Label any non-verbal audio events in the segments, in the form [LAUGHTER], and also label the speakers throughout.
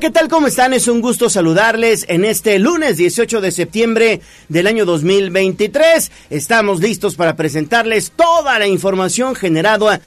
Speaker 1: ¿qué tal? ¿Cómo están? Es un gusto saludarles en este lunes 18 de septiembre del año 2023. Estamos listos para presentarles toda la información generada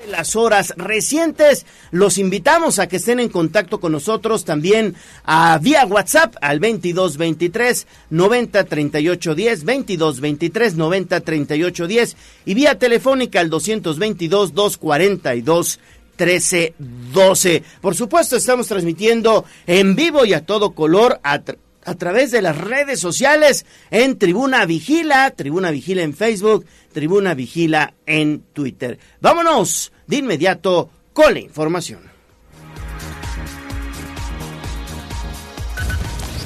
Speaker 1: en las horas recientes. Los invitamos a que estén en contacto con nosotros también a vía WhatsApp al 2223 90 38 10, 2223 90 38 10 y vía telefónica al 222 242 1312. Por supuesto, estamos transmitiendo en vivo y a todo color a, a través de las redes sociales en Tribuna Vigila, Tribuna Vigila en Facebook, Tribuna Vigila en Twitter. Vámonos de inmediato con la información.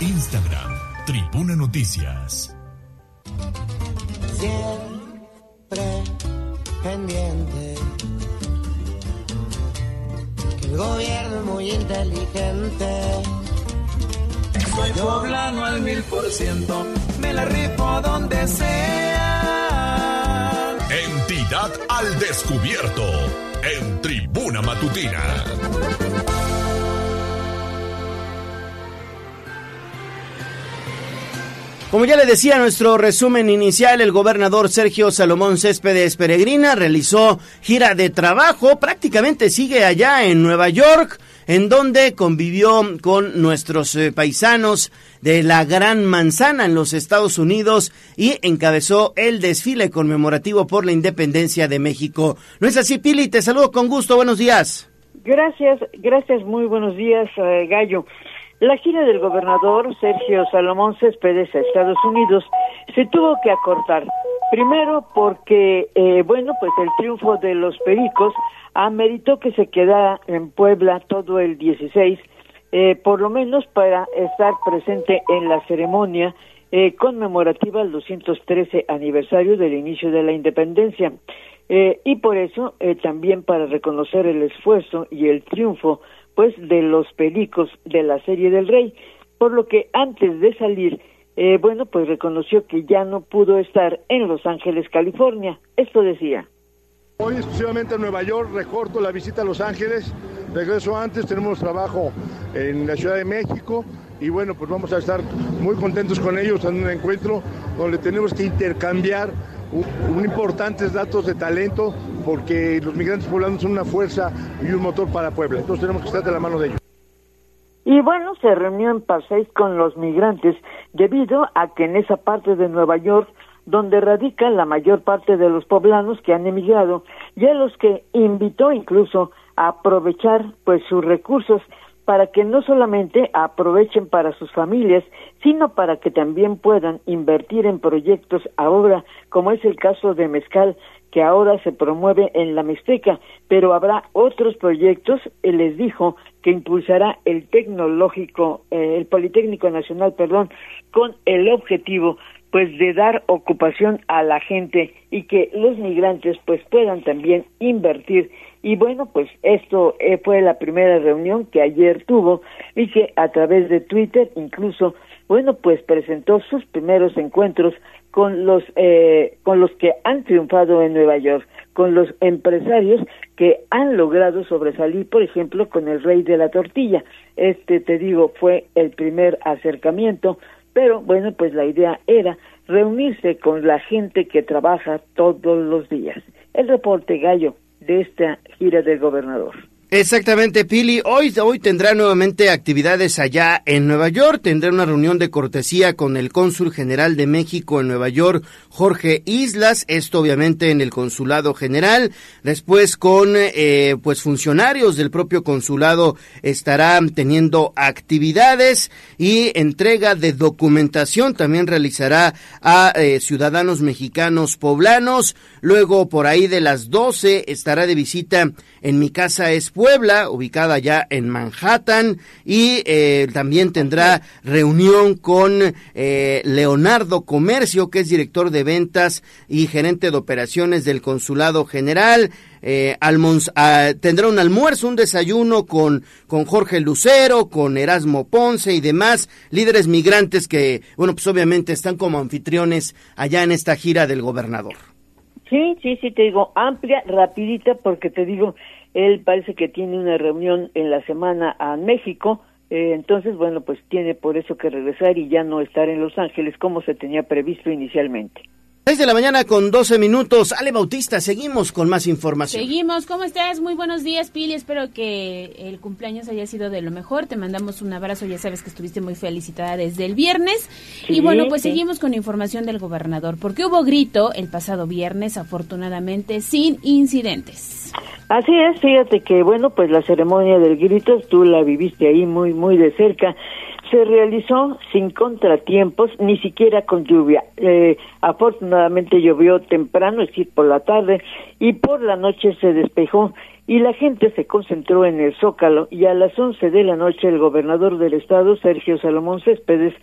Speaker 2: Instagram, Tribuna Noticias.
Speaker 3: Siempre pendiente el gobierno es muy inteligente.
Speaker 4: Soy poblano al mil por ciento, me la rifo donde sea.
Speaker 2: Entidad al descubierto, en Tribuna Matutina.
Speaker 1: Como ya le decía nuestro resumen inicial, el gobernador Sergio Salomón Céspedes Peregrina realizó gira de trabajo, prácticamente sigue allá en Nueva York, en donde convivió con nuestros eh, paisanos de la Gran Manzana en los Estados Unidos y encabezó el desfile conmemorativo por la independencia de México. ¿No es así, Pili? Te saludo con gusto, buenos días.
Speaker 5: Gracias, gracias, muy buenos días, eh, Gallo. La gira del gobernador Sergio Salomón Céspedes a Estados Unidos se tuvo que acortar. Primero porque, eh, bueno, pues el triunfo de los Pericos ameritó que se quedara en Puebla todo el 16, eh, por lo menos para estar presente en la ceremonia eh, conmemorativa al 213 aniversario del inicio de la independencia. Eh, y por eso eh, también para reconocer el esfuerzo y el triunfo pues de los pelicos de la serie del rey, por lo que antes de salir, eh, bueno, pues reconoció que ya no pudo estar en Los Ángeles, California. Esto decía.
Speaker 6: Hoy exclusivamente en Nueva York, recorto la visita a Los Ángeles, regreso antes, tenemos trabajo en la Ciudad de México y bueno, pues vamos a estar muy contentos con ellos en un encuentro donde tenemos que intercambiar un, un importantes datos de talento porque los migrantes poblanos son una fuerza y un motor para Puebla. Entonces tenemos que estar de la mano de ellos.
Speaker 5: Y bueno, se reunió en Paseis con los migrantes debido a que en esa parte de Nueva York donde radica la mayor parte de los poblanos que han emigrado y a los que invitó incluso a aprovechar pues sus recursos para que no solamente aprovechen para sus familias, sino para que también puedan invertir en proyectos ahora, como es el caso de Mezcal, que ahora se promueve en la Mixteca, pero habrá otros proyectos, él les dijo, que impulsará el tecnológico, eh, el Politécnico Nacional, perdón, con el objetivo pues de dar ocupación a la gente y que los migrantes pues puedan también invertir y bueno pues esto eh, fue la primera reunión que ayer tuvo y que a través de Twitter incluso bueno pues presentó sus primeros encuentros con los eh, con los que han triunfado en Nueva York con los empresarios que han logrado sobresalir por ejemplo con el rey de la tortilla este te digo fue el primer acercamiento pero bueno, pues la idea era reunirse con la gente que trabaja todos los días. El reporte gallo de esta gira del gobernador.
Speaker 1: Exactamente, Pili. Hoy, hoy tendrá nuevamente actividades allá en Nueva York. Tendrá una reunión de cortesía con el cónsul general de México en Nueva York, Jorge Islas. Esto obviamente en el consulado general. Después con eh, pues funcionarios del propio consulado estará teniendo actividades y entrega de documentación. También realizará a eh, ciudadanos mexicanos poblanos. Luego por ahí de las 12 estará de visita en mi casa es Puebla, ubicada ya en Manhattan, y eh, también tendrá reunión con eh, Leonardo Comercio, que es director de ventas y gerente de operaciones del Consulado General. Eh, almons, ah, tendrá un almuerzo, un desayuno con, con Jorge Lucero, con Erasmo Ponce y demás líderes migrantes que, bueno, pues obviamente están como anfitriones allá en esta gira del gobernador.
Speaker 5: Sí, sí, sí, te digo, amplia, rapidita, porque te digo, él parece que tiene una reunión en la semana a México, Eh, entonces, bueno, pues tiene por eso que regresar y ya no estar en Los Ángeles como se tenía previsto inicialmente.
Speaker 1: 6 de la mañana con 12 minutos. Ale Bautista, seguimos con más información.
Speaker 7: Seguimos. ¿Cómo estás? Muy buenos días, Pili. Espero que el cumpleaños haya sido de lo mejor. Te mandamos un abrazo. Ya sabes que estuviste muy felicitada desde el viernes. y bueno, pues seguimos con información del gobernador, porque hubo grito el pasado viernes, afortunadamente, sin incidentes.
Speaker 5: Así es, fíjate que bueno, pues la ceremonia del grito tú la viviste ahí muy muy de cerca se realizó sin contratiempos, ni siquiera con lluvia. Eh, afortunadamente llovió temprano, es decir, por la tarde, y por la noche se despejó y la gente se concentró en el Zócalo y a las once de la noche el gobernador del estado, Sergio Salomón Céspedes,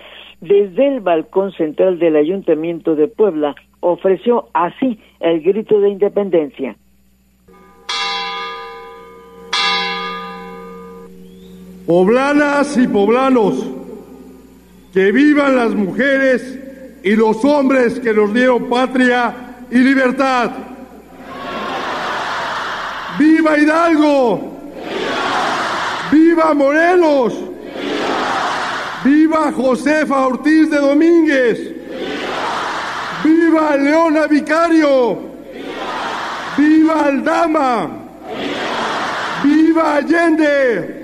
Speaker 5: desde el balcón central del Ayuntamiento de Puebla, ofreció así el grito de independencia.
Speaker 6: Poblanas y poblanos, que vivan las mujeres y los hombres que nos dieron patria y libertad. ¡Viva Hidalgo! ¡Viva, Morelos! ¡Viva! Josefa Ortiz de Domínguez! ¡Viva, Leona Vicario! ¡Viva Aldama! ¡Viva Allende!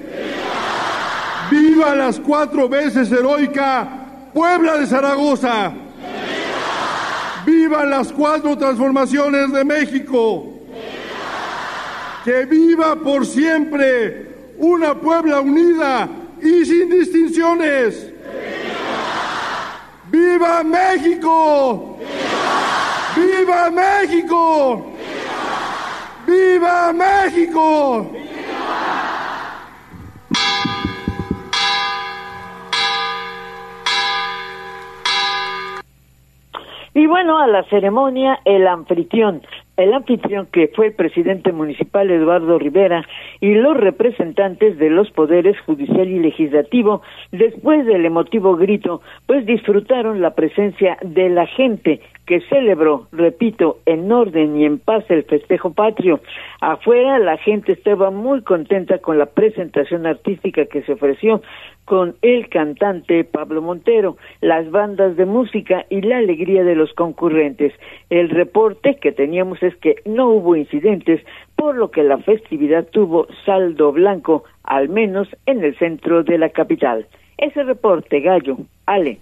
Speaker 6: ¡Viva las cuatro veces heroica Puebla de Zaragoza! ¡Viva las cuatro transformaciones de México! ¡Que viva por siempre una Puebla unida y sin distinciones! ¡Viva México! ¡Viva México! ¡Viva México!
Speaker 5: Y bueno, a la ceremonia el anfitrión, el anfitrión que fue el presidente municipal Eduardo Rivera y los representantes de los poderes judicial y legislativo, después del emotivo grito, pues disfrutaron la presencia de la gente que celebró, repito, en orden y en paz el festejo patrio. Afuera la gente estaba muy contenta con la presentación artística que se ofreció con el cantante Pablo Montero, las bandas de música y la alegría de los concurrentes. El reporte que teníamos es que no hubo incidentes, por lo que la festividad tuvo saldo blanco, al menos en el centro de la capital. Ese reporte, Gallo, Ale.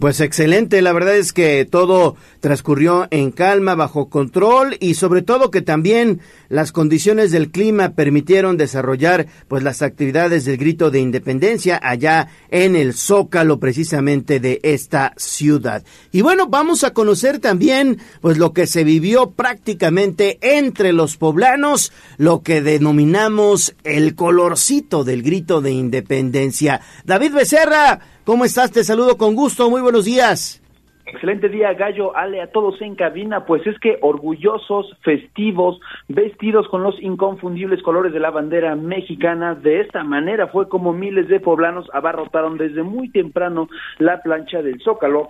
Speaker 1: Pues excelente, la verdad es que todo transcurrió en calma, bajo control y sobre todo que también las condiciones del clima permitieron desarrollar pues las actividades del grito de independencia allá en el Zócalo precisamente de esta ciudad. Y bueno, vamos a conocer también pues lo que se vivió prácticamente entre los poblanos, lo que denominamos el colorcito del grito de independencia. David Becerra, ¿Cómo estás? Te saludo con gusto. Muy buenos días.
Speaker 8: Excelente día, Gallo, Ale, a todos en cabina. Pues es que orgullosos, festivos, vestidos con los inconfundibles colores de la bandera mexicana. De esta manera fue como miles de poblanos abarrotaron desde muy temprano la plancha del Zócalo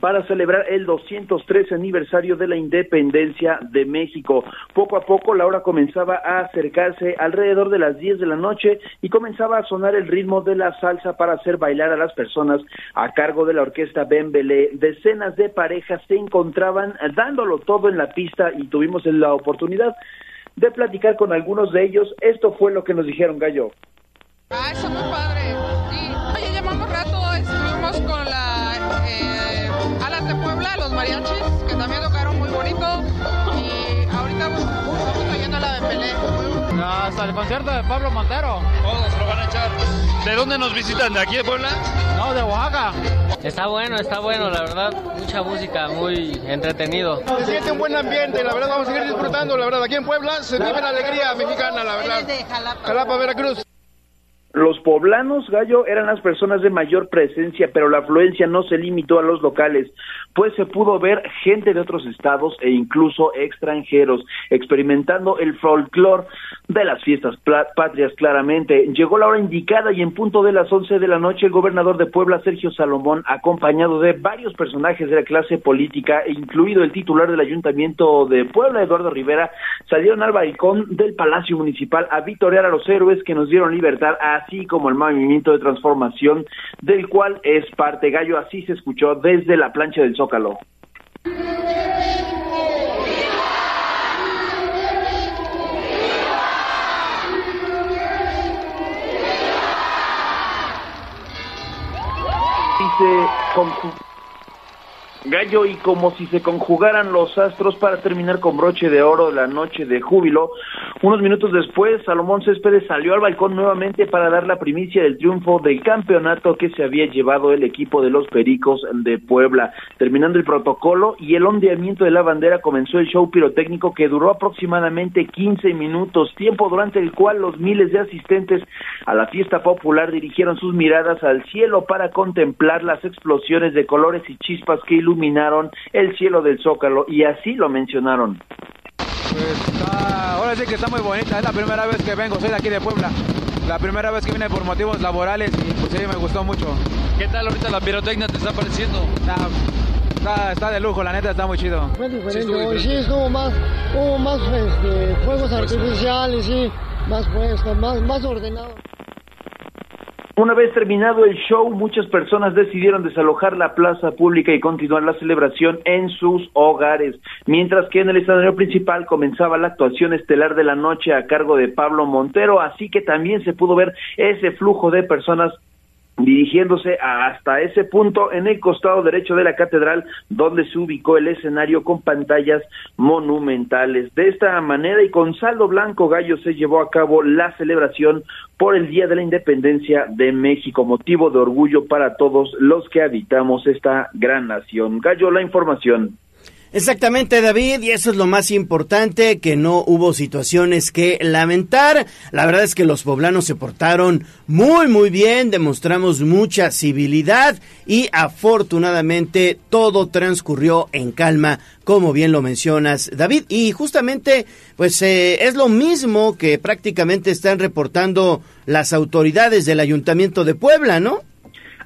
Speaker 8: para celebrar el 213 aniversario de la independencia de México. Poco a poco la hora comenzaba a acercarse alrededor de las 10 de la noche y comenzaba a sonar el ritmo de la salsa para hacer bailar a las personas a cargo de la orquesta Ben Belé de decenas de parejas se encontraban dándolo todo en la pista y tuvimos la oportunidad de platicar con algunos de ellos. Esto fue lo que nos dijeron, Gallo.
Speaker 9: Ah, eso muy padre. Sí. Oye, llevamos rato, estuvimos con la eh, Alas de Puebla, los mariachis, que también tocaron muy bonito. Y ahorita pues, estamos trayendo la de Pelé.
Speaker 10: Hasta el concierto de Pablo Montero.
Speaker 11: Todos lo van a echar. ¿De dónde nos visitan? ¿De aquí de Puebla?
Speaker 10: No, de Oaxaca.
Speaker 12: Está bueno, está bueno, la verdad. Mucha música, muy entretenido.
Speaker 11: Se siente un buen ambiente, la verdad vamos a seguir disfrutando, la verdad. Aquí en Puebla se vive la alegría mexicana, la verdad. Jalapa. Jalapa, Veracruz.
Speaker 8: Los poblanos, Gallo, eran las personas de mayor presencia, pero la afluencia no se limitó a los locales, pues se pudo ver gente de otros estados e incluso extranjeros experimentando el folclor de las fiestas patrias claramente. Llegó la hora indicada y en punto de las once de la noche el gobernador de Puebla, Sergio Salomón, acompañado de varios personajes de la clase política, incluido el titular del ayuntamiento de Puebla, Eduardo Rivera, salieron al balcón del Palacio Municipal a victoriar a los héroes que nos dieron libertad a así como el movimiento de transformación del cual es parte Gallo. Así se escuchó desde la plancha del Zócalo. Dice Gallo y como si se conjugaran los astros para terminar con broche de oro la noche de júbilo. Unos minutos después, Salomón Céspedes salió al balcón nuevamente para dar la primicia del triunfo del campeonato que se había llevado el equipo de los Pericos de Puebla. Terminando el protocolo y el ondeamiento de la bandera comenzó el show pirotécnico que duró aproximadamente 15 minutos, tiempo durante el cual los miles de asistentes a la fiesta popular dirigieron sus miradas al cielo para contemplar las explosiones de colores y chispas que iluminaron iluminaron el cielo del Zócalo y así lo mencionaron.
Speaker 10: Pues ahora sí que está muy bonita, es la primera vez que vengo, soy de aquí de Puebla. La primera vez que vine por motivos laborales y pues sí, me gustó mucho.
Speaker 13: ¿Qué tal ahorita la pirotecnia te está pareciendo?
Speaker 10: Está, está, de lujo, la neta está muy chido.
Speaker 14: Fue diferente, sí, estuvo más, hubo más este, fuegos artificiales, sí, más fresco, más, más ordenado.
Speaker 8: Una vez terminado el show, muchas personas decidieron desalojar la plaza pública y continuar la celebración en sus hogares, mientras que en el escenario principal comenzaba la actuación estelar de la noche a cargo de Pablo Montero, así que también se pudo ver ese flujo de personas dirigiéndose hasta ese punto en el costado derecho de la catedral donde se ubicó el escenario con pantallas monumentales. De esta manera y con saldo blanco Gallo se llevó a cabo la celebración por el Día de la Independencia de México, motivo de orgullo para todos los que habitamos esta gran nación. Gallo, la información.
Speaker 1: Exactamente, David, y eso es lo más importante, que no hubo situaciones que lamentar. La verdad es que los poblanos se portaron muy, muy bien, demostramos mucha civilidad y afortunadamente todo transcurrió en calma, como bien lo mencionas, David. Y justamente, pues eh, es lo mismo que prácticamente están reportando las autoridades del Ayuntamiento de Puebla, ¿no?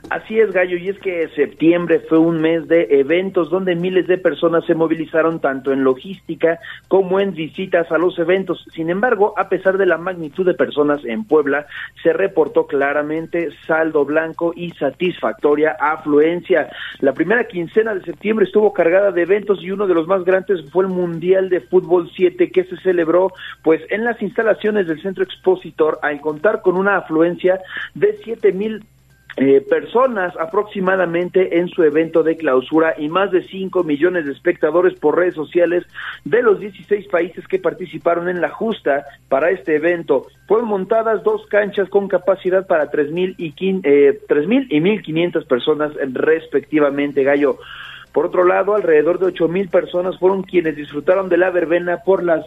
Speaker 8: Así es, Gallo, y es que septiembre fue un mes de eventos donde miles de personas se movilizaron tanto en logística como en visitas a los eventos. Sin embargo, a pesar de la magnitud de personas en Puebla, se reportó claramente saldo blanco y satisfactoria afluencia. La primera quincena de septiembre estuvo cargada de eventos y uno de los más grandes fue el Mundial de Fútbol 7 que se celebró pues en las instalaciones del Centro Expositor al contar con una afluencia de siete mil eh, personas aproximadamente en su evento de clausura y más de 5 millones de espectadores por redes sociales de los 16 países que participaron en la justa para este evento. Fueron montadas dos canchas con capacidad para 3.000 y, eh, 3, y 1.500 personas respectivamente, Gallo. Por otro lado, alrededor de 8.000 personas fueron quienes disfrutaron de la verbena por las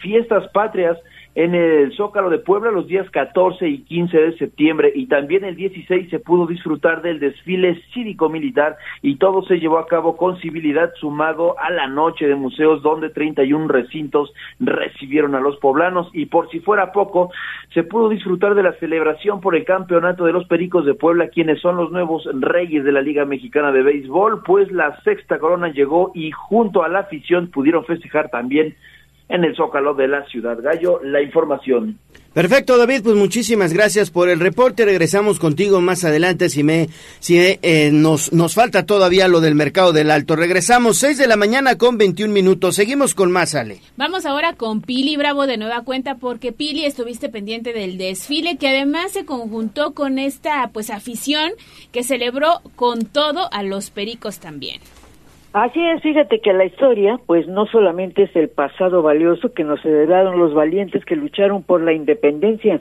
Speaker 8: fiestas patrias en el Zócalo de Puebla los días 14 y 15 de septiembre y también el 16 se pudo disfrutar del desfile cívico-militar y todo se llevó a cabo con civilidad sumado a la noche de museos donde 31 recintos recibieron a los poblanos. Y por si fuera poco se pudo disfrutar de la celebración por el campeonato de los Pericos de Puebla quienes son los nuevos reyes de la Liga Mexicana de Béisbol pues la sexta corona llegó y junto a la afición pudieron festejar también en el Zócalo de la Ciudad Gallo. La información.
Speaker 1: Perfecto, David, pues muchísimas gracias por el reporte. Regresamos contigo más adelante si me si eh, nos nos falta todavía lo del mercado del Alto. Regresamos 6 de la mañana con 21 minutos. Seguimos con más, Ale.
Speaker 7: Vamos ahora con Pili Bravo de nueva cuenta porque Pili estuviste pendiente del desfile que además se conjuntó con esta pues afición que celebró con todo a los Pericos también.
Speaker 5: Así es, fíjate que la historia, pues no solamente es el pasado valioso que nos heredaron los valientes que lucharon por la independencia,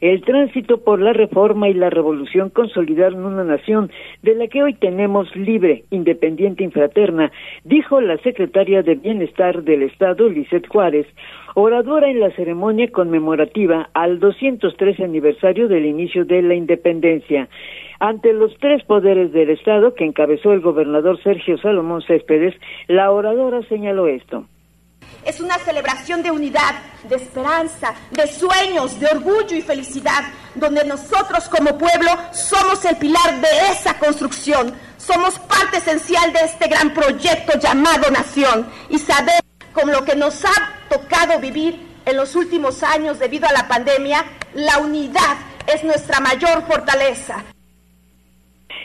Speaker 5: el tránsito por la reforma y la revolución consolidaron una nación de la que hoy tenemos libre, independiente y fraterna, dijo la secretaria de Bienestar del Estado, Lisette Juárez, oradora en la ceremonia conmemorativa al 213 aniversario del inicio de la independencia. Ante los tres poderes del Estado que encabezó el gobernador Sergio Salomón Céspedes, la oradora señaló esto.
Speaker 15: Es una celebración de unidad, de esperanza, de sueños, de orgullo y felicidad, donde nosotros como pueblo somos el pilar de esa construcción, somos parte esencial de este gran proyecto llamado nación y saber con lo que nos ha tocado vivir en los últimos años debido a la pandemia, la unidad es nuestra mayor fortaleza.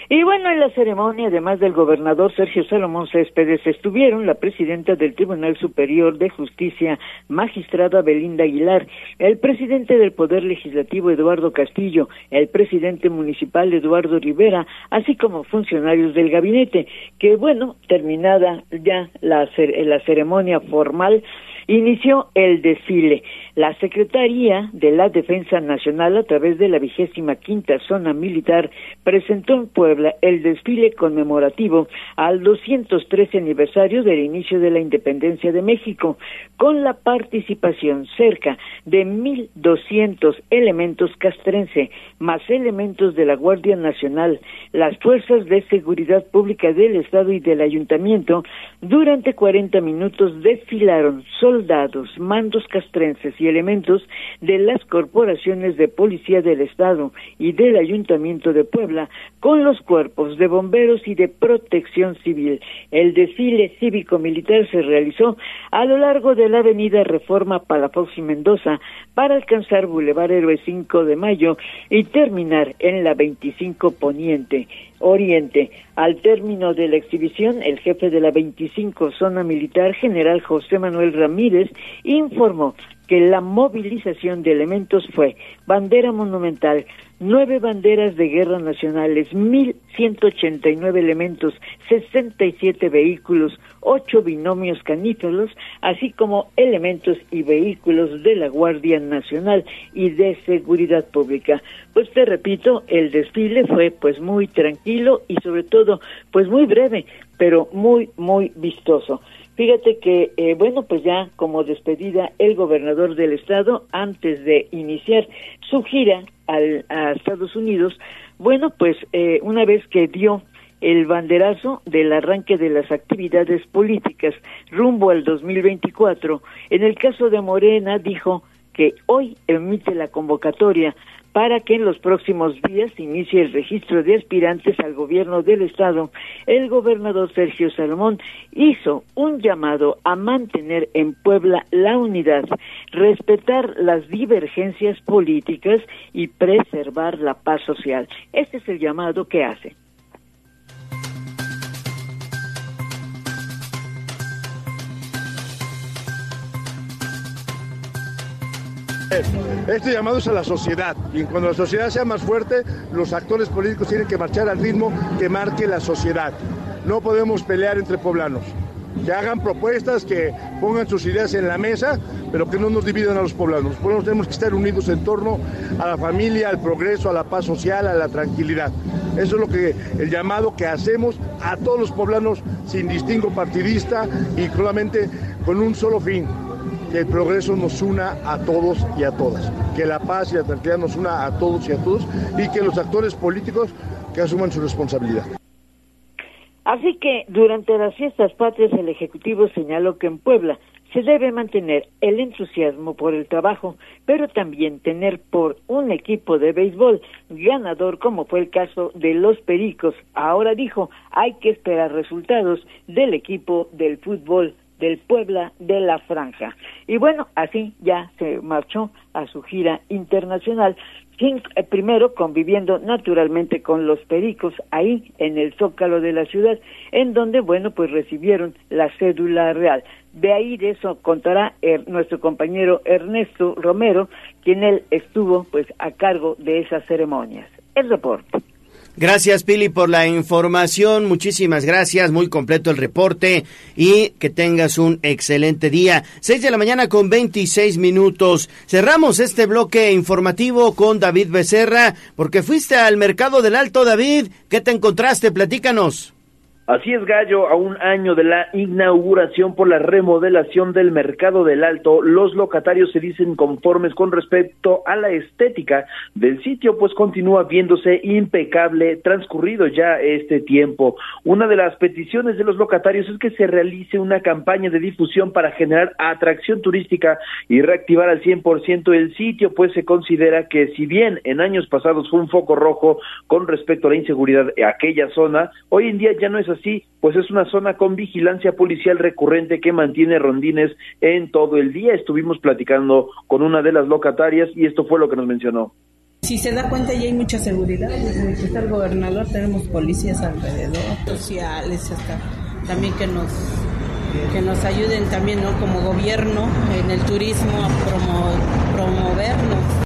Speaker 5: Y bueno, en la ceremonia, además del gobernador Sergio Salomón Céspedes, estuvieron la presidenta del Tribunal Superior de Justicia, magistrada Belinda Aguilar, el presidente del Poder Legislativo Eduardo Castillo, el presidente municipal Eduardo Rivera, así como funcionarios del gabinete, que bueno, terminada ya la, la ceremonia formal, inició el desfile. La Secretaría de la Defensa Nacional, a través de la vigésima quinta zona militar, presentó en Puebla el desfile conmemorativo al 213 aniversario del inicio de la independencia de México, con la participación cerca de 1.200 elementos castrense, más elementos de la Guardia Nacional, las fuerzas de seguridad pública del Estado y del Ayuntamiento. Durante 40 minutos desfilaron soldados, mandos castrenses y elementos de las corporaciones de policía del Estado y del Ayuntamiento de Puebla con los cuerpos de bomberos y de protección civil. El desfile cívico-militar se realizó a lo largo de la avenida Reforma Palafox y Mendoza para alcanzar Boulevard Héroe 5 de Mayo y terminar en la 25 Poniente. Oriente. Al término de la exhibición, el jefe de la 25 Zona Militar, general José Manuel Ramírez, informó que la movilización de elementos fue bandera monumental, nueve banderas de guerra nacionales, mil ciento ochenta y nueve elementos, sesenta y siete vehículos, ocho binomios caníferos, así como elementos y vehículos de la Guardia Nacional y de Seguridad Pública. Pues te repito, el desfile fue pues muy tranquilo y sobre todo pues muy breve, pero muy, muy vistoso. Fíjate que, eh, bueno, pues ya como despedida, el gobernador del estado, antes de iniciar su gira al, a Estados Unidos, bueno, pues eh, una vez que dio el banderazo del arranque de las actividades políticas rumbo al 2024, en el caso de Morena dijo que hoy emite la convocatoria para que en los próximos días inicie el registro de aspirantes al gobierno del estado, el gobernador Sergio Salomón hizo un llamado a mantener en Puebla la unidad, respetar las divergencias políticas y preservar la paz social. Este es el llamado que hace.
Speaker 6: Este llamado es a la sociedad y cuando la sociedad sea más fuerte, los actores políticos tienen que marchar al ritmo que marque la sociedad. No podemos pelear entre poblanos. Que hagan propuestas, que pongan sus ideas en la mesa, pero que no nos dividan a los poblanos. Los poblanos tenemos que estar unidos en torno a la familia, al progreso, a la paz social, a la tranquilidad. Eso es lo que el llamado que hacemos a todos los poblanos sin distingo partidista y solamente con un solo fin, que el progreso nos una a todos y a todas, que la paz y la tranquilidad nos una a todos y a todos y que los actores políticos que asuman su responsabilidad.
Speaker 5: Así que durante las fiestas patrias el Ejecutivo señaló que en Puebla se debe mantener el entusiasmo por el trabajo, pero también tener por un equipo de béisbol ganador como fue el caso de los Pericos. Ahora dijo, hay que esperar resultados del equipo del fútbol del Puebla de la Franja. Y bueno, así ya se marchó a su gira internacional, sin, eh, primero conviviendo naturalmente con los pericos ahí en el zócalo de la ciudad, en donde, bueno, pues recibieron la cédula real. De ahí de eso contará er, nuestro compañero Ernesto Romero, quien él estuvo pues a cargo de esas ceremonias. El reporte.
Speaker 1: Gracias, Pili, por la información. Muchísimas gracias. Muy completo el reporte y que tengas un excelente día. Seis de la mañana con 26 minutos. Cerramos este bloque informativo con David Becerra porque fuiste al mercado del Alto, David. ¿Qué te encontraste? Platícanos.
Speaker 8: Así es, Gallo, a un año de la inauguración por la remodelación del mercado del Alto, los locatarios se dicen conformes con respecto a la estética del sitio, pues continúa viéndose impecable transcurrido ya este tiempo. Una de las peticiones de los locatarios es que se realice una campaña de difusión para generar atracción turística y reactivar al 100% el sitio, pues se considera que si bien en años pasados fue un foco rojo con respecto a la inseguridad en aquella zona, hoy en día ya no es así, pues es una zona con vigilancia policial recurrente que mantiene rondines en todo el día. Estuvimos platicando con una de las locatarias y esto fue lo que nos mencionó.
Speaker 16: Si se da cuenta ya hay mucha seguridad, está el gobernador tenemos policías alrededor, sociales, también que nos que nos ayuden también ¿no? como gobierno en el turismo a promovernos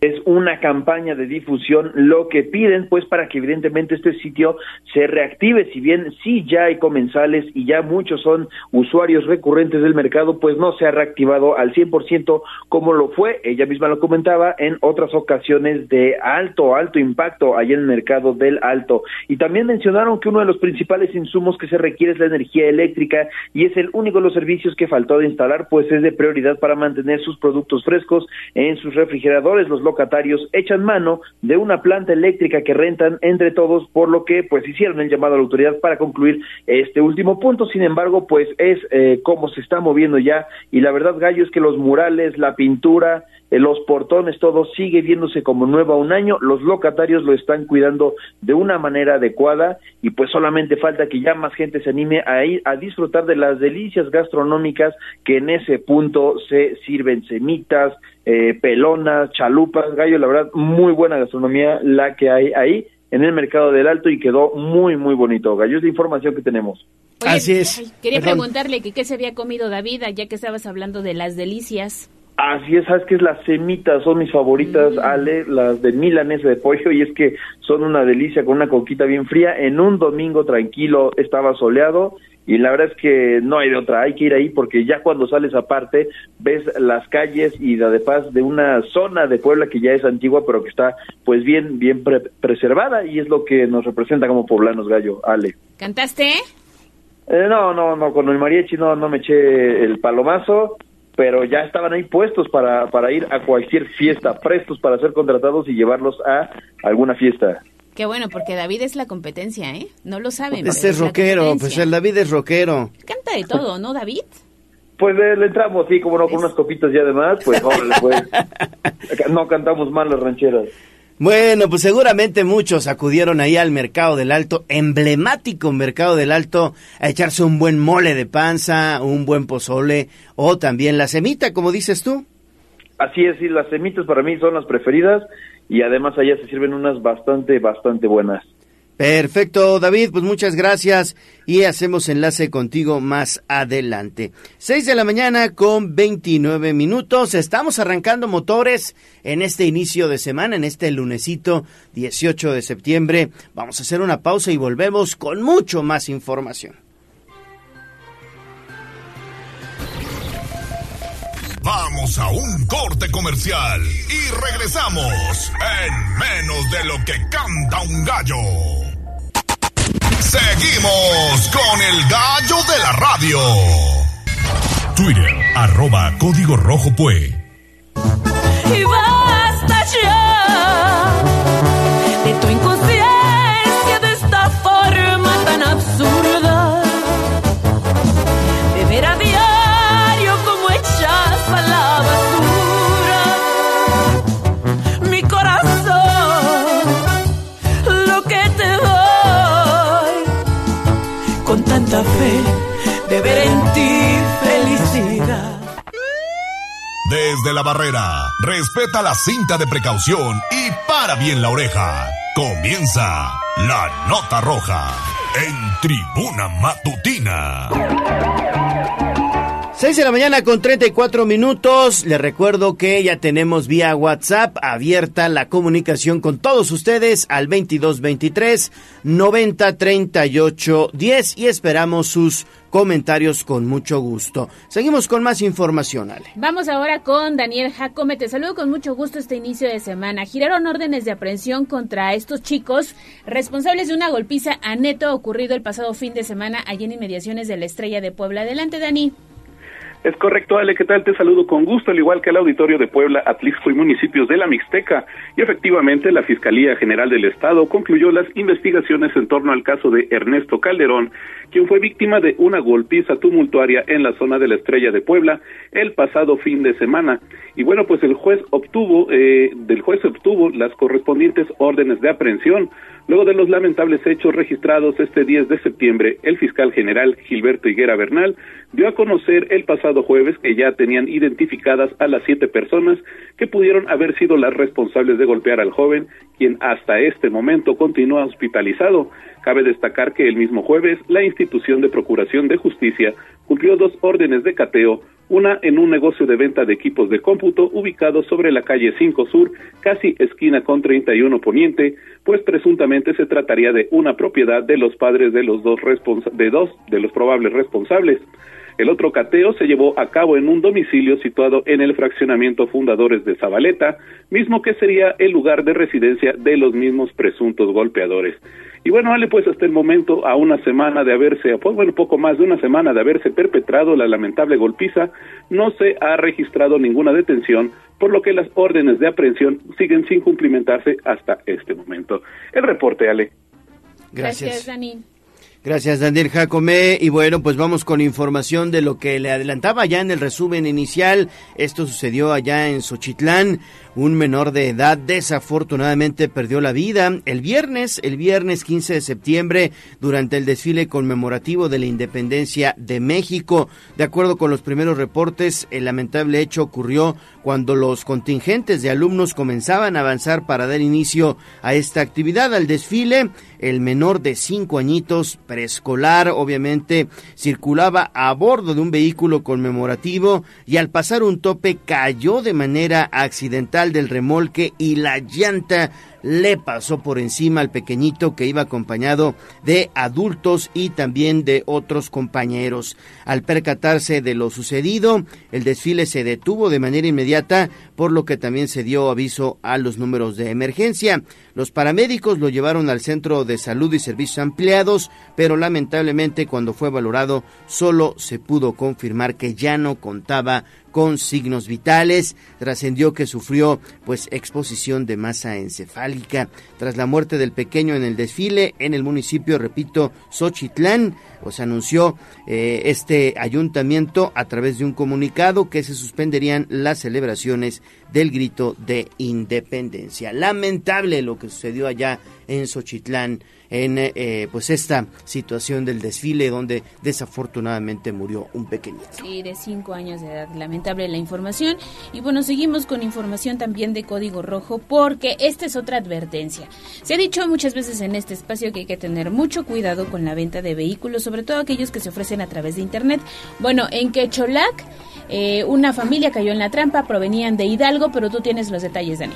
Speaker 8: es una campaña de difusión lo que piden pues para que evidentemente este sitio se reactive. Si bien sí ya hay comensales y ya muchos son usuarios recurrentes del mercado pues no se ha reactivado al 100% como lo fue ella misma lo comentaba en otras ocasiones de alto alto impacto allá en el mercado del Alto. Y también mencionaron que uno de los principales insumos que se requiere es la energía eléctrica y es el único de los servicios que faltó de instalar pues es de prioridad para mantener sus productos frescos en sus refrigeradores los locatarios echan mano de una planta eléctrica que rentan entre todos, por lo que pues hicieron el llamado a la autoridad para concluir este último punto. Sin embargo, pues es eh, cómo se está moviendo ya. Y la verdad, Gallo, es que los murales, la pintura, eh, los portones, todo sigue viéndose como nuevo a un año, los locatarios lo están cuidando de una manera adecuada. Y pues solamente falta que ya más gente se anime a ir a disfrutar de las delicias gastronómicas que en ese punto se sirven. Semitas, eh, pelonas, chalupas, gallo, la verdad, muy buena gastronomía la que hay ahí en el mercado del Alto y quedó muy, muy bonito. Gallo, es la información que tenemos.
Speaker 1: Así es.
Speaker 7: quería preguntarle que qué se había comido David, ya que estabas hablando de las delicias.
Speaker 8: Así es, sabes que es las semitas, son mis favoritas, mm. Ale, las de milanesa de pollo, [LAUGHS] y es que son una delicia con una coquita bien fría. En un domingo tranquilo estaba soleado y la verdad es que no hay de otra, hay que ir ahí porque ya cuando sales aparte ves las calles y la de paz de una zona de Puebla que ya es antigua pero que está pues bien bien preservada y es lo que nos representa como poblanos gallo, Ale.
Speaker 7: ¿Cantaste?
Speaker 8: Eh, no, no, no, con el mariachi no, no me eché el palomazo, pero ya estaban ahí puestos para, para ir a cualquier fiesta, prestos para ser contratados y llevarlos a alguna fiesta.
Speaker 7: Qué bueno, porque David es la competencia, ¿eh? No lo saben.
Speaker 1: Este es rockero, pues el David es rockero.
Speaker 7: Canta de todo, ¿no, David?
Speaker 8: Pues eh, le entramos, sí, como no, con unas copitas ya además, pues, pues. [LAUGHS] no cantamos mal las rancheras.
Speaker 1: Bueno, pues seguramente muchos acudieron ahí al Mercado del Alto, emblemático Mercado del Alto, a echarse un buen mole de panza, un buen pozole o también la semita, como dices tú.
Speaker 8: Así es, sí, las semitas para mí son las preferidas y además allá se sirven unas bastante, bastante buenas.
Speaker 1: Perfecto, David, pues muchas gracias y hacemos enlace contigo más adelante. Seis de la mañana con 29 minutos. Estamos arrancando motores en este inicio de semana, en este lunesito 18 de septiembre. Vamos a hacer una pausa y volvemos con mucho más información.
Speaker 2: Vamos a un corte comercial y regresamos en menos de lo que canta un gallo. Seguimos con el gallo de la radio. Twitter, arroba código rojo pues.
Speaker 17: Y basta ya de ver en ti felicidad.
Speaker 2: Desde la barrera, respeta la cinta de precaución y para bien la oreja. Comienza la nota roja en tribuna matutina.
Speaker 1: 6 de la mañana con 34 minutos. Les recuerdo que ya tenemos vía WhatsApp abierta la comunicación con todos ustedes al 2223 90 38 10 y esperamos sus comentarios con mucho gusto. Seguimos con más información, Ale.
Speaker 7: Vamos ahora con Daniel Jacome. Te saludo con mucho gusto este inicio de semana. Giraron órdenes de aprehensión contra estos chicos responsables de una golpiza a neto ocurrido el pasado fin de semana allí en inmediaciones de la Estrella de Puebla. Adelante, Dani.
Speaker 18: Es correcto, Ale, ¿qué tal? Te saludo con gusto, al igual que el auditorio de Puebla, Atlixco y municipios de la Mixteca. Y efectivamente, la Fiscalía General del Estado concluyó las investigaciones en torno al caso de Ernesto Calderón, quien fue víctima de una golpiza tumultuaria en la zona de la Estrella de Puebla el pasado fin de semana. Y bueno, pues el juez obtuvo, eh, del juez obtuvo las correspondientes órdenes de aprehensión. Luego de los lamentables hechos registrados este 10 de septiembre, el fiscal general Gilberto Higuera Bernal dio a conocer el pasado jueves que ya tenían identificadas a las siete personas que pudieron haber sido las responsables de golpear al joven, quien hasta este momento continúa hospitalizado. Cabe destacar que el mismo jueves la institución de Procuración de Justicia cumplió dos órdenes de cateo, una en un negocio de venta de equipos de cómputo ubicado sobre la calle 5 Sur, casi esquina con 31 Poniente, pues presuntamente se trataría de una propiedad de los padres de los dos de dos de los probables responsables. El otro cateo se llevó a cabo en un domicilio situado en el fraccionamiento Fundadores de Zabaleta, mismo que sería el lugar de residencia de los mismos presuntos golpeadores. Y bueno, Ale, pues hasta el momento, a una semana de haberse, pues bueno, poco más de una semana de haberse perpetrado la lamentable golpiza, no se ha registrado ninguna detención, por lo que las órdenes de aprehensión siguen sin cumplimentarse hasta este momento. El reporte, Ale.
Speaker 1: Gracias, Gracias Dani. Gracias, Daniel Jacome. Y bueno, pues vamos con información de lo que le adelantaba ya en el resumen inicial. Esto sucedió allá en Xochitlán. Un menor de edad desafortunadamente perdió la vida el viernes, el viernes 15 de septiembre, durante el desfile conmemorativo de la independencia de México. De acuerdo con los primeros reportes, el lamentable hecho ocurrió cuando los contingentes de alumnos comenzaban a avanzar para dar inicio a esta actividad, al desfile. El menor de cinco añitos, preescolar, obviamente, circulaba a bordo de un vehículo conmemorativo y al pasar un tope cayó de manera accidental del remolque y la llanta le pasó por encima al pequeñito que iba acompañado de adultos y también de otros compañeros. Al percatarse de lo sucedido, el desfile se detuvo de manera inmediata, por lo que también se dio aviso a los números de emergencia. Los paramédicos lo llevaron al centro de salud y servicios ampliados, pero lamentablemente cuando fue valorado solo se pudo confirmar que ya no contaba con signos vitales. Trascendió que sufrió pues exposición de masa encefálica tras la muerte del pequeño en el desfile en el municipio, repito, Xochitlán. Pues anunció eh, este ayuntamiento a través de un comunicado que se suspenderían las celebraciones del grito de independencia. Lamentable lo que sucedió allá en Xochitlán en eh, pues esta situación del desfile donde desafortunadamente murió un pequeñito.
Speaker 7: Sí, de cinco años de edad. Lamentable la información. Y bueno, seguimos con información también de Código Rojo porque esta es otra advertencia. Se ha dicho muchas veces en este espacio que hay que tener mucho cuidado con la venta de vehículos, sobre todo aquellos que se ofrecen a través de Internet. Bueno, en Quecholac, eh, una familia cayó en la trampa, provenían de Hidalgo, pero tú tienes los detalles, Dani.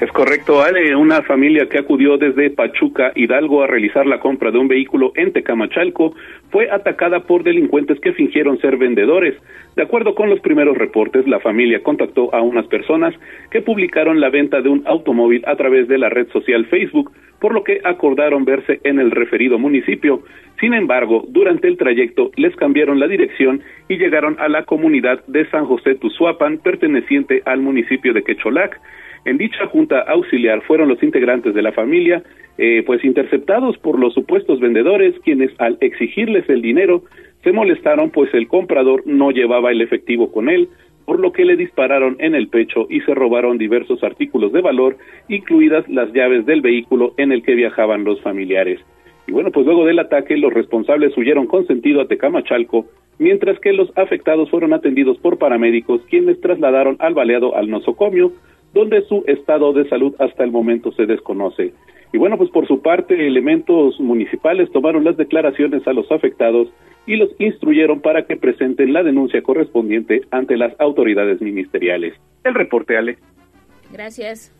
Speaker 18: Es correcto, Ale. Una familia que acudió desde Pachuca, Hidalgo, a realizar la compra de un vehículo en Tecamachalco fue atacada por delincuentes que fingieron ser vendedores. De acuerdo con los primeros reportes, la familia contactó a unas personas que publicaron la venta de un automóvil a través de la red social Facebook, por lo que acordaron verse en el referido municipio. Sin embargo, durante el trayecto les cambiaron la dirección y llegaron a la comunidad de San José Tuzuapan, perteneciente al municipio de Quecholac. En dicha junta auxiliar fueron los integrantes de la familia, eh, pues interceptados por los supuestos vendedores, quienes al exigirles el dinero se molestaron, pues el comprador no llevaba el efectivo con él, por lo que le dispararon en el pecho y se robaron diversos artículos de valor, incluidas las llaves del vehículo en el que viajaban los familiares. Y bueno, pues luego del ataque, los responsables huyeron con sentido a Tecamachalco, mientras que los afectados fueron atendidos por paramédicos, quienes trasladaron al baleado al nosocomio, donde su estado de salud hasta el momento se desconoce. Y bueno, pues por su parte, elementos municipales tomaron las declaraciones a los afectados y los instruyeron para que presenten la denuncia correspondiente ante las autoridades ministeriales. El reporte, Ale.
Speaker 7: Gracias.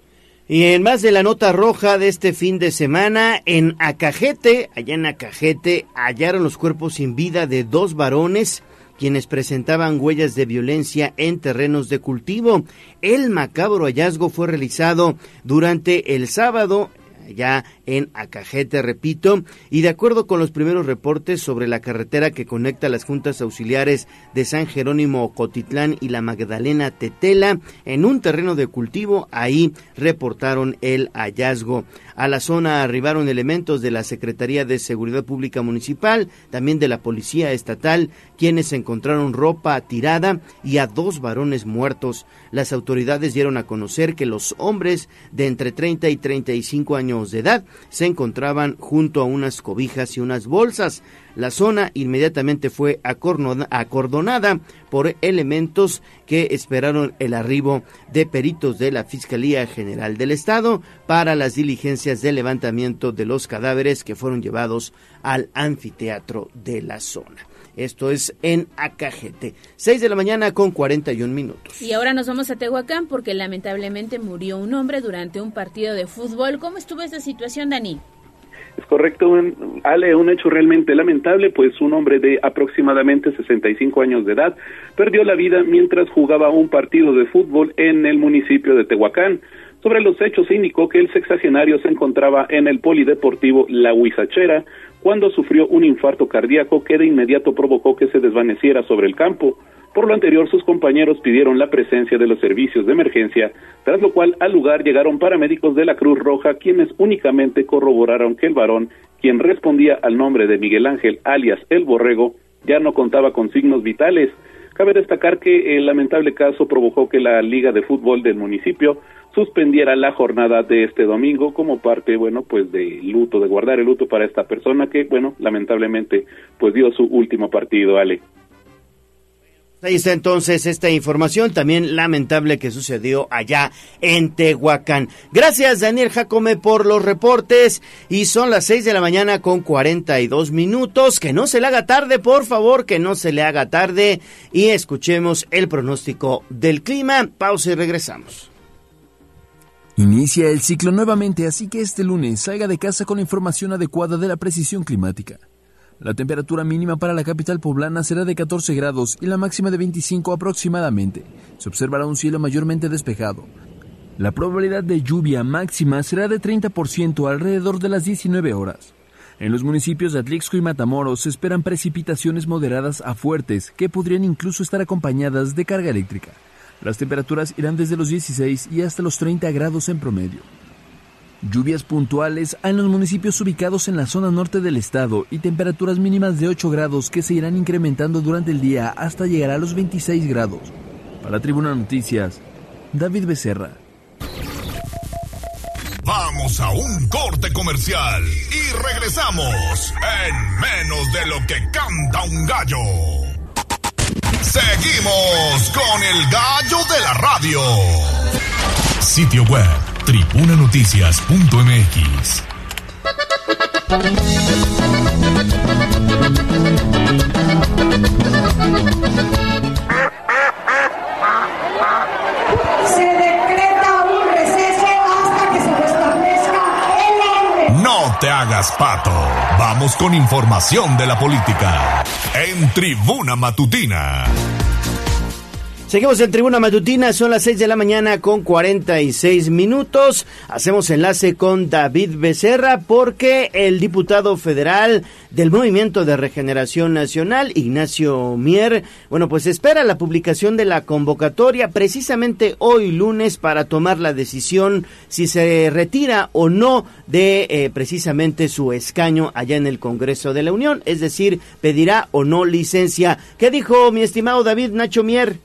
Speaker 1: Y en más de la nota roja de este fin de semana, en Acajete, allá en Acajete, hallaron los cuerpos sin vida de dos varones quienes presentaban huellas de violencia en terrenos de cultivo. El macabro hallazgo fue realizado durante el sábado ya en Acajete, repito, y de acuerdo con los primeros reportes sobre la carretera que conecta las juntas auxiliares de San Jerónimo Cotitlán y la Magdalena Tetela, en un terreno de cultivo, ahí reportaron el hallazgo. A la zona arribaron elementos de la Secretaría de Seguridad Pública Municipal, también de la Policía Estatal, quienes encontraron ropa tirada y a dos varones muertos. Las autoridades dieron a conocer que los hombres de entre 30 y 35 años de edad se encontraban junto a unas cobijas y unas bolsas. La zona inmediatamente fue acordonada por elementos que esperaron el arribo de peritos de la Fiscalía General del Estado para las diligencias de levantamiento de los cadáveres que fueron llevados al anfiteatro de la zona. Esto es en Acajete. 6 de la mañana con 41 minutos.
Speaker 7: Y ahora nos vamos a Tehuacán porque lamentablemente murió un hombre durante un partido de fútbol. ¿Cómo estuvo esa situación, Dani?
Speaker 18: Es correcto, Ale, un hecho realmente lamentable, pues un hombre de aproximadamente 65 años de edad perdió la vida mientras jugaba un partido de fútbol en el municipio de Tehuacán. Sobre los hechos indicó que el sexagenario se encontraba en el polideportivo La Huizachera cuando sufrió un infarto cardíaco que de inmediato provocó que se desvaneciera sobre el campo. Por lo anterior, sus compañeros pidieron la presencia de los servicios de emergencia, tras lo cual al lugar llegaron paramédicos de la Cruz Roja, quienes únicamente corroboraron que el varón, quien respondía al nombre de Miguel Ángel alias El Borrego, ya no contaba con signos vitales. Cabe destacar que el lamentable caso provocó que la Liga de Fútbol del municipio suspendiera la jornada de este domingo como parte, bueno, pues de luto, de guardar el luto para esta persona que, bueno, lamentablemente, pues dio su último partido, Ale.
Speaker 1: Ahí está entonces esta información también lamentable que sucedió allá en Tehuacán. Gracias Daniel Jacome por los reportes y son las 6 de la mañana con 42 minutos. Que no se le haga tarde, por favor, que no se le haga tarde y escuchemos el pronóstico del clima. Pausa y regresamos.
Speaker 19: Inicia el ciclo nuevamente, así que este lunes salga de casa con la información adecuada de la precisión climática. La temperatura mínima para la capital poblana será de 14 grados y la máxima de 25 aproximadamente. Se observará un cielo mayormente despejado. La probabilidad de lluvia máxima será de 30% alrededor de las 19 horas. En los municipios de Atlixco y Matamoros se esperan precipitaciones moderadas a fuertes que podrían incluso estar acompañadas de carga eléctrica. Las temperaturas irán desde los 16 y hasta los 30 grados en promedio. Lluvias puntuales en los municipios ubicados en la zona norte del estado y temperaturas mínimas de 8 grados que se irán incrementando durante el día hasta llegar a los 26 grados. Para Tribuna Noticias, David Becerra.
Speaker 2: Vamos a un corte comercial y regresamos en menos de lo que canta un gallo. Seguimos con el gallo de la radio. Sitio web, tribunanoticias.mx.
Speaker 20: Se decreta un receso hasta que se restablezca el orden.
Speaker 2: No te hagas pato. Vamos con información de la política en Tribuna Matutina.
Speaker 1: Seguimos en Tribuna Matutina, son las 6 de la mañana con 46 minutos. Hacemos enlace con David Becerra porque el diputado federal del Movimiento de Regeneración Nacional, Ignacio Mier, bueno, pues espera la publicación de la convocatoria precisamente hoy lunes para tomar la decisión si se retira o no de eh, precisamente su escaño allá en el Congreso de la Unión, es decir, pedirá o no licencia. ¿Qué dijo mi estimado David Nacho Mier?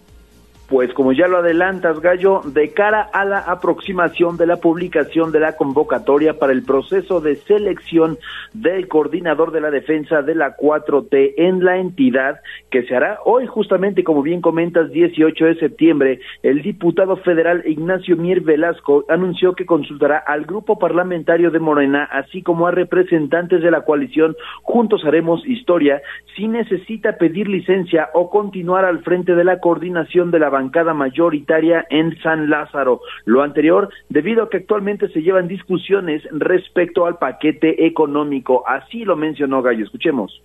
Speaker 8: Pues como ya lo adelantas, Gallo, de cara a la aproximación de la publicación de la convocatoria para el proceso de selección del coordinador de la defensa de la 4T en la entidad, que se hará hoy justamente, como bien comentas, 18 de septiembre, el diputado federal Ignacio Mier Velasco anunció que consultará al grupo parlamentario de Morena, así como a representantes de la coalición Juntos Haremos Historia, si necesita pedir licencia o continuar al frente de la coordinación de la bancada mayoritaria en San Lázaro. Lo anterior debido a que actualmente se llevan discusiones respecto al paquete económico. Así lo mencionó Gallo. Escuchemos.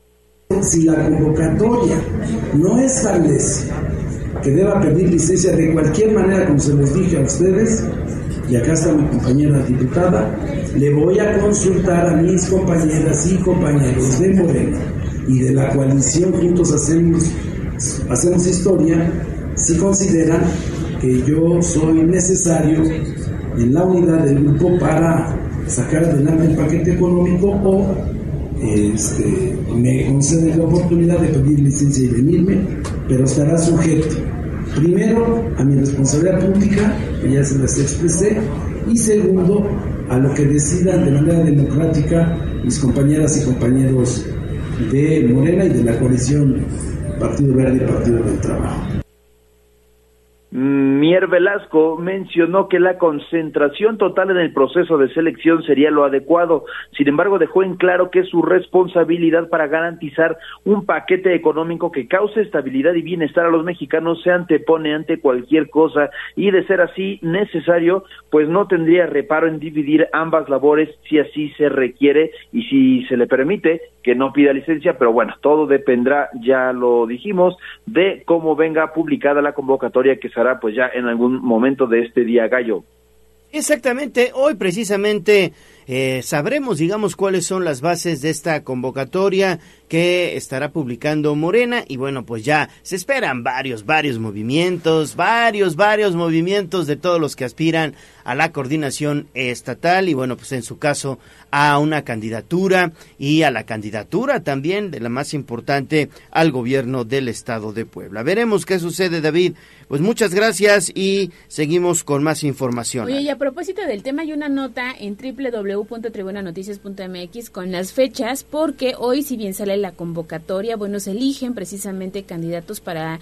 Speaker 21: Si la convocatoria no establece que deba pedir licencia de cualquier manera, como se les dije a ustedes, y acá está mi compañera diputada, le voy a consultar a mis compañeras y compañeros de Morena y de la coalición Juntos Hacemos, hacemos Historia si consideran que yo soy necesario en la unidad del grupo para sacar adelante el paquete económico o este, me conceden la oportunidad de pedir licencia y venirme, pero estará sujeto primero a mi responsabilidad pública, que ya se las expresé, y segundo a lo que decidan de manera democrática mis compañeras y compañeros de Morena y de la coalición Partido Verde y Partido del Trabajo.
Speaker 8: Mier Velasco mencionó que la concentración total en el proceso de selección sería lo adecuado. Sin embargo, dejó en claro que su responsabilidad para garantizar un paquete económico que cause estabilidad y bienestar a los mexicanos se antepone ante cualquier cosa y de ser así necesario, pues no tendría reparo en dividir ambas labores si así se requiere y si se le permite que no pida licencia, pero bueno, todo dependerá, ya lo dijimos, de cómo venga publicada la convocatoria que será pues ya en algún momento de este día gallo.
Speaker 1: Exactamente, hoy precisamente eh, sabremos, digamos, cuáles son las bases de esta convocatoria que estará publicando Morena y bueno, pues ya se esperan varios, varios movimientos, varios, varios movimientos de todos los que aspiran a la coordinación estatal y bueno, pues en su caso a una candidatura y a la candidatura también de la más importante al gobierno del estado de Puebla. Veremos qué sucede, David. Pues muchas gracias y seguimos con más información.
Speaker 7: Oye, y a propósito del tema hay una nota en www.tribunanoticias.mx con las fechas porque hoy si bien sale la convocatoria, bueno, se eligen precisamente candidatos para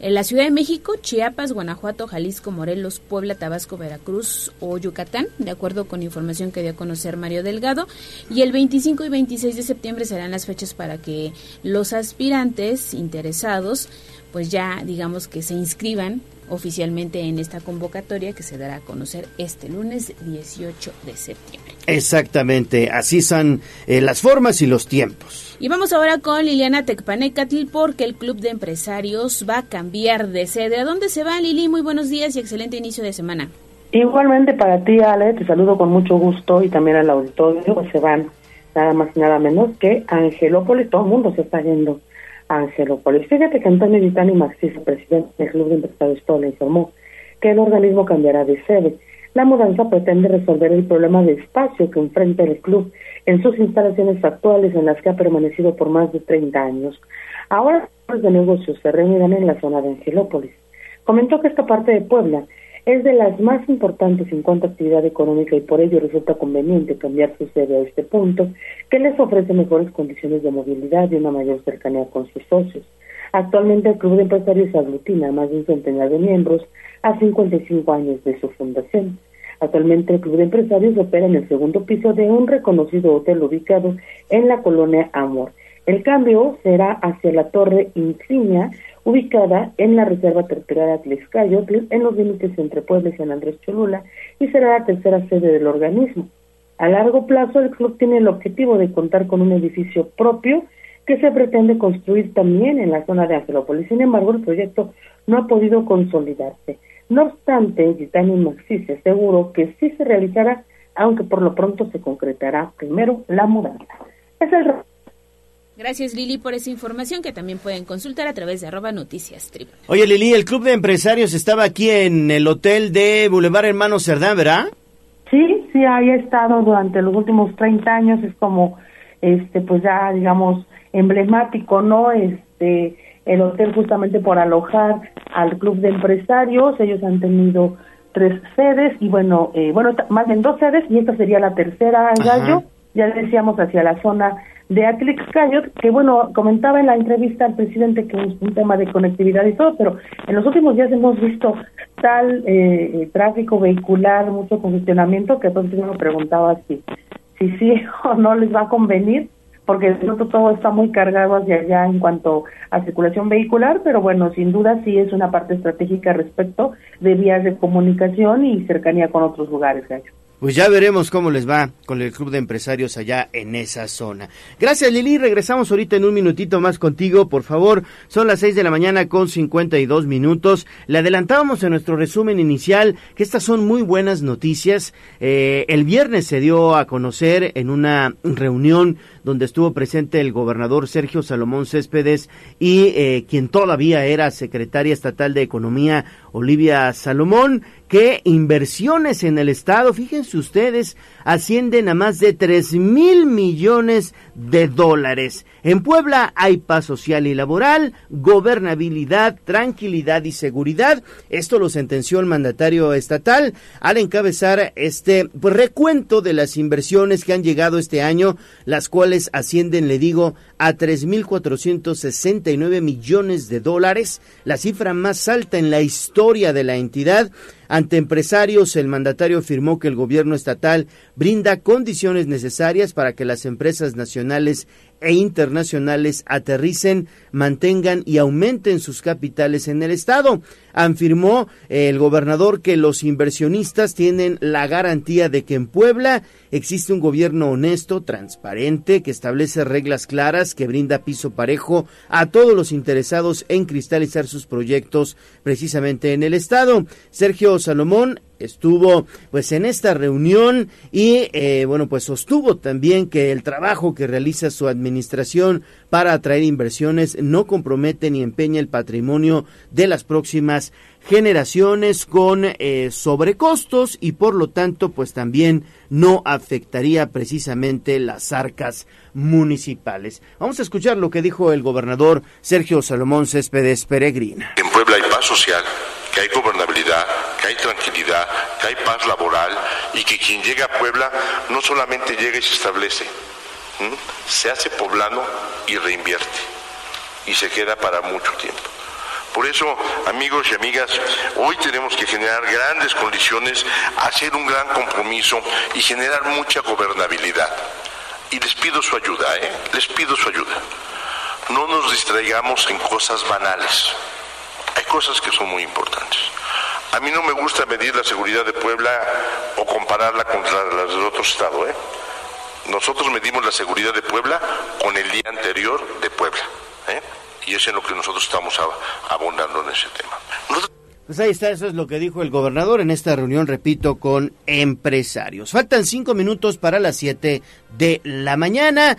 Speaker 7: en la Ciudad de México, Chiapas, Guanajuato, Jalisco, Morelos, Puebla, Tabasco, Veracruz o Yucatán, de acuerdo con información que dio a conocer Mario Delgado. Y el 25 y 26 de septiembre serán las fechas para que los aspirantes interesados, pues ya digamos que se inscriban oficialmente en esta convocatoria que se dará a conocer este lunes 18 de septiembre.
Speaker 1: Exactamente, así son eh, las formas y los tiempos.
Speaker 7: Y vamos ahora con Liliana Tecpanecatl porque el Club de Empresarios va a cambiar de sede. ¿A dónde se va Lili? Muy buenos días y excelente inicio de semana.
Speaker 22: Igualmente para ti, Ale, te saludo con mucho gusto y también al auditorio. Pues se van nada más y nada menos que Angelópolis. Todo el mundo se está yendo Angelópolis. Fíjate que Antonio Vitani Maxiso, presidente del Club de Empresarios le informó que el organismo cambiará de sede. La mudanza pretende resolver el problema de espacio que enfrenta el club en sus instalaciones actuales en las que ha permanecido por más de 30 años. Ahora los de negocios se reunirán en la zona de Angelópolis. Comentó que esta parte de Puebla es de las más importantes en cuanto a actividad económica y por ello resulta conveniente cambiar su sede a este punto, que les ofrece mejores condiciones de movilidad y una mayor cercanía con sus socios. Actualmente el Club de Empresarios aglutina a más de un centenar de miembros a 55 años de su fundación. Actualmente el Club de Empresarios opera en el segundo piso de un reconocido hotel ubicado en la colonia Amor. El cambio será hacia la Torre Insignia, ubicada en la Reserva Territorial Atlixcayotl, en los límites entre Puebla y San Andrés Cholula, y será la tercera sede del organismo. A largo plazo, el club tiene el objetivo de contar con un edificio propio que se pretende construir también en la zona de Angelópolis. Sin embargo, el proyecto no ha podido consolidarse. No obstante, Gitani Maxi se aseguró que sí se realizará, aunque por lo pronto se concretará primero la mudanza. Es el
Speaker 7: Gracias Lili por esa información que también pueden consultar a través de arroba noticias
Speaker 1: Oye Lili, el Club de Empresarios estaba aquí en el hotel de Boulevard Hermano Cerdán, ¿verdad?
Speaker 22: Sí, sí, ahí he estado durante los últimos 30 años, es como, este, pues ya digamos, emblemático, ¿no? Este, el hotel justamente por alojar al club de empresarios. Ellos han tenido tres sedes y bueno, eh, bueno, más bien dos sedes y esta sería la tercera gallo. Ya decíamos hacia la zona de Atlixcayot, que bueno, comentaba en la entrevista al presidente que es un tema de conectividad y todo, pero en los últimos días hemos visto tal eh, tráfico vehicular, mucho congestionamiento, que entonces yo me preguntaba si, si sí [LAUGHS] o no les va a convenir porque todo está muy cargado hacia allá en cuanto a circulación vehicular, pero bueno, sin duda sí es una parte estratégica respecto de vías de comunicación y cercanía con otros lugares, Gallo.
Speaker 1: Pues ya veremos cómo les va con el club de empresarios allá en esa zona. Gracias Lili, regresamos ahorita en un minutito más contigo, por favor. Son las seis de la mañana con cincuenta y dos minutos. Le adelantábamos en nuestro resumen inicial que estas son muy buenas noticias. Eh, el viernes se dio a conocer en una reunión donde estuvo presente el gobernador Sergio Salomón Céspedes y eh, quien todavía era secretaria estatal de Economía, Olivia Salomón, que inversiones en el Estado, fíjense ustedes, ascienden a más de 3 mil millones de dólares. En Puebla hay paz social y laboral, gobernabilidad, tranquilidad y seguridad. Esto lo sentenció el mandatario estatal al encabezar este pues, recuento de las inversiones que han llegado este año, las cuales ascienden, le digo, a 3.469 millones de dólares, la cifra más alta en la historia de la entidad. Ante empresarios, el mandatario afirmó que el gobierno estatal brinda condiciones necesarias para que las empresas nacionales e internacionales aterricen, mantengan y aumenten sus capitales en el Estado. Afirmó el gobernador que los inversionistas tienen la garantía de que en Puebla existe un gobierno honesto, transparente, que establece reglas claras, que brinda piso parejo a todos los interesados en cristalizar sus proyectos precisamente en el Estado. Sergio Salomón estuvo pues en esta reunión y eh, bueno pues sostuvo también que el trabajo que realiza su administración para atraer inversiones no compromete ni empeña el patrimonio de las próximas generaciones con eh, sobrecostos y por lo tanto pues también no afectaría precisamente las arcas municipales. Vamos a escuchar lo que dijo el gobernador Sergio Salomón Céspedes Peregrina.
Speaker 23: En Puebla hay paz social, que hay gobernabilidad, hay tranquilidad, que hay paz laboral y que quien llega a Puebla no solamente llega y se establece, se hace poblano y reinvierte y se queda para mucho tiempo. Por eso, amigos y amigas, hoy tenemos que generar grandes condiciones, hacer un gran compromiso y generar mucha gobernabilidad. Y les pido su ayuda, ¿eh? Les pido su ayuda. No nos distraigamos en cosas banales. Hay cosas que son muy importantes. A mí no me gusta medir la seguridad de Puebla o compararla contra las del otro estado, ¿eh? Nosotros medimos la seguridad de Puebla con el día anterior de Puebla. ¿eh? Y es en lo que nosotros estamos abundando en ese tema.
Speaker 1: Pues ahí está, eso es lo que dijo el gobernador en esta reunión, repito, con empresarios. Faltan cinco minutos para las siete de la mañana.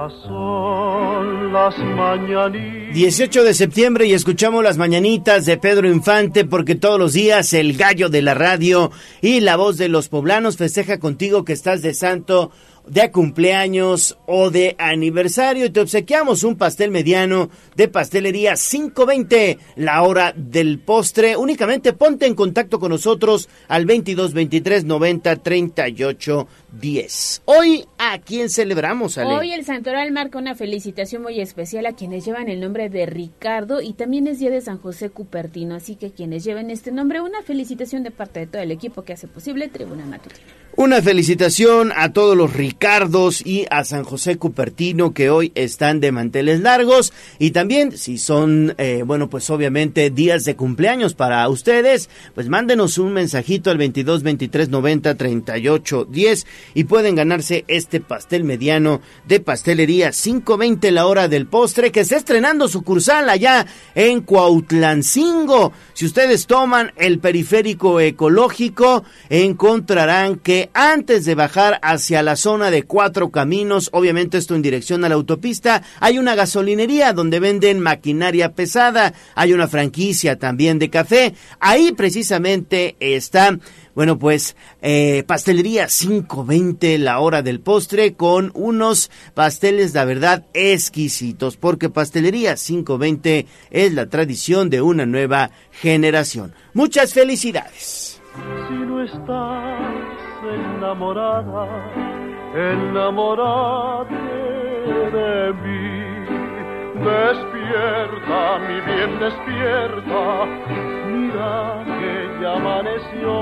Speaker 24: Estas son las mañanitas.
Speaker 1: 18 de septiembre y escuchamos las mañanitas de Pedro Infante porque todos los días el gallo de la radio y la voz de los poblanos festeja contigo que estás de santo de cumpleaños o de aniversario. Y te obsequiamos un pastel mediano de pastelería 520 la hora del postre. Únicamente ponte en contacto con nosotros al 22 23 90 38 10 hoy a quién celebramos Ale?
Speaker 7: hoy el Santoral marca una felicitación muy especial a quienes llevan el nombre de Ricardo y también es día de San José Cupertino. Así que quienes lleven este nombre una felicitación de parte de todo el equipo que hace posible Tribuna Matutina.
Speaker 1: Una felicitación a todos los Ricardos y a San José Cupertino que hoy están de manteles largos y también si son, eh, bueno, pues obviamente días de cumpleaños para ustedes, pues mándenos un mensajito al 22 23 90 38 10 y pueden ganarse este pastel mediano de pastelería 520 la hora del postre que está estrenando sucursal allá en Cuautlancingo. Si ustedes toman el periférico ecológico encontrarán que antes de bajar hacia la zona de cuatro caminos, obviamente esto en dirección a la autopista, hay una gasolinería donde venden maquinaria pesada, hay una franquicia también de café, ahí precisamente está bueno, pues eh, pastelería 520 la hora del postre con unos pasteles de verdad exquisitos, porque pastelería 520 es la tradición de una nueva generación. Muchas felicidades.
Speaker 24: Si no estás enamorada, enamorate de mí. Despierta, mi bien, despierta, mira que ya amaneció.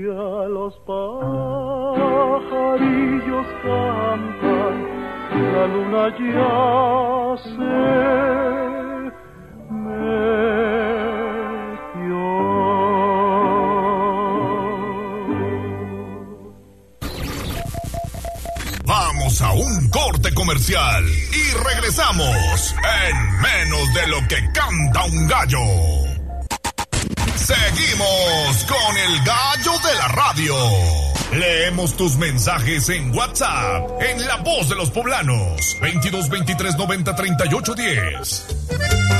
Speaker 24: Ya los pajarillos cantan, la luna ya se
Speaker 2: Vamos a un corte comercial y regresamos en menos de lo que canta un gallo. Seguimos con el gallo de la radio. Leemos tus mensajes en WhatsApp, en La Voz de los Poblanos, 22 23 90 38 10.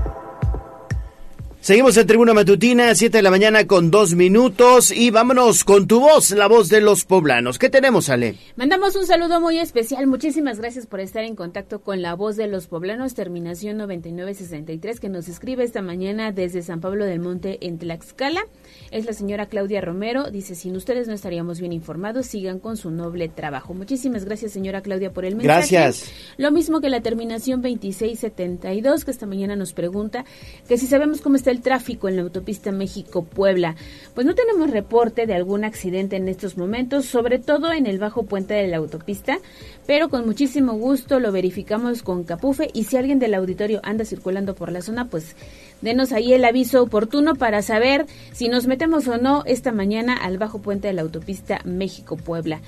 Speaker 1: Seguimos en Tribuna Matutina, 7 de la mañana con dos minutos y vámonos con tu voz, la voz de los poblanos. ¿Qué tenemos, Ale?
Speaker 7: Mandamos un saludo muy especial. Muchísimas gracias por estar en contacto con la voz de los poblanos, terminación 9963, que nos escribe esta mañana desde San Pablo del Monte en Tlaxcala. Es la señora Claudia Romero. Dice, sin ustedes no estaríamos bien informados, sigan con su noble trabajo. Muchísimas gracias, señora Claudia, por el mensaje.
Speaker 1: Gracias.
Speaker 7: Lo mismo que la terminación 2672, que esta mañana nos pregunta que si sabemos cómo está el tráfico en la autopista México-Puebla. Pues no tenemos reporte de algún accidente en estos momentos, sobre todo en el bajo puente de la autopista, pero con muchísimo gusto lo verificamos con Capufe y si alguien del auditorio anda circulando por la zona, pues denos ahí el aviso oportuno para saber si nos metemos o no esta mañana al bajo puente de la autopista México-Puebla.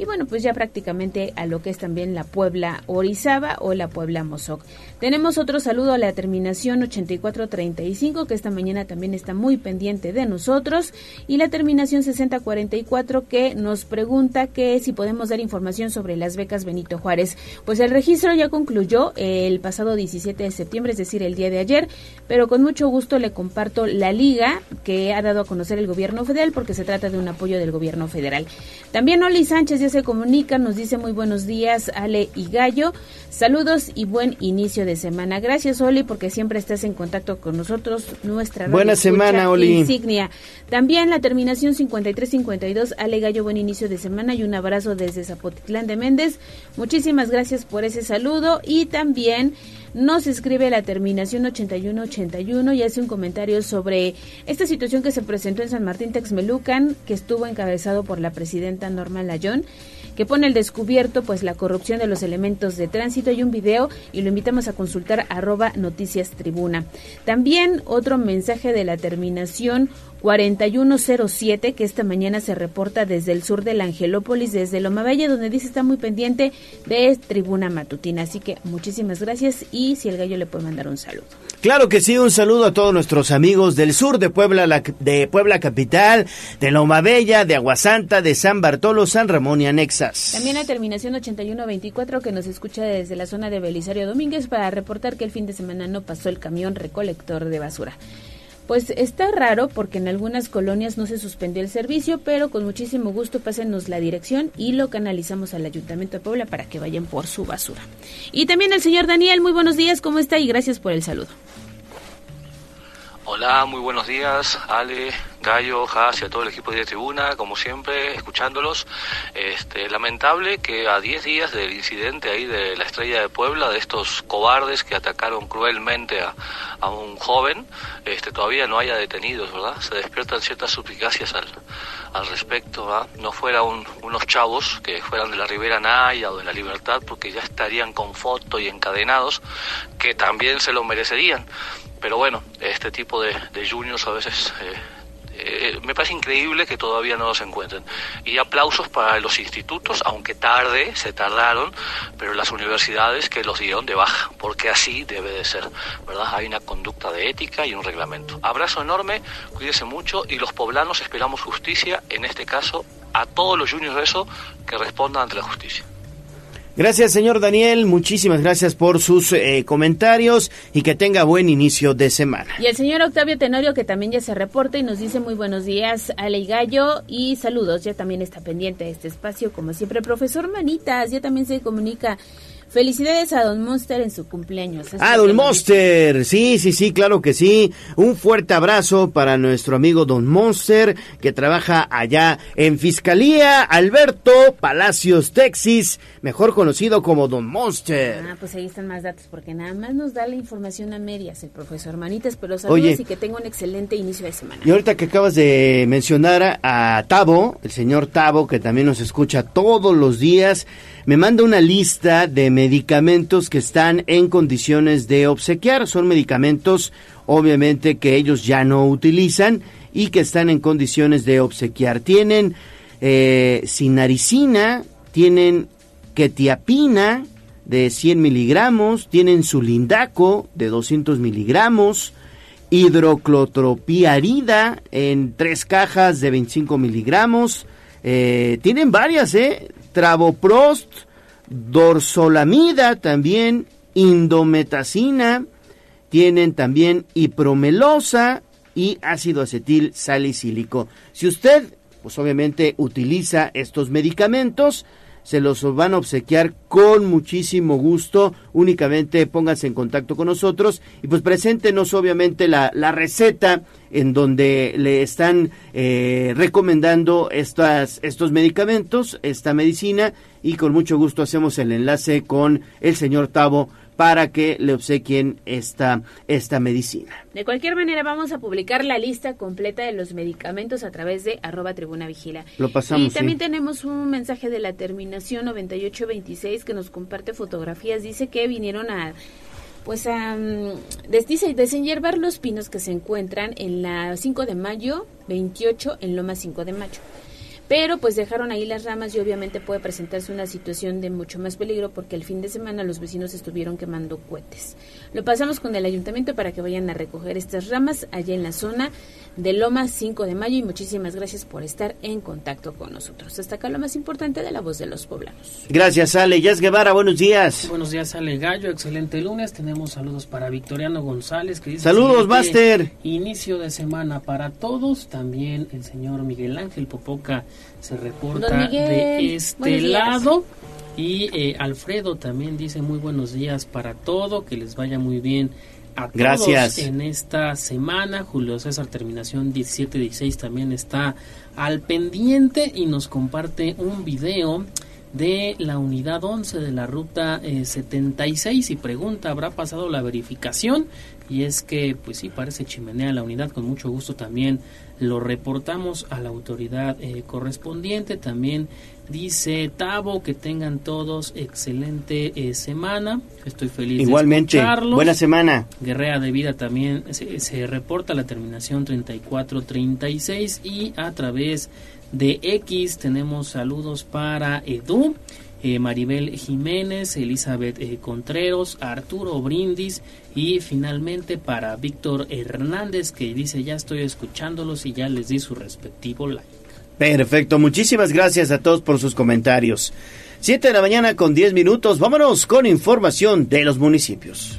Speaker 7: Y bueno, pues ya prácticamente a lo que es también la Puebla Orizaba o la Puebla Mozoc. Tenemos otro saludo a la terminación 8435 que esta mañana también está muy pendiente de nosotros y la terminación 6044 que nos pregunta que si podemos dar información sobre las becas Benito Juárez. Pues el registro ya concluyó el pasado 17 de septiembre, es decir, el día de ayer, pero con mucho gusto le comparto la liga que ha dado a conocer el gobierno federal porque se trata de un apoyo del gobierno federal. También Oli Sánchez ya se comunica, nos dice muy buenos días Ale y Gallo. Saludos y buen inicio de semana. Gracias Oli porque siempre estás en contacto con nosotros, nuestra
Speaker 1: Buena semana, Oli.
Speaker 7: insignia. También la terminación 5352 Ale Gallo, buen inicio de semana y un abrazo desde Zapotitlán de Méndez. Muchísimas gracias por ese saludo y también nos escribe la terminación 8181 y hace un comentario sobre esta situación que se presentó en San Martín Texmelucan, que estuvo encabezado por la presidenta Norma Layón que pone al descubierto pues la corrupción de los elementos de tránsito y un video y lo invitamos a consultar arroba noticias tribuna. También otro mensaje de la terminación 4107 que esta mañana se reporta desde el sur de la Angelópolis, desde Loma Bella, donde dice está muy pendiente de Tribuna Matutina. Así que muchísimas gracias y si el gallo le puede mandar un saludo.
Speaker 1: Claro que sí, un saludo a todos nuestros amigos del sur de Puebla, la- de Puebla Capital, de Loma Bella, de Aguasanta, de San Bartolo, San Ramón y anexas.
Speaker 7: También la terminación 8124 que nos escucha desde la zona de Belisario Domínguez para reportar que el fin de semana no pasó el camión recolector de basura. Pues está raro porque en algunas colonias no se suspendió el servicio, pero con muchísimo gusto pásenos la dirección y lo canalizamos al Ayuntamiento de Puebla para que vayan por su basura. Y también el señor Daniel, muy buenos días, ¿cómo está? Y gracias por el saludo.
Speaker 25: Hola, muy buenos días, Ale, Gallo, Haas y a todo el equipo de Tribuna, como siempre, escuchándolos. Este, lamentable que a 10 días del incidente ahí de la Estrella de Puebla, de estos cobardes que atacaron cruelmente a, a un joven, este, todavía no haya detenidos, ¿verdad? Se despiertan ciertas suplicacias al, al respecto, ¿verdad? No fuera un- unos chavos que fueran de la Ribera Naya o de la Libertad, porque ya estarían con foto y encadenados, que también se lo merecerían. Pero bueno, este tipo de, de juniors a veces eh, eh, me parece increíble que todavía no los encuentren. Y aplausos para los institutos, aunque tarde, se tardaron, pero las universidades que los dieron de baja, porque así debe de ser, ¿verdad? Hay una conducta de ética y un reglamento. Abrazo enorme, cuídese mucho y los poblanos esperamos justicia, en este caso, a todos los juniors de eso que respondan ante la justicia.
Speaker 1: Gracias, señor Daniel. Muchísimas gracias por sus eh, comentarios y que tenga buen inicio de semana.
Speaker 7: Y el señor Octavio Tenorio, que también ya se reporta y nos dice muy buenos días, Ale y Gallo, y saludos. Ya también está pendiente de este espacio, como siempre. Profesor Manitas, ya también se comunica. Felicidades a Don Monster en su cumpleaños.
Speaker 1: Ah, Don Monster, sí, sí, sí, claro que sí. Un fuerte abrazo para nuestro amigo Don Monster, que trabaja allá en Fiscalía Alberto Palacios, Texas, mejor conocido como Don Monster.
Speaker 7: Ah, pues ahí están más datos, porque nada más nos da la información a medias el profesor Manitas, pero saludos y que tenga un excelente inicio de semana.
Speaker 1: Y ahorita que acabas de mencionar a Tavo, el señor Tavo, que también nos escucha todos los días, me manda una lista de medicamentos que están en condiciones de obsequiar. Son medicamentos, obviamente, que ellos ya no utilizan y que están en condiciones de obsequiar. Tienen eh, sinaricina, tienen ketiapina de 100 miligramos, tienen sulindaco de 200 miligramos, hidroclotropiarida en tres cajas de 25 miligramos. Eh, tienen varias, ¿eh? Travoprost, dorsolamida también, indometacina, tienen también hipromelosa y ácido acetil salicílico. Si usted, pues obviamente utiliza estos medicamentos, se los van a obsequiar con muchísimo gusto. Únicamente pónganse en contacto con nosotros y pues preséntenos obviamente la, la receta en donde le están eh, recomendando estas, estos medicamentos, esta medicina y con mucho gusto hacemos el enlace con el señor Tavo para que le obsequien esta, esta medicina.
Speaker 7: De cualquier manera, vamos a publicar la lista completa de los medicamentos a través de arroba tribuna vigila.
Speaker 1: Lo pasamos.
Speaker 7: Y también tenemos un mensaje de la terminación 9826 que nos comparte fotografías. Dice que vinieron a pues a um, desenhiervar los pinos que se encuentran en la 5 de mayo 28 en Loma 5 de mayo pero pues dejaron ahí las ramas y obviamente puede presentarse una situación de mucho más peligro porque el fin de semana los vecinos estuvieron quemando cohetes. Lo pasamos con el ayuntamiento para que vayan a recoger estas ramas allá en la zona de Loma 5 de mayo y muchísimas gracias por estar en contacto con nosotros. Hasta acá lo más importante de la voz de los poblanos.
Speaker 1: Gracias Ale. Yas Guevara, buenos días.
Speaker 26: Buenos días Ale Gallo, excelente lunes. Tenemos saludos para Victoriano González que dice...
Speaker 1: Saludos, Master.
Speaker 26: Inicio de semana para todos. También el señor Miguel Ángel Popoca se reporta de este lado. Y eh, Alfredo también dice muy buenos días para todo, que les vaya muy bien a todos
Speaker 1: Gracias.
Speaker 26: en esta semana. Julio César Terminación 1716 también está al pendiente y nos comparte un video de la unidad 11 de la ruta eh, 76 y pregunta, ¿habrá pasado la verificación? Y es que, pues sí, parece chimenea la unidad, con mucho gusto también lo reportamos a la autoridad eh, correspondiente. También dice Tavo que tengan todos excelente eh, semana. Estoy feliz
Speaker 1: Igualmente,
Speaker 26: de escucharlos.
Speaker 1: buena semana.
Speaker 26: Guerrea de Vida también se, se reporta la terminación 3436 y a través de X tenemos saludos para Edu. Eh, Maribel Jiménez, Elizabeth eh, Contreros, Arturo Brindis y finalmente para Víctor Hernández que dice ya estoy escuchándolos y ya les di su respectivo like.
Speaker 1: Perfecto, muchísimas gracias a todos por sus comentarios. Siete de la mañana con 10 minutos, vámonos con información de los municipios.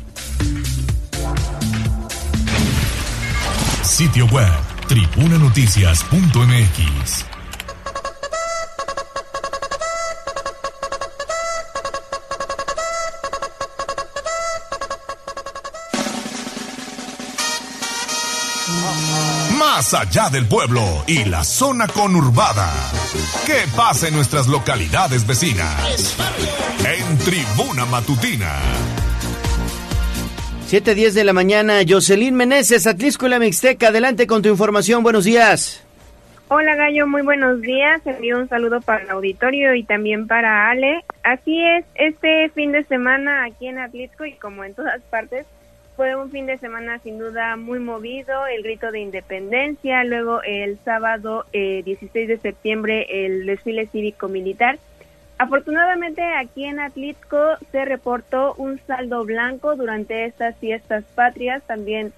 Speaker 2: Sitio web, tribunanoticias.mx. Más allá del pueblo y la zona conurbada. ¿Qué pasa en nuestras localidades vecinas? En Tribuna Matutina.
Speaker 1: 7.10 de la mañana, Jocelyn Meneses, Atlisco y la Mixteca, adelante con tu información, buenos días.
Speaker 27: Hola Gallo, muy buenos días. Envío un saludo para el auditorio y también para Ale. Así es, este fin de semana aquí en Atlisco y como en todas partes, fue un fin de semana sin duda muy movido, el grito de independencia, luego el sábado eh, 16 de septiembre el desfile cívico-militar. Afortunadamente aquí en Atlixco se reportó un saldo blanco durante estas fiestas patrias, también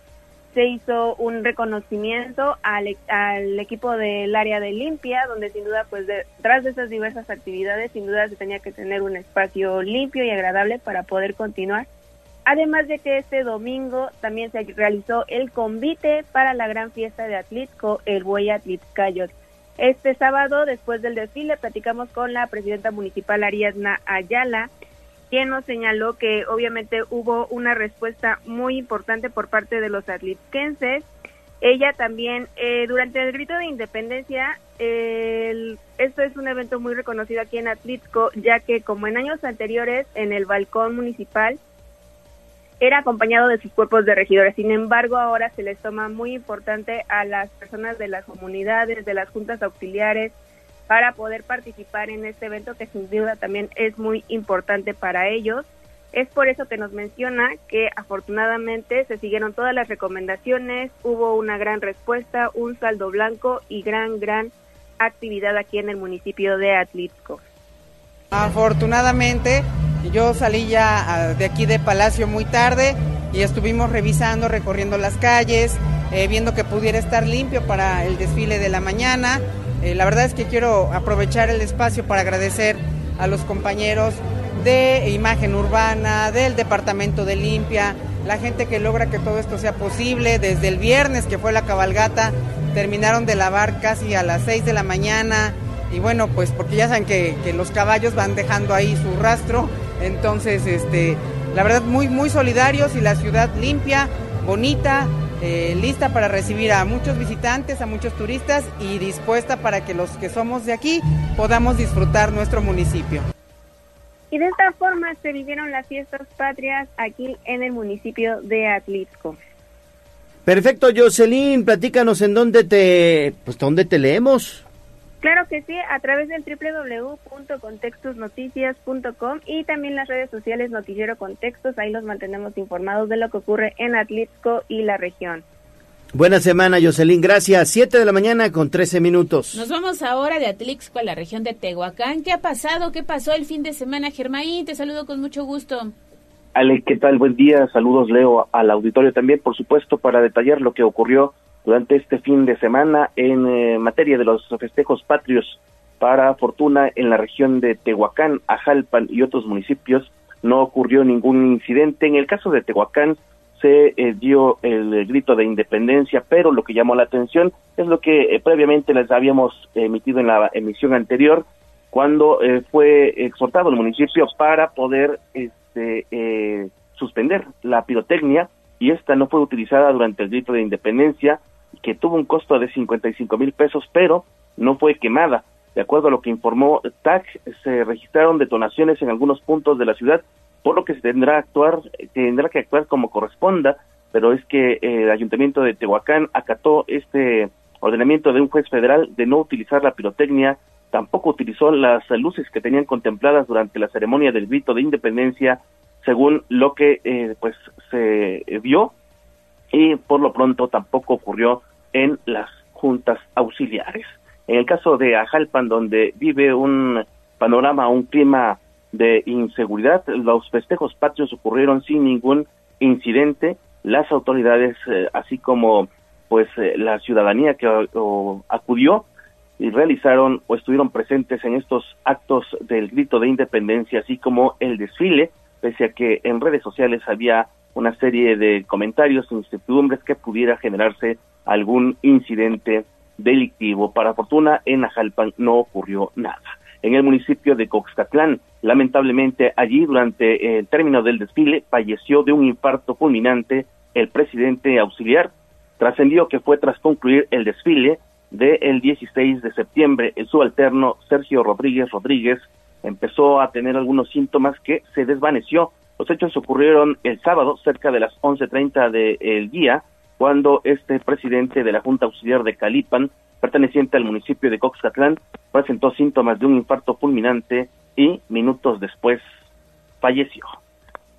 Speaker 27: se hizo un reconocimiento al, al equipo del área de limpia, donde sin duda, pues detrás de esas diversas actividades, sin duda se tenía que tener un espacio limpio y agradable para poder continuar. Además de que este domingo también se realizó el convite para la gran fiesta de Atlixco, el Buey Atlixcayot. Este sábado, después del desfile, platicamos con la presidenta municipal Ariadna Ayala quien nos señaló que obviamente hubo una respuesta muy importante por parte de los atlitquenses. Ella también, eh, durante el grito de independencia, esto es un evento muy reconocido aquí en Atlitco, ya que como en años anteriores, en el balcón municipal, era acompañado de sus cuerpos de regidores. Sin embargo, ahora se les toma muy importante a las personas de las comunidades, de las juntas auxiliares, para poder participar en este evento que sin duda también es muy importante para ellos. Es por eso que nos menciona que afortunadamente se siguieron todas las recomendaciones, hubo una gran respuesta, un saldo blanco y gran, gran actividad aquí en el municipio de Atlixco.
Speaker 28: Afortunadamente yo salí ya ah, de aquí de Palacio muy tarde y estuvimos revisando, recorriendo las calles, eh, viendo que pudiera estar limpio para el desfile de la mañana. Eh, la verdad es que quiero aprovechar el espacio para agradecer a los compañeros de imagen urbana, del departamento de limpia, la gente que logra que todo esto sea posible. Desde el viernes que fue la cabalgata, terminaron de lavar casi a las 6 de la mañana. Y bueno, pues porque ya saben que, que los caballos van dejando ahí su rastro. Entonces, este, la verdad, muy, muy solidarios y la ciudad limpia, bonita, eh, lista para recibir a muchos visitantes, a muchos turistas y dispuesta para que los que somos de aquí podamos disfrutar nuestro municipio.
Speaker 27: Y de esta forma se vivieron las fiestas patrias aquí en el municipio de Atlixco.
Speaker 1: Perfecto, Jocelyn, platícanos en dónde te, pues dónde te leemos.
Speaker 27: Claro que sí, a través del www.contextosnoticias.com y también las redes sociales Noticiero Contextos, ahí los mantenemos informados de lo que ocurre en Atlixco y la región.
Speaker 1: Buena semana, Jocelyn. Gracias. Siete de la mañana con 13 minutos.
Speaker 7: Nos vamos ahora de Atlixco a la región de Tehuacán. ¿Qué ha pasado? ¿Qué pasó el fin de semana, Germain? Te saludo con mucho gusto.
Speaker 29: Ale, ¿qué tal? Buen día. Saludos, Leo, al auditorio también, por supuesto, para detallar lo que ocurrió durante este fin de semana en eh, materia de los festejos patrios para fortuna en la región de Tehuacán, Ajalpan y otros municipios no ocurrió ningún incidente. En el caso de Tehuacán se eh, dio el grito de independencia, pero lo que llamó la atención es lo que eh, previamente les habíamos emitido en la emisión anterior, cuando fue exhortado el municipio para poder este, suspender la pirotecnia y esta no fue utilizada durante el grito de independencia que tuvo un costo de 55 mil pesos, pero no fue quemada. De acuerdo a lo que informó TAC, se registraron detonaciones en algunos puntos de la ciudad, por lo que se tendrá, actuar, tendrá que actuar como corresponda, pero es que eh, el ayuntamiento de Tehuacán acató este ordenamiento de un juez federal de no utilizar la pirotecnia, tampoco utilizó las luces que tenían contempladas durante la ceremonia del grito de independencia, según lo que eh, pues se vio y por lo pronto tampoco ocurrió en las juntas auxiliares. En el caso de Ajalpan, donde vive un panorama, un clima de inseguridad, los festejos patrios ocurrieron sin ningún incidente. Las autoridades, eh, así como pues eh, la ciudadanía que acudió y realizaron o estuvieron presentes en estos actos del grito de independencia, así como el desfile, pese a que en redes sociales había una serie de comentarios e incertidumbres que pudiera generarse algún incidente delictivo. Para fortuna, en Ajalpan no ocurrió nada. En el municipio de Coxcatlán, lamentablemente allí durante el término del desfile falleció de un infarto fulminante el presidente auxiliar. Trascendió que fue tras concluir el desfile del 16 de septiembre. El subalterno Sergio Rodríguez Rodríguez empezó a tener algunos síntomas que se desvaneció. Los hechos ocurrieron el sábado cerca de las 11.30 del día cuando este presidente de la Junta Auxiliar de Calipan, perteneciente al municipio de Coxcatlán, presentó síntomas de un infarto fulminante y minutos después falleció.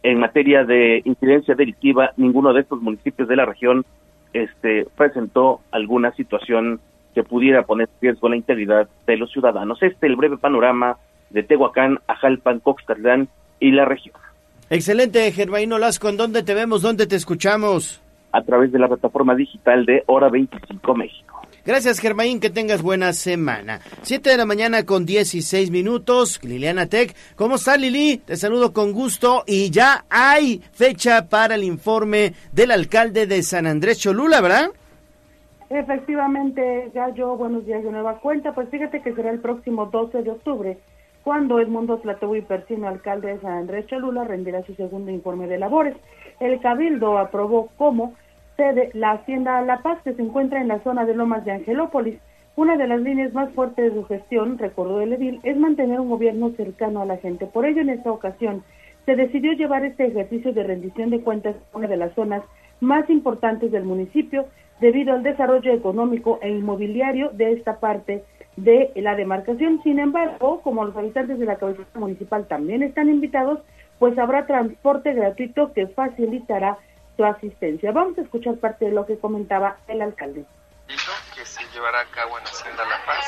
Speaker 29: En materia de incidencia delictiva, ninguno de estos municipios de la región este, presentó alguna situación que pudiera poner en riesgo la integridad de los ciudadanos. Este es el breve panorama de Tehuacán, Ajalpan, Coxcatlán y la región.
Speaker 1: Excelente, Germaino Lasco. ¿En dónde te vemos? ¿Dónde te escuchamos?
Speaker 29: a través de la plataforma digital de Hora 25 México.
Speaker 1: Gracias, Germain, que tengas buena semana. Siete de la mañana con 16 minutos. Liliana Tech, ¿cómo está Lili? Te saludo con gusto y ya hay fecha para el informe del alcalde de San Andrés Cholula, ¿verdad?
Speaker 22: Efectivamente, ya yo, buenos días de nueva cuenta. Pues fíjate que será el próximo 12 de octubre cuando Edmundo y Persino, alcalde de San Andrés Cholula, rendirá su segundo informe de labores. El Cabildo aprobó como sede la Hacienda La Paz, que se encuentra en la zona de Lomas de Angelópolis. Una de las líneas más fuertes de su gestión, recordó el edil, es mantener un gobierno cercano a la gente. Por ello, en esta ocasión, se decidió llevar este ejercicio de rendición de cuentas a una de las zonas más importantes del municipio debido al desarrollo económico e inmobiliario de esta parte de la demarcación. Sin embargo, como los habitantes de la cabecera municipal también están invitados, pues habrá transporte gratuito que facilitará su asistencia. Vamos a escuchar parte de lo que comentaba el alcalde.
Speaker 30: Que se llevará a cabo en Hacienda La Paz,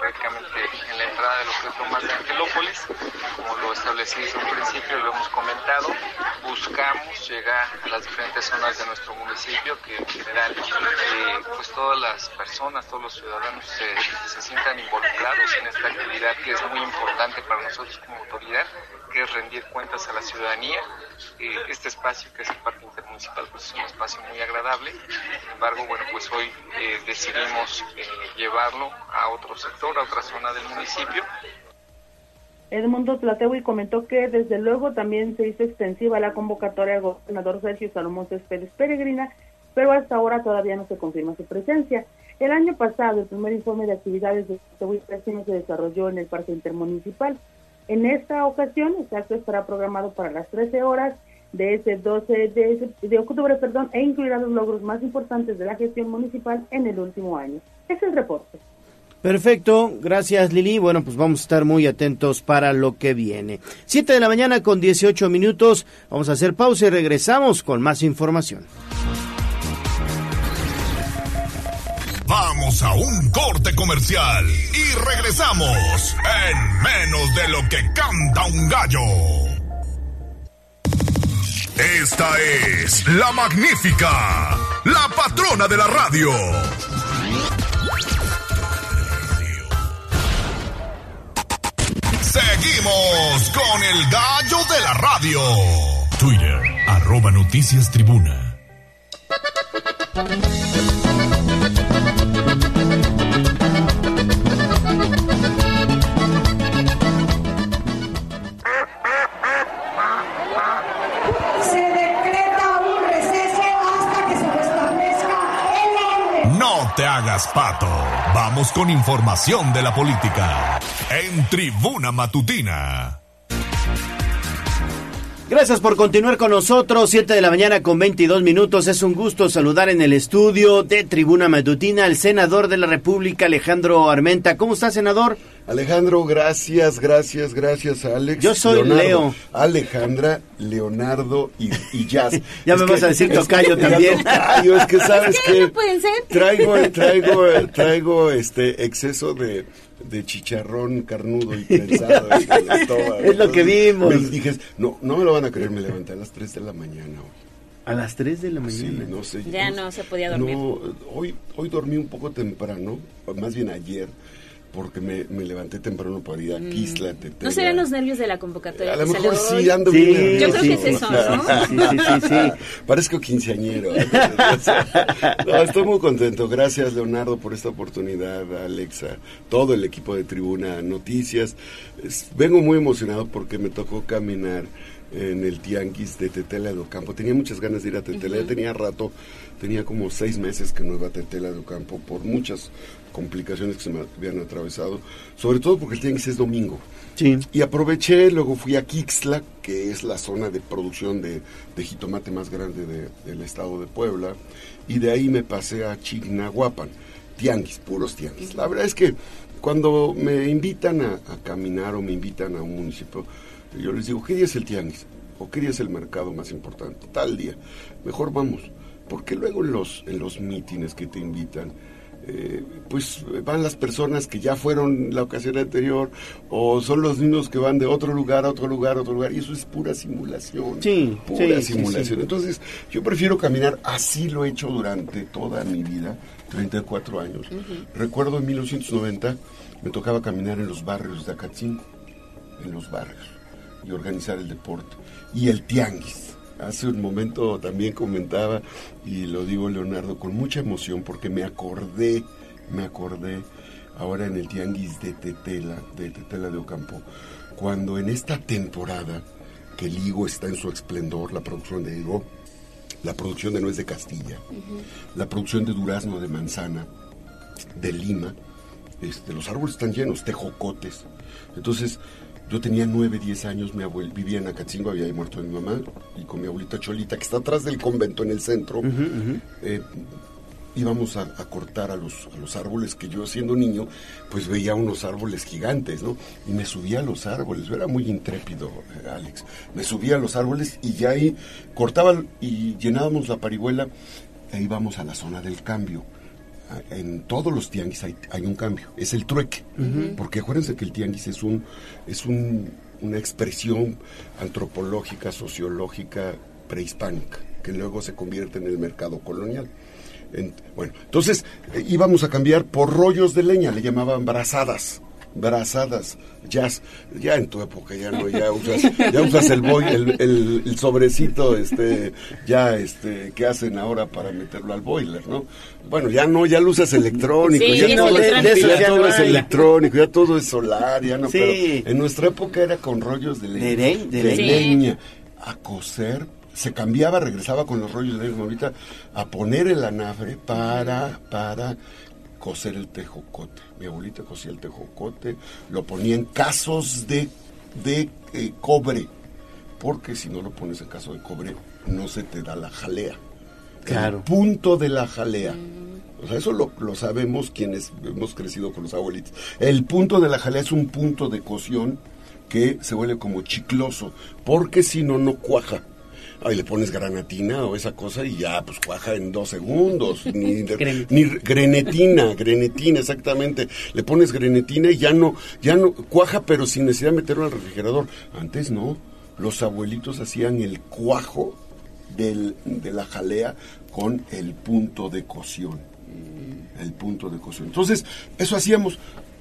Speaker 30: eh, en la entrada de lo que es Lomas de Angelópolis, como lo establecí desde un principio, lo hemos comentado, buscamos llegar a las diferentes zonas de nuestro municipio, que en general eh, pues todas las personas, todos los ciudadanos se, sientan involucrados en esta actividad que es muy importante para nosotros como autoridad que es rendir cuentas a la ciudadanía. Eh, este espacio, que es el Parque Intermunicipal, pues es un espacio muy agradable. Sin embargo, bueno, pues hoy eh, decidimos llevarlo a otro sector, a otra zona del municipio.
Speaker 22: Edmundo Tlatewi comentó que desde luego también se hizo extensiva la convocatoria al gobernador Sergio Salomón Céspedes Peregrina, pero hasta ahora todavía no se confirma su presencia. El año pasado, el primer informe de actividades de Tlatewi se desarrolló en el Parque Intermunicipal. En esta ocasión, el acto estará programado para las 13 horas de ese 12 de, de, octubre perdón, e incluirá los logros más importantes de la gestión municipal en el último año. Es el reporte.
Speaker 1: Perfecto, gracias Lili. Bueno, pues vamos a estar muy atentos para lo que viene. Siete de la mañana con 18 minutos. Vamos a hacer pausa y regresamos con más información.
Speaker 2: Vamos a un corte comercial y regresamos en menos de lo que canta un gallo. Esta es la magnífica, la patrona de la radio. Seguimos con el gallo de la radio. Twitter, arroba noticias tribuna. te hagas pato. Vamos con información de la política. En Tribuna Matutina.
Speaker 1: Gracias por continuar con nosotros. Siete de la mañana con 22 minutos. Es un gusto saludar en el estudio de Tribuna Matutina al senador de la República, Alejandro Armenta. ¿Cómo está, senador?
Speaker 31: Alejandro, gracias, gracias, gracias a Alex.
Speaker 1: Yo soy Leo.
Speaker 31: Alejandra, Leonardo y, Jazz. [LAUGHS]
Speaker 1: ya me vas a decir tocayo también.
Speaker 31: Tocayo, es que sabes
Speaker 7: que, no pueden ser.
Speaker 31: traigo, [LAUGHS] traigo, traigo este exceso de de chicharrón carnudo y prensado. [LAUGHS]
Speaker 1: es lo que vimos.
Speaker 31: Me dije, no, no me lo van a creer, me levanté a las 3 de la mañana hoy.
Speaker 1: A las 3 de la mañana.
Speaker 31: Sí, no sé.
Speaker 7: Ya no, se podía dormir.
Speaker 31: No, hoy, hoy dormí un poco temprano, más bien ayer, porque me, me levanté temprano para ir a mm. Quisla,
Speaker 7: ¿No serían los nervios de la convocatoria?
Speaker 31: A lo mejor sí, ando bien
Speaker 7: Yo creo que es eso, ¿no? [LAUGHS]
Speaker 31: Sí, sí, sí, Parezco quinceañero. [LAUGHS] no, estoy muy contento. Gracias, Leonardo, por esta oportunidad, Alexa, todo el equipo de Tribuna Noticias. vengo muy emocionado porque me tocó caminar en el Tianguis de Tetela de Ocampo. Tenía muchas ganas de ir a Tetela, tenía rato, tenía como seis meses que no iba a Tetela de Ocampo por muchas complicaciones que se me habían atravesado, sobre todo porque el tianguis es domingo.
Speaker 1: Sí.
Speaker 31: Y aproveché, luego fui a Kixla, que es la zona de producción de, jitomate más grande del estado de Puebla, y de ahí me pasé a Chignahuapan, tianguis, puros tianguis. La verdad es que cuando me invitan a, caminar o me invitan a un municipio, yo les digo, ¿qué día es el tianguis? ¿O qué día es el mercado más importante? Tal día. Mejor vamos. Porque luego en los, en los mítines que te invitan, eh, pues van las personas que ya fueron la ocasión anterior o son los niños que van de otro lugar a otro lugar a otro lugar y eso es pura simulación.
Speaker 1: Sí,
Speaker 31: pura simulación. Entonces, yo prefiero caminar, así lo he hecho durante toda mi vida, 34 años. Recuerdo en 1990 me tocaba caminar en los barrios de Acatzinco, en los barrios, y organizar el deporte. Y el tianguis hace un momento también comentaba, y lo digo Leonardo, con mucha emoción porque me acordé, me acordé ahora en el tianguis de Tetela, de Tetela de Ocampo, cuando en esta temporada que el higo está en su esplendor, la producción de higo, la producción de nuez de Castilla, la producción de durazno, de manzana, de lima, este, los árboles están llenos, tejocotes. Entonces, yo tenía nueve, diez años, mi abuel, vivía en Acatzingo, había muerto mi mamá, y con mi abuelita Cholita, que está atrás del convento en el centro, eh, íbamos a, cortar a los, a los árboles que yo siendo niño, pues veía unos árboles gigantes, ¿no? Y me subía a los árboles, yo era muy intrépido, eh, Alex. Me subía a los árboles y ya ahí cortaba y llenábamos la parihuela e íbamos a la zona del cambio. En todos los tianguis hay, un cambio, es el trueque, porque acuérdense que el tianguis es un es un, una expresión antropológica, sociológica, prehispánica, que luego se convierte en el mercado colonial. Bueno, entonces eh, íbamos a cambiar por rollos de leña, le llamaban brazadas brazadas, jazz, ya en tu época ya no, ya usas, ya usas el boy, el, sobrecito, este, ya este, que hacen ahora para meterlo al boiler, ¿no? Bueno, ya no, ya lo usas electrónico, ya, todo, es electrónico, ya todo es solar, ya no, pero en nuestra época era con rollos de leña, de, leña, a coser se cambiaba, regresaba con los rollos de ahorita a poner el anafre para, para coser el tejocote. Mi abuelita cosía el tejocote, lo ponía en casos de, de eh, cobre, porque si no lo pones en caso de cobre, no se te da la jalea. Claro. El punto de la jalea. O sea, eso lo, lo, sabemos quienes hemos crecido con los abuelitos. El punto de la jalea es un punto de cocción que se vuelve como chicloso, porque si no, no cuaja ahí le pones granatina o esa cosa y ya, pues cuaja en dos segundos. [LAUGHS] ni, ni grenetina, grenetina, exactamente. Le pones grenetina y ya no, ya no, cuaja, pero sin necesidad de meterlo al refrigerador. Antes no, los abuelitos hacían el cuajo del, de la jalea con el punto de cocción. El punto de cocción. Entonces, eso hacíamos.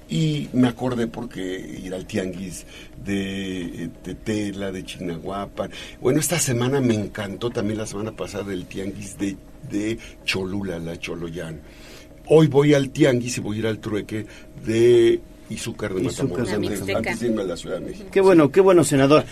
Speaker 31: Y me acordé porque ir al tianguis de, Tela, de Chignahuapan. Bueno, esta semana me encantó también la semana pasada el tianguis de, de Cholula, la Choloyán. Hoy voy al tianguis y voy a ir al trueque de Izúcar de Matamoros, antes de irme a la Ciudad de México.
Speaker 1: Qué bueno, qué bueno, senador.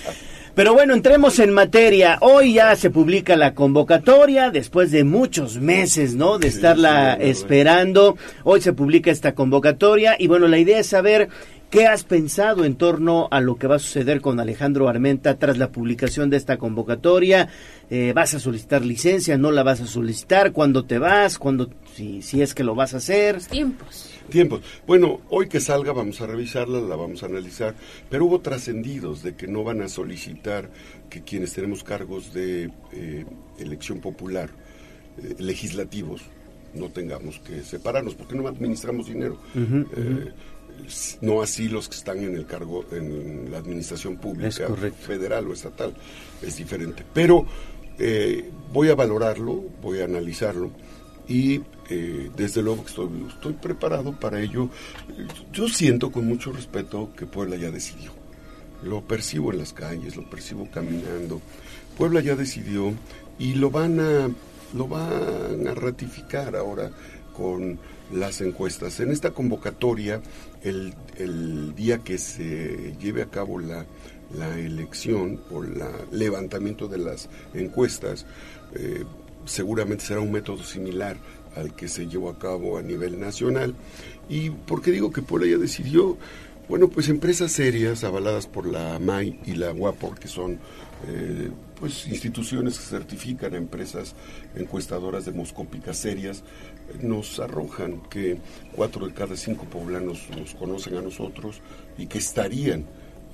Speaker 1: Pero bueno, entremos en materia. Hoy ya se publica la convocatoria después de muchos meses, ¿no? De estarla esperando. Hoy se publica esta convocatoria y bueno, la idea es saber ¿Qué has pensado en torno a lo que va a suceder con Alejandro Armenta tras la publicación de esta convocatoria? Eh, ¿Vas a solicitar licencia? ¿No la vas a solicitar? ¿Cuándo te vas? ¿Cuándo, si, si es que lo vas a hacer?
Speaker 7: Tiempos.
Speaker 31: Tiempos. Bueno, hoy que salga vamos a revisarla, la vamos a analizar, pero hubo trascendidos de que no van a solicitar que quienes tenemos cargos de eh, elección popular, eh, legislativos, no tengamos que separarnos, porque no administramos dinero. No así los que están en el cargo en la administración pública federal o estatal es diferente. Pero eh, voy a valorarlo voy a analizarlo y eh, desde luego que estoy, preparado para ello. Yo siento con mucho respeto que Puebla ya decidió. Lo percibo en las calles lo percibo caminando. Puebla ya decidió y lo van a lo van a ratificar ahora con las encuestas. En esta convocatoria, el, día que se lleve a cabo la, la elección o el levantamiento de las encuestas, eh, seguramente será un método similar al que se llevó a cabo a nivel nacional. ¿Y por qué digo que Puebla ya decidió? Bueno, pues empresas serias avaladas por la MAI y la UAPOR, que son eh, pues instituciones que certifican a empresas encuestadoras demoscópicas serias, nos arrojan que cuatro de cada cinco poblanos nos conocen a nosotros y que estarían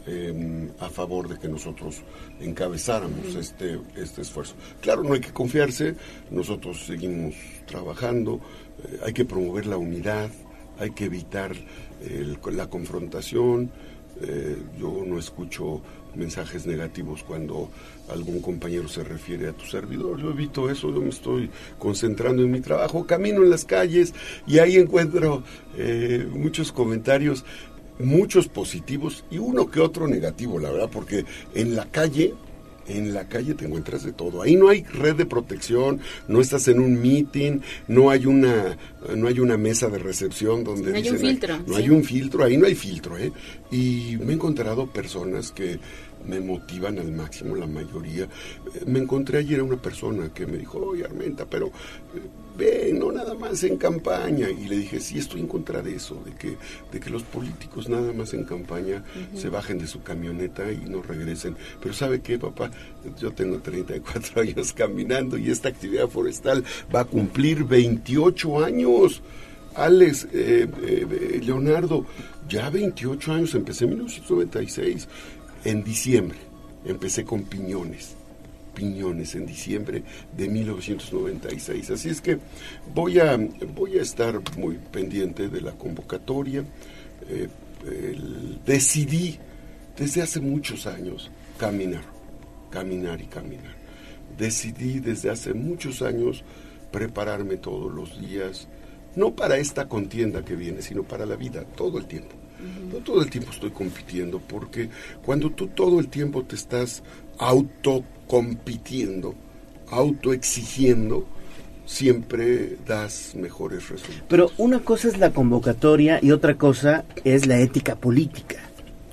Speaker 31: em, a favor de que nosotros encabezáramos este, este esfuerzo. Claro, no hay que confiarse, nosotros seguimos trabajando, eh, hay que promover la unidad, hay que evitar la confrontación. Eh, yo no escucho mensajes negativos cuando algún compañero se refiere a tu servidor. Yo evito eso, yo me estoy concentrando en mi trabajo, camino en las calles y ahí encuentro eh, muchos comentarios, muchos positivos y uno que otro negativo, la verdad, porque en la calle En la calle te encuentras de todo. Ahí no hay red de protección, no estás en un meeting, no hay una, no hay una mesa de recepción donde
Speaker 7: No hay un filtro,
Speaker 31: No
Speaker 7: sí.
Speaker 31: hay un filtro, ahí no hay filtro, ¿eh? Y me he encontrado personas que me motivan al máximo, la mayoría. Me encontré ayer a una persona que me dijo, oye Armenta, pero eh, ven, no nada más en campaña. Y le dije, sí, estoy en contra de eso, de que, de que los políticos nada más en campaña se bajen de su camioneta y no regresen. Pero ¿sabe qué, papá? Yo tengo 34 [LAUGHS] años caminando y esta actividad forestal va a cumplir 28 años. Alex, eh, eh, Leonardo, ya 28 años, empecé en 1996, en diciembre, empecé con piñones, piñones en diciembre de 1996. Así es que voy a, voy a estar muy pendiente de la convocatoria. Eh, el- decidí desde hace muchos años caminar, caminar y caminar. Decidí desde hace muchos años prepararme todos los días, no para esta contienda que viene, sino para la vida, todo el tiempo. No todo el tiempo estoy compitiendo, porque cuando tú todo el tiempo te estás autocompitiendo, autoexigiendo, siempre das mejores resultados.
Speaker 1: Pero una cosa es la convocatoria y otra cosa es la ética política.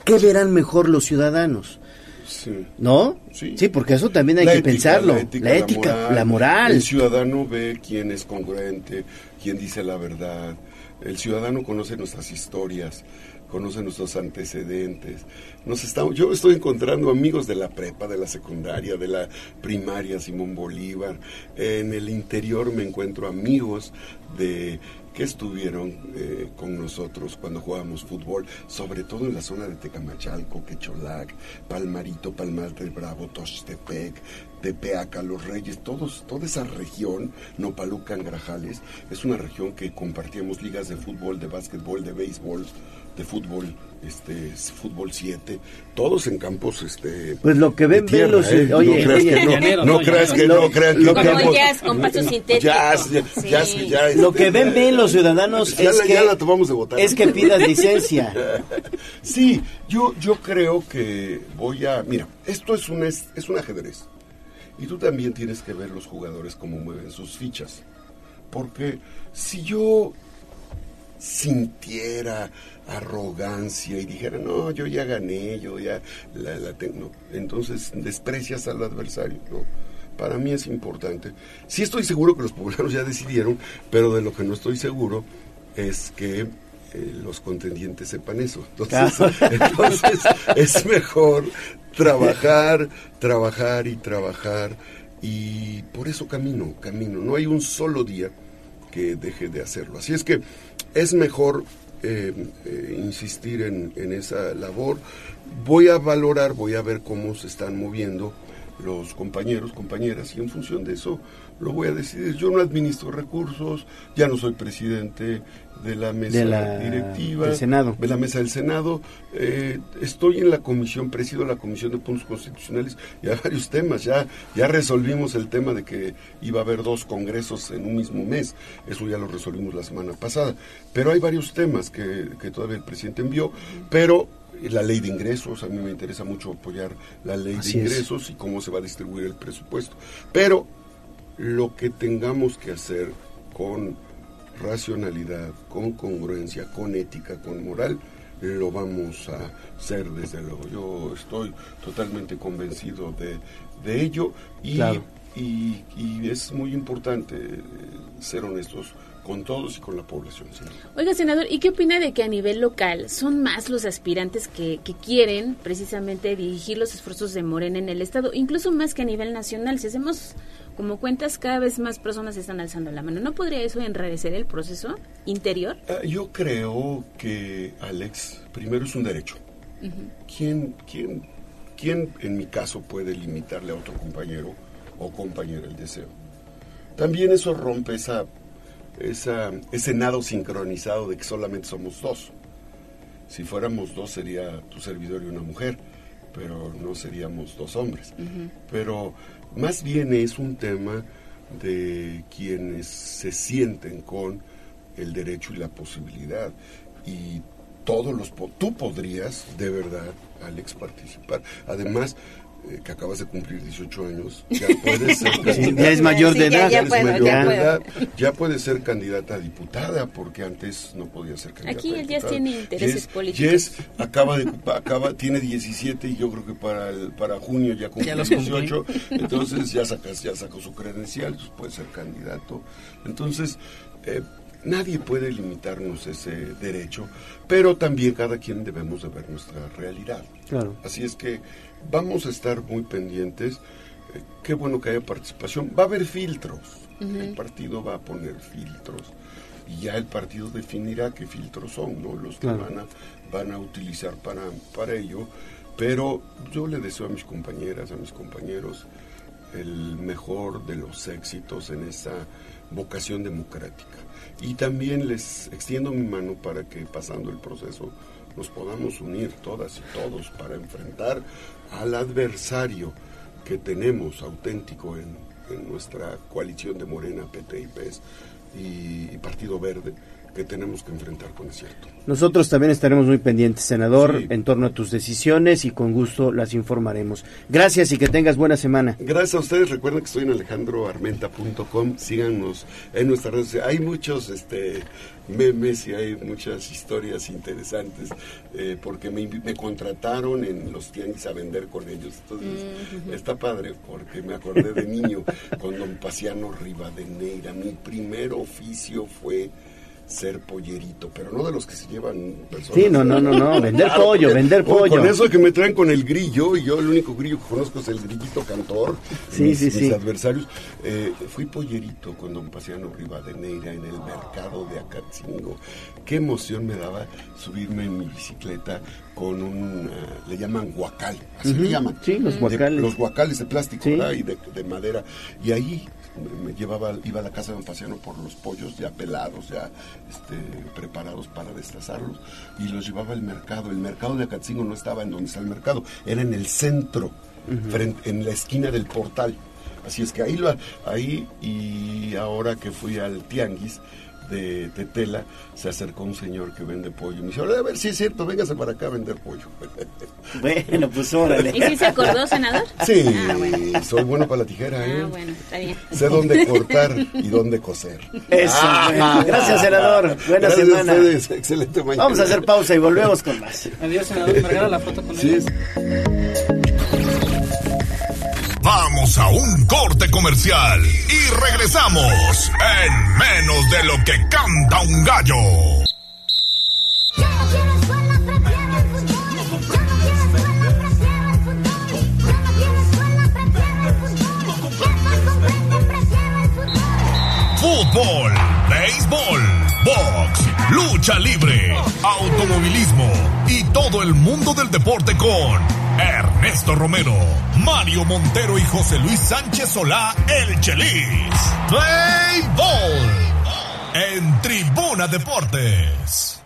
Speaker 1: ¿Qué verán mejor los ciudadanos?
Speaker 31: Sí.
Speaker 1: ¿No?
Speaker 31: Sí.
Speaker 1: porque eso también hay
Speaker 31: La
Speaker 1: que
Speaker 31: ética,
Speaker 1: pensarlo.
Speaker 31: La ética,
Speaker 1: la, ética, la moral.
Speaker 31: El ciudadano ve quién es congruente, quién dice la verdad. El ciudadano conoce nuestras historias, conoce nuestros antecedentes. Nos estamos, yo estoy encontrando amigos de la prepa, de la secundaria, de la primaria Simón Bolívar. En el interior me encuentro amigos de que estuvieron eh, con nosotros cuando jugábamos fútbol, sobre todo en la zona de Tecamachalco, Quecholac, Palmarito, Palmar del Bravo, Tochtepec, Tepeaca, Los Reyes, todos, toda esa región, Nopalucan, Grajales, es una región que compartíamos ligas de fútbol, de básquetbol, de béisbol, de fútbol, este, fútbol 7, todos en campos, este,
Speaker 1: Pues lo que ven, ven los-
Speaker 31: ¿eh?
Speaker 1: oye,
Speaker 31: no creas
Speaker 1: oye,
Speaker 31: que no,
Speaker 1: llanero,
Speaker 31: no
Speaker 1: no,
Speaker 31: creas que
Speaker 1: llanero.
Speaker 31: no crean
Speaker 1: Lo
Speaker 31: que
Speaker 1: que-
Speaker 31: campos-
Speaker 1: Como
Speaker 7: jazz con pasto sintético.
Speaker 31: Jazz, ya-
Speaker 7: Sí.
Speaker 31: jazz, ya,
Speaker 1: Lo que ven bien los ciudadanos
Speaker 31: ya
Speaker 1: es
Speaker 31: la,
Speaker 1: que
Speaker 31: ya la tomamos de votar.
Speaker 1: es que pidas licencia. [LAUGHS]
Speaker 31: sí, yo, yo creo que voy a... Mira, esto es un, es, es un ajedrez. Y tú también tienes que ver los jugadores cómo mueven sus fichas. Porque si yo sintiera arrogancia y dijera, no, yo ya gané, yo ya la, la tengo, entonces desprecias al adversario, ¿no? Para mí es importante. Sí estoy seguro que los poblanos ya decidieron, pero de lo que no estoy seguro es que eh, los contendientes sepan eso. Entonces, [LAUGHS] entonces es mejor trabajar, trabajar y trabajar. Y por eso camino, camino. No hay un solo día que deje de hacerlo. Así es que es mejor eh, eh, insistir en, en esa labor. Voy a valorar, voy a ver cómo se están moviendo los compañeros, compañeras, y en función de eso lo voy a decidir. Yo no administro recursos, ya no soy presidente de la mesa
Speaker 1: De la-
Speaker 31: directiva,
Speaker 1: del Senado.
Speaker 31: de la mesa del Senado. Eh, estoy en la comisión, presido la comisión de puntos constitucionales y hay varios temas. Ya, ya resolvimos el tema de que iba a haber dos congresos en un mismo mes. Eso ya lo resolvimos la semana pasada. Pero hay varios temas que, que todavía el presidente envió, pero la ley de ingresos, a mí me interesa mucho apoyar la ley
Speaker 1: Así
Speaker 31: de
Speaker 1: es.
Speaker 31: ingresos y cómo se va a distribuir el presupuesto. Pero lo que tengamos que hacer con racionalidad, con congruencia, con ética, con moral, lo vamos a hacer desde luego. Yo estoy totalmente convencido de, de ello y,
Speaker 1: Claro.
Speaker 31: y, y es muy importante eh, ser honestos con todos y con la población. sí.
Speaker 7: Oiga, senador, ¿y qué opina de que a nivel local son más los aspirantes que, que quieren precisamente dirigir los esfuerzos de Morena en el Estado, incluso más que a nivel nacional? Si hacemos como cuentas, cada vez más personas están alzando la mano. ¿No podría eso enrarecer el proceso interior?
Speaker 31: Ah, Yo creo que, Alex, primero es un derecho. ¿Quién, quién, ¿Quién en mi caso puede limitarle a otro compañero o compañera el deseo? También eso rompe esa, esa, ese nado sincronizado de que solamente somos dos. Si fuéramos dos sería tu servidor y una mujer, pero no seríamos dos hombres. Pero más bien es un tema de quienes se sienten con el derecho y la posibilidad. Y todos los... po- Tú podrías, de verdad, Alex, participar. Además, eh, que acabas de cumplir 18 años, [LAUGHS] ya puedes ser
Speaker 1: Sí, ya es mayor de
Speaker 31: Sí, ya-
Speaker 1: edad.
Speaker 31: ya
Speaker 1: Ya
Speaker 31: puedo,
Speaker 1: mayor
Speaker 31: ya
Speaker 1: de edad.
Speaker 31: Ya puede ser candidata a diputada, porque antes no podía ser candidata
Speaker 7: Aquí
Speaker 31: a
Speaker 7: el Jazz
Speaker 31: diputada.
Speaker 7: tiene intereses
Speaker 31: Jess-
Speaker 7: políticos.
Speaker 31: Jess acaba de acaba tiene 17 y yo creo que para el, para junio ya cumple
Speaker 7: Ya los cumplí.
Speaker 31: 18, entonces ya sacas ya sacó su credencial, pues puede ser candidato. Entonces, eh, nadie puede limitarnos ese derecho, pero también cada quien debemos de ver nuestra realidad.
Speaker 1: Claro.
Speaker 31: Así es que vamos a estar muy pendientes. Eh, qué bueno que haya participación. Va a haber filtros. El partido va a poner filtros. Y ya el partido definirá qué filtros son, ¿no? Los que
Speaker 1: Claro.
Speaker 31: van, a, van a utilizar para, para ello. Pero yo le deseo a mis compañeras, a mis compañeros, el mejor de los éxitos en esa vocación democrática. Y también les extiendo mi mano para que pasando el proceso nos podamos unir todas y todos para enfrentar al adversario que tenemos auténtico en, nuestra coalición de Morena, PT y PES y Partido Verde que tenemos que enfrentar con acierto.
Speaker 1: Nosotros también estaremos muy pendientes, senador, en torno a tus decisiones y con gusto las informaremos. Gracias y que tengas buena semana.
Speaker 31: Gracias a ustedes. Recuerden que estoy en alejandroarmenta.com. Síganos en nuestras redes. sociales. Hay muchos este, memes y hay muchas historias interesantes eh, porque me, me contrataron en los tianguis a vender con ellos. Entonces, está padre porque me acordé de niño con don Paciano Rivadeneira. Mi primer oficio fue ser pollerito, pero no de los que se llevan personas.
Speaker 1: Sí, no, no, no, no, [LAUGHS] vender pollo,
Speaker 31: porque-
Speaker 1: vender pollo.
Speaker 31: Con eso que me traen con el grillo, y yo el único grillo que conozco es el grillito cantor.
Speaker 1: Sí,
Speaker 31: mis,
Speaker 1: sí,
Speaker 31: mis
Speaker 1: sí.
Speaker 31: adversarios. Eh, fui pollerito con don Paciano Rivadeneira en el mercado de Acatzingo. Qué emoción me daba subirme en mi bicicleta con un, ah, le llaman guacal, así
Speaker 1: Ujú,
Speaker 31: le llaman.
Speaker 1: sí, los
Speaker 31: De-
Speaker 1: guacales.
Speaker 31: los guacales de plástico,
Speaker 1: Sí.
Speaker 31: ¿verdad? Y de, de madera. Y ahí me llevaba, iba a la casa de don Paciano por los pollos ya pelados, ya este, preparados para destazarlos, y los llevaba al mercado. El mercado de Acatzingo no estaba en donde está el mercado, era en el centro,
Speaker 1: Ujú.
Speaker 31: frente- en la esquina del portal. Así es que ahí, lo, ahí y ahora que fui al tianguis de Tetela, se acercó un señor que vende pollo. Me dice, a ver si es cierto, véngase para acá a vender pollo. [LAUGHS]
Speaker 1: Bueno, pues órale.
Speaker 7: ¿Y si se acordó, senador?
Speaker 31: Sí,
Speaker 7: Ah, bueno.
Speaker 31: soy bueno para la tijera, ¿eh?
Speaker 7: Ah, bueno, está bien.
Speaker 31: Sé dónde cortar y dónde coser.
Speaker 1: Eso, bueno. Gracias, senador. Buena
Speaker 31: Gracias
Speaker 1: semana.
Speaker 31: A ustedes. Excelente mañana.
Speaker 1: Vamos a hacer pausa y volvemos con más.
Speaker 26: Adiós, senador. Me regala la foto con
Speaker 31: Sí,
Speaker 26: él.
Speaker 2: Vamos a un corte comercial y regresamos en menos de lo que canta un gallo. Fútbol, béisbol, box, lucha libre, automovilismo y todo el mundo del deporte con Ernesto Romero, Mario Montero y José Luis Sánchez Solá, el Chelis. Play Ball en Tribuna Deportes.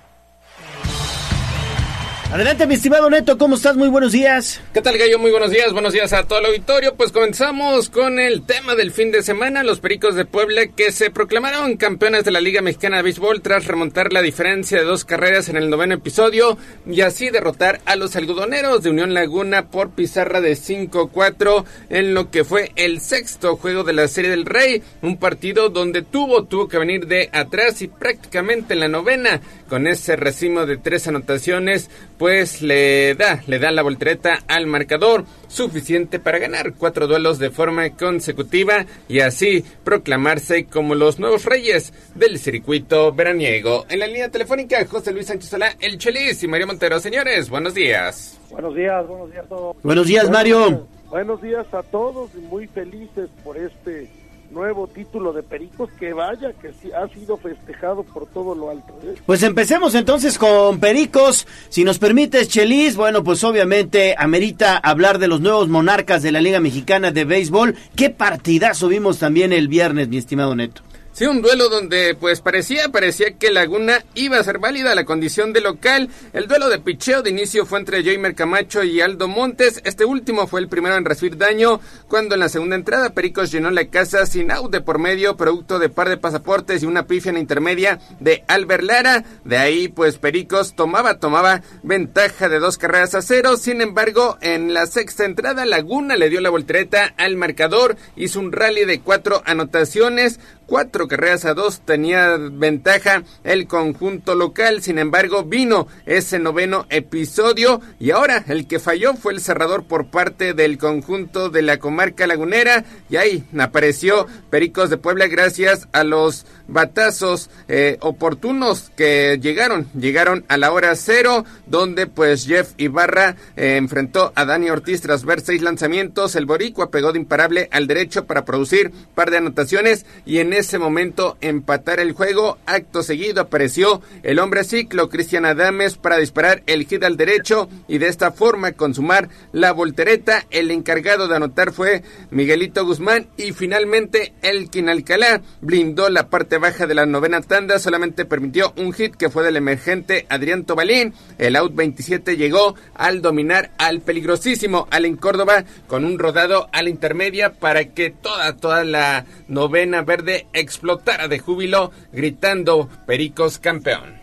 Speaker 1: Adelante, mi estimado Neto, ¿cómo estás? Muy buenos días.
Speaker 32: ¿Qué tal, Gallo? Muy buenos días, buenos días a todo el auditorio. Pues comenzamos con el tema del fin de semana, los Pericos de Puebla que se proclamaron campeones de la Liga Mexicana de Béisbol tras remontar la diferencia de dos carreras en el noveno episodio y así derrotar a los algodoneros de Unión Laguna por pizarra de 5-4 en lo que fue el sexto juego de la Serie del Rey, un partido donde tuvo, tuvo que venir de atrás y prácticamente en la novena con ese racimo de tres anotaciones pues le da, le da la voltereta al marcador suficiente para ganar cuatro duelos de forma consecutiva y así proclamarse como los nuevos reyes del circuito veraniego. En la línea telefónica, José Luis Sánchez Solá, el Chelis y Mario Montero. Señores, buenos días.
Speaker 33: Buenos días, buenos días a todos.
Speaker 1: Buenos días, Mario.
Speaker 33: Buenos días a todos y muy felices por este nuevo título de Pericos que vaya que sí ha sido festejado por todo lo alto. ¿eh?
Speaker 1: Pues empecemos entonces con Pericos. Si nos permites, Chelis, bueno, pues obviamente amerita hablar de los nuevos monarcas de la Liga Mexicana de Béisbol. ¿Qué partidazo vimos también el viernes, mi estimado Neto?
Speaker 32: Sí, un duelo donde pues parecía, parecía que Laguna iba a ser válida la condición de local. El duelo de picheo de inicio fue entre Jamer Camacho y Aldo Montes. Este último fue el primero en recibir daño cuando en la segunda entrada Pericos llenó la casa sin out de por medio, producto de par de pasaportes y una pifia en intermedia de Albert Lara. De ahí pues Pericos tomaba, tomaba ventaja de dos carreras a cero. Sin embargo, en la sexta entrada Laguna le dio la voltereta al marcador, hizo un rally de cuatro anotaciones cuatro carreras a dos tenía ventaja el conjunto local. Sin embargo, vino ese noveno episodio y ahora el que falló fue el cerrador por parte del conjunto de la comarca lagunera y ahí apareció Pericos de Puebla gracias a los batazos eh, oportunos que llegaron, llegaron a la hora cero, donde pues Jeff Ibarra eh, enfrentó a Dani Ortiz tras ver seis lanzamientos, el boricua pegó de imparable al derecho para producir par de anotaciones y en ese momento empatar el juego, acto seguido apareció el hombre ciclo Cristian Adames para disparar el hit al derecho y de esta forma consumar la voltereta, el encargado de anotar fue Miguelito Guzmán y finalmente Elkin Alcalá blindó la parte baja de la novena tanda solamente permitió un hit que fue del emergente Adrián Tobalín. El out 27 llegó al dominar al peligrosísimo Allen Córdoba con un rodado a la intermedia para que toda, toda la novena verde explotara de júbilo gritando Pericos campeón.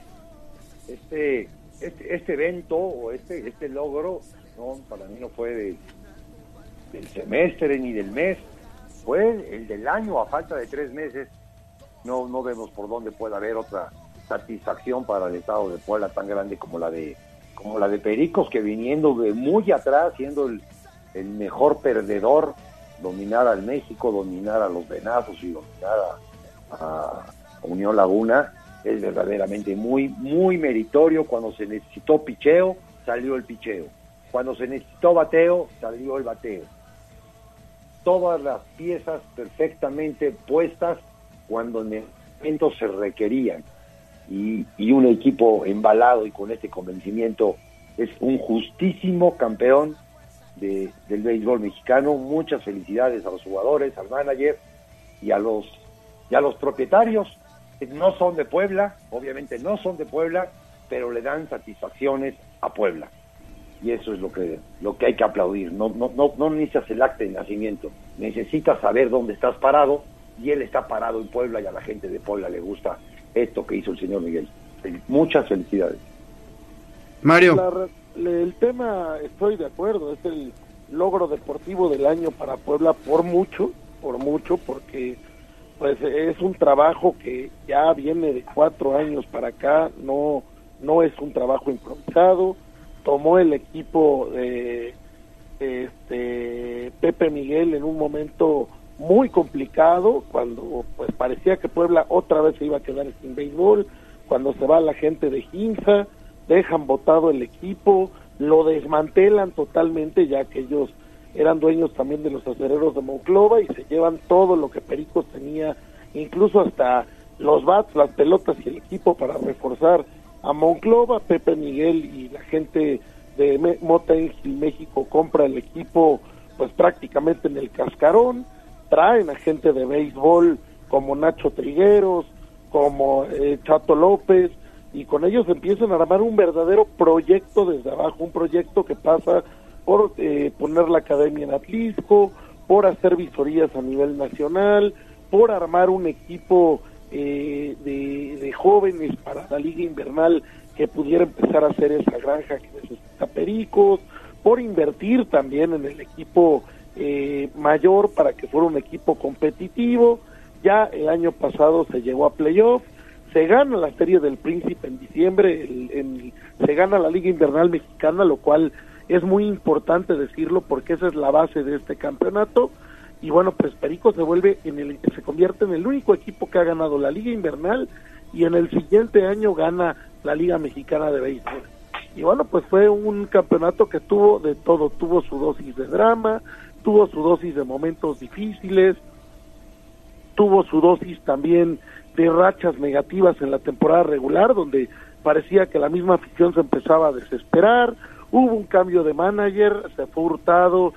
Speaker 34: Este, este, este evento o este, este logro para mí no fue del semestre ni del mes, fue el del año a falta de tres meses no, no vemos por dónde puede haber otra satisfacción para el estado de Puebla tan grande como la de como la de Pericos que viniendo de muy atrás siendo el, mejor perdedor dominar al México dominar a los Venazos y dominar a, Unión Laguna es verdaderamente muy muy meritorio. Cuando se necesitó picheo salió el picheo. Cuando se necesitó bateo salió el bateo. Todas las piezas perfectamente puestas cuando en el momento se requerían. Y, un equipo embalado y con este convencimiento es un justísimo campeón de, del béisbol mexicano. Muchas felicidades a los jugadores, al manager y a los, y a los propietarios. No son de Puebla, obviamente no son de Puebla, pero le dan satisfacciones a Puebla. Y eso es lo que, lo que hay que aplaudir. No, no, no, no necesitas el acta de nacimiento, necesitas saber dónde estás parado y él está parado en Puebla y a la gente de Puebla le gusta esto que hizo el señor Miguel. Muchas felicidades.
Speaker 1: Mario.
Speaker 33: El tema, estoy de acuerdo, es el logro deportivo del año para Puebla por mucho, por mucho, porque pues es un trabajo que ya viene de cuatro años para acá, no, no es un trabajo improvisado, tomó el equipo de este Pepe Miguel en un momento muy complicado cuando pues parecía que Puebla otra vez se iba a quedar sin béisbol, cuando se va la gente de Ginza, dejan botado el equipo, lo desmantelan totalmente ya que ellos eran dueños también de los acereros de Monclova y se llevan todo lo que Pericos tenía, incluso hasta los bats, las pelotas y el equipo para reforzar a Monclova, Pepe Miguel y la gente de Mota México compra el equipo pues prácticamente en el cascarón, traen a gente de béisbol como Nacho Trigueros, como eh, Chato López, y con ellos empiezan a armar un verdadero proyecto desde abajo, un proyecto que pasa por eh, poner la academia en Atlisco, por hacer visorías a nivel nacional, por armar un equipo eh, de, jóvenes para la liga invernal que pudiera empezar a hacer esa granja que necesita Pericos, por invertir también en el equipo eh, mayor para que fuera un equipo competitivo. Ya el año pasado se llegó a playoff, se gana la Serie del Príncipe en diciembre, se gana la Liga Invernal Mexicana, lo cual es muy importante decirlo porque esa es la base de este campeonato. Y bueno, pues Perico se vuelve en el se convierte en el único equipo que ha ganado la Liga Invernal y en el siguiente año gana la Liga Mexicana de Béisbol. Y bueno, pues fue un campeonato que tuvo de todo, tuvo su dosis de drama, tuvo su dosis de momentos difíciles, tuvo su dosis también de rachas negativas en la temporada regular, donde parecía que la misma afición se empezaba a desesperar, hubo un cambio de manager, se fue hurtado,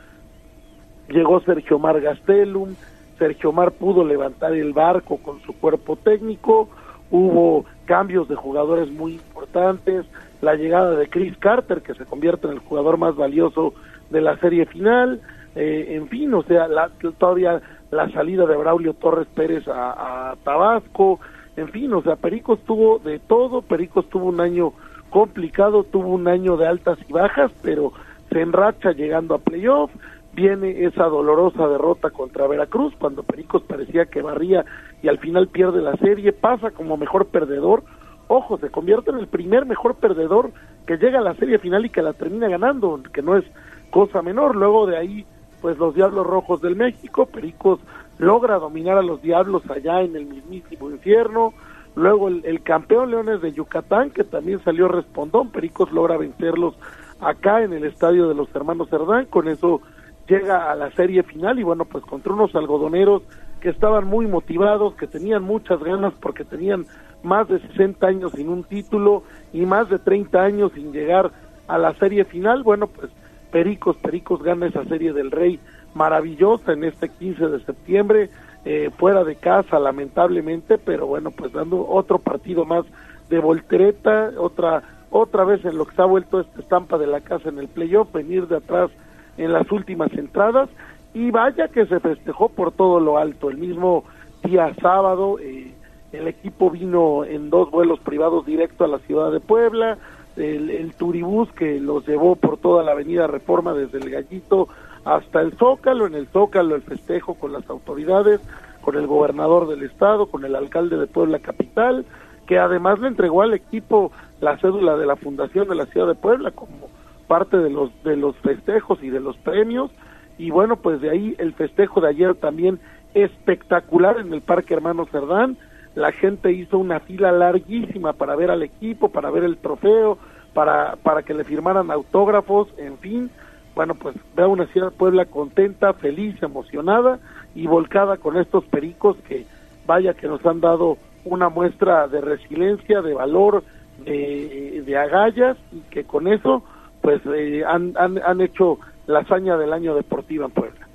Speaker 33: llegó Sergio Mar Gastelum, Sergio Mar pudo levantar el barco con su cuerpo técnico, hubo cambios de jugadores muy importantes, la llegada de Chris Carter, que se convierte en el jugador más valioso de la serie final, eh, en fin, o sea, la, todavía la salida de Braulio Torres Pérez a, a, Tabasco, en fin, o sea, Pericos tuvo de todo, Pericos tuvo un año complicado, tuvo un año de altas y bajas, pero se enracha llegando a playoff, viene esa dolorosa derrota contra Veracruz, cuando Pericos parecía que barría y al final pierde la serie, pasa como mejor perdedor, ojo, se convierte en el primer mejor perdedor que llega a la serie final y que la termina ganando, que no es cosa menor, luego de ahí pues los Diablos Rojos del México, Pericos logra dominar a los Diablos allá en el mismísimo infierno, luego el, campeón Leones de Yucatán, que también salió respondón, Pericos logra vencerlos acá en el estadio de los hermanos Cerdán, con eso llega a la serie final y bueno, pues contra unos algodoneros que estaban muy motivados, que tenían muchas ganas porque tenían más de 60 años sin un título y más de 30 años sin llegar a la serie final, bueno, pues Pericos, Pericos gana esa serie del Rey maravillosa en este 15 de septiembre, eh, fuera de casa lamentablemente, pero bueno, pues dando otro partido más de voltereta, otra otra vez en lo que se ha vuelto esta estampa de la casa en el playoff, venir de atrás en las últimas entradas y vaya que se festejó por todo lo alto. El mismo día sábado eh, el equipo vino en dos vuelos privados directo a la ciudad de Puebla, el, el turibús que los llevó por toda la avenida Reforma desde el Gallito hasta el Zócalo, en el Zócalo el festejo con las autoridades, con el gobernador del estado, con el alcalde de Puebla Capital, que además le entregó al equipo la cédula de la fundación de la ciudad de Puebla como parte de los de los festejos y de los premios. Y bueno pues de ahí el festejo de ayer también espectacular en el Parque Hermano Cerdán la gente hizo una fila larguísima para ver al equipo para ver el trofeo para para que le firmaran autógrafos en fin bueno pues veo una ciudad Puebla contenta feliz emocionada y volcada con estos pericos que vaya que nos han dado una muestra de resiliencia de valor de, de agallas y que con eso pues eh, han, han, han hecho la hazaña del año deportivo en Puebla.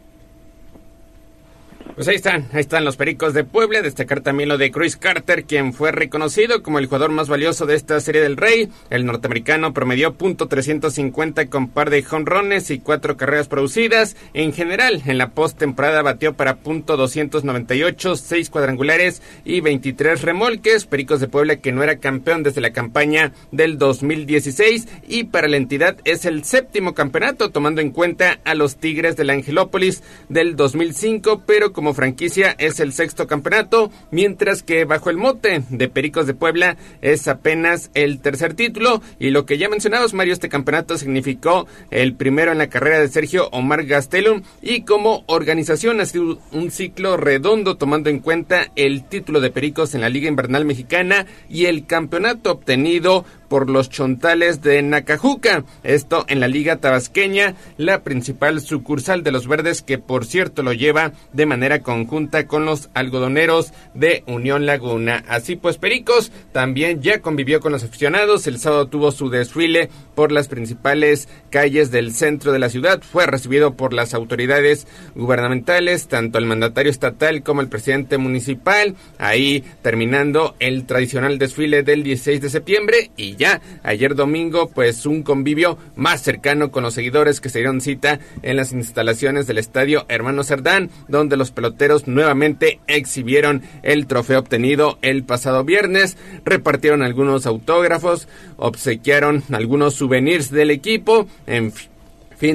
Speaker 32: Pues ahí están, ahí están los Pericos de Puebla. Destacar también lo de Chris Carter, quien fue reconocido como el jugador más valioso de esta serie del Rey. El norteamericano promedió punto .350 con par de jonrones y cuatro carreras producidas. En general, en la postemporada batió para punto .298, seis cuadrangulares y 23 remolques. Pericos de Puebla que no era campeón desde la campaña del 2016 y para la entidad es el séptimo campeonato tomando en cuenta a los Tigres de la Angelópolis del 2005, pero como franquicia es el sexto campeonato, mientras que bajo el mote de Pericos de Puebla es apenas el tercer título. Y lo que ya mencionabas, Mario, este campeonato significó el primero en la carrera de Sergio Omar Gastelum y como organización ha sido un ciclo redondo tomando en cuenta el título de Pericos en la Liga Invernal Mexicana y el campeonato obtenido por los chontales de Nacajuca. Esto en la Liga Tabasqueña, la principal sucursal de los verdes que por cierto lo lleva de manera conjunta con los algodoneros de Unión Laguna. Así pues, Pericos también ya convivió con los aficionados. El sábado tuvo su desfile por las principales calles del centro de la ciudad. Fue recibido por las autoridades gubernamentales, tanto el mandatario estatal como el presidente municipal. Ahí terminando el tradicional desfile del 16 de septiembre y ya ayer domingo pues un convivio más cercano con los seguidores que se dieron cita en las instalaciones del estadio Hermano Cerdán, donde los peloteros nuevamente exhibieron el trofeo obtenido el pasado viernes, repartieron algunos autógrafos, obsequiaron algunos souvenirs del equipo, en fin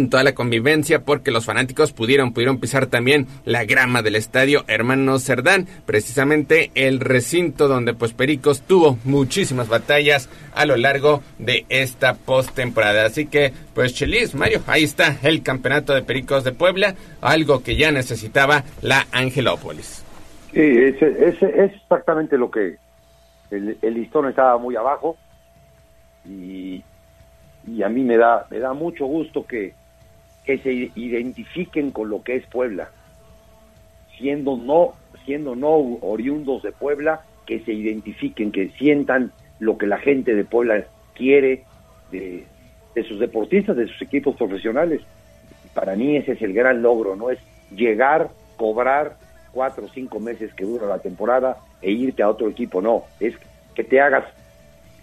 Speaker 32: toda la convivencia porque los fanáticos pudieron, pudieron pisar también la grama del estadio Hermano Cerdán, precisamente el recinto donde pues Pericos tuvo muchísimas batallas a lo largo de esta postemporada. Así que pues Chelis, Mario, ahí está el campeonato de Pericos de Puebla, algo que ya necesitaba la Angelópolis.
Speaker 34: Sí, es, es, es exactamente lo que el, el listón estaba muy abajo y, y a mí me da me da mucho gusto que, que se identifiquen con lo que es Puebla siendo no siendo no oriundos de Puebla que se identifiquen que sientan lo que la gente de Puebla quiere de, de sus deportistas de sus equipos profesionales. Para mí ese es el gran logro no es llegar cobrar cuatro o cinco meses que dura la temporada e irte a otro equipo, no, es que te hagas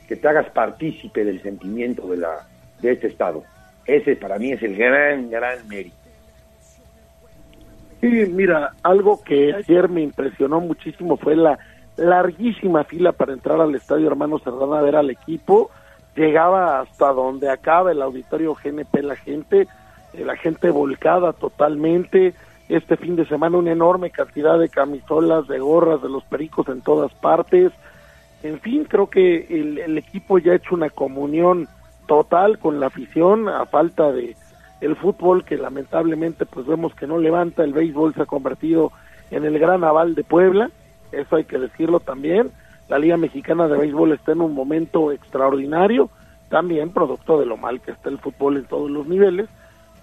Speaker 34: que te hagas partícipe del sentimiento de la de este estado. Ese para mí es el gran gran mérito.
Speaker 33: Sí, mira, algo que ayer me impresionó muchísimo fue la larguísima fila para entrar al estadio Hermano Cerdán a ver al equipo. Llegaba hasta donde acaba el auditorio GNP la gente, eh, la gente volcada totalmente. Este fin de semana una enorme cantidad de camisolas, de gorras de los pericos en todas partes. En fin, creo que el, el equipo ya ha hecho una comunión total con la afición a falta de el fútbol que lamentablemente pues vemos que no levanta, el béisbol se ha convertido en el gran aval de Puebla, eso hay que decirlo también. La Liga Mexicana de Béisbol está en un momento extraordinario, también producto de lo mal que está el fútbol en todos los niveles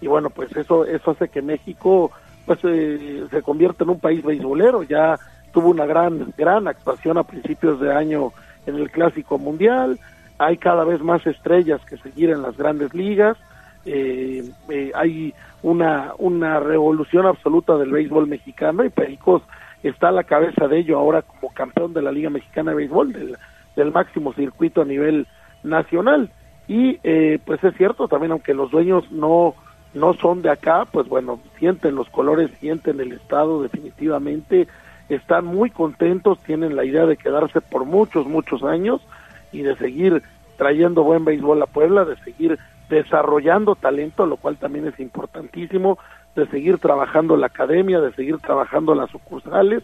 Speaker 33: y bueno, pues eso eso hace que México pues eh, se convierta en un país beisbolero, ya tuvo una gran gran actuación a principios de año en el Clásico Mundial, hay cada vez más estrellas que seguir en las grandes ligas, eh, eh, hay una, una revolución absoluta del béisbol mexicano y Pericos está a la cabeza de ello ahora como campeón de la Liga Mexicana de Béisbol, del, del máximo circuito a nivel nacional. Y eh, pues es cierto, también aunque los dueños no, no son de acá, pues bueno, sienten los colores, sienten el estado definitivamente, están muy contentos, tienen la idea de quedarse por muchos, muchos años y de seguir trayendo buen béisbol a Puebla, de seguir desarrollando talento, lo cual también es importantísimo, de seguir trabajando la academia, de seguir trabajando las sucursales,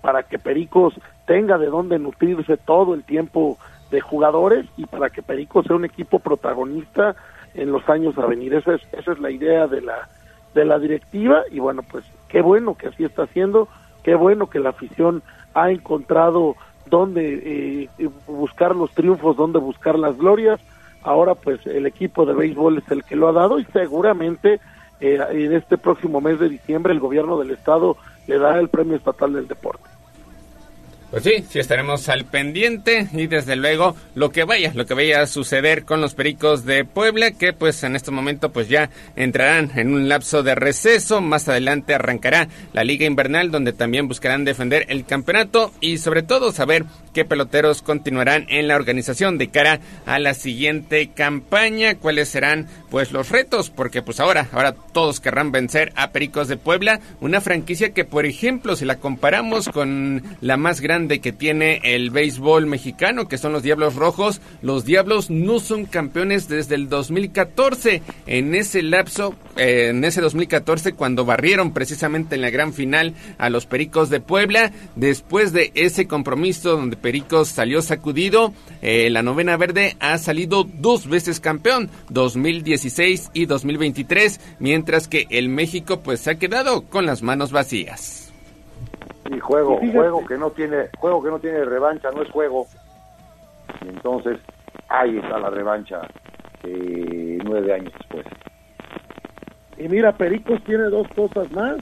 Speaker 33: para que Pericos tenga de dónde nutrirse todo el tiempo de jugadores y para que Pericos sea un equipo protagonista en los años a venir. Esa es, esa es la idea de la, de la directiva y bueno, pues qué bueno que así está haciendo, qué bueno que la afición ha encontrado dónde eh, buscar los triunfos, dónde buscar las glorias ahora pues el equipo de béisbol es el que lo ha dado y seguramente eh, en este próximo mes de diciembre el gobierno del estado le dará el premio estatal del deporte.
Speaker 32: Pues sí, sí estaremos al pendiente y desde luego lo que vaya, lo que vaya a suceder con los Pericos de Puebla, que pues en este momento pues ya entrarán en un lapso de receso, más adelante arrancará la Liga Invernal donde también buscarán defender el campeonato y sobre todo saber qué peloteros continuarán en la organización de cara a la siguiente campaña, cuáles serán pues los retos, porque pues ahora, ahora todos querrán vencer a Pericos de Puebla, una franquicia que por ejemplo si la comparamos con la más grande de que tiene el béisbol mexicano, que son los Diablos Rojos. Los Diablos no son campeones desde el 2014. En ese lapso, eh, en ese 2014, cuando barrieron precisamente en la gran final a los Pericos de Puebla, después de ese compromiso donde Pericos salió sacudido, eh, la novena verde ha salido dos veces campeón, 2016 y 2023, mientras que el México pues se ha quedado con las manos vacías.
Speaker 34: Y juego, juego que no tiene, juego que no tiene revancha, no es juego. Y entonces ahí está la revancha eh, nueve años después.
Speaker 33: Y mira, Pericos tiene dos cosas más.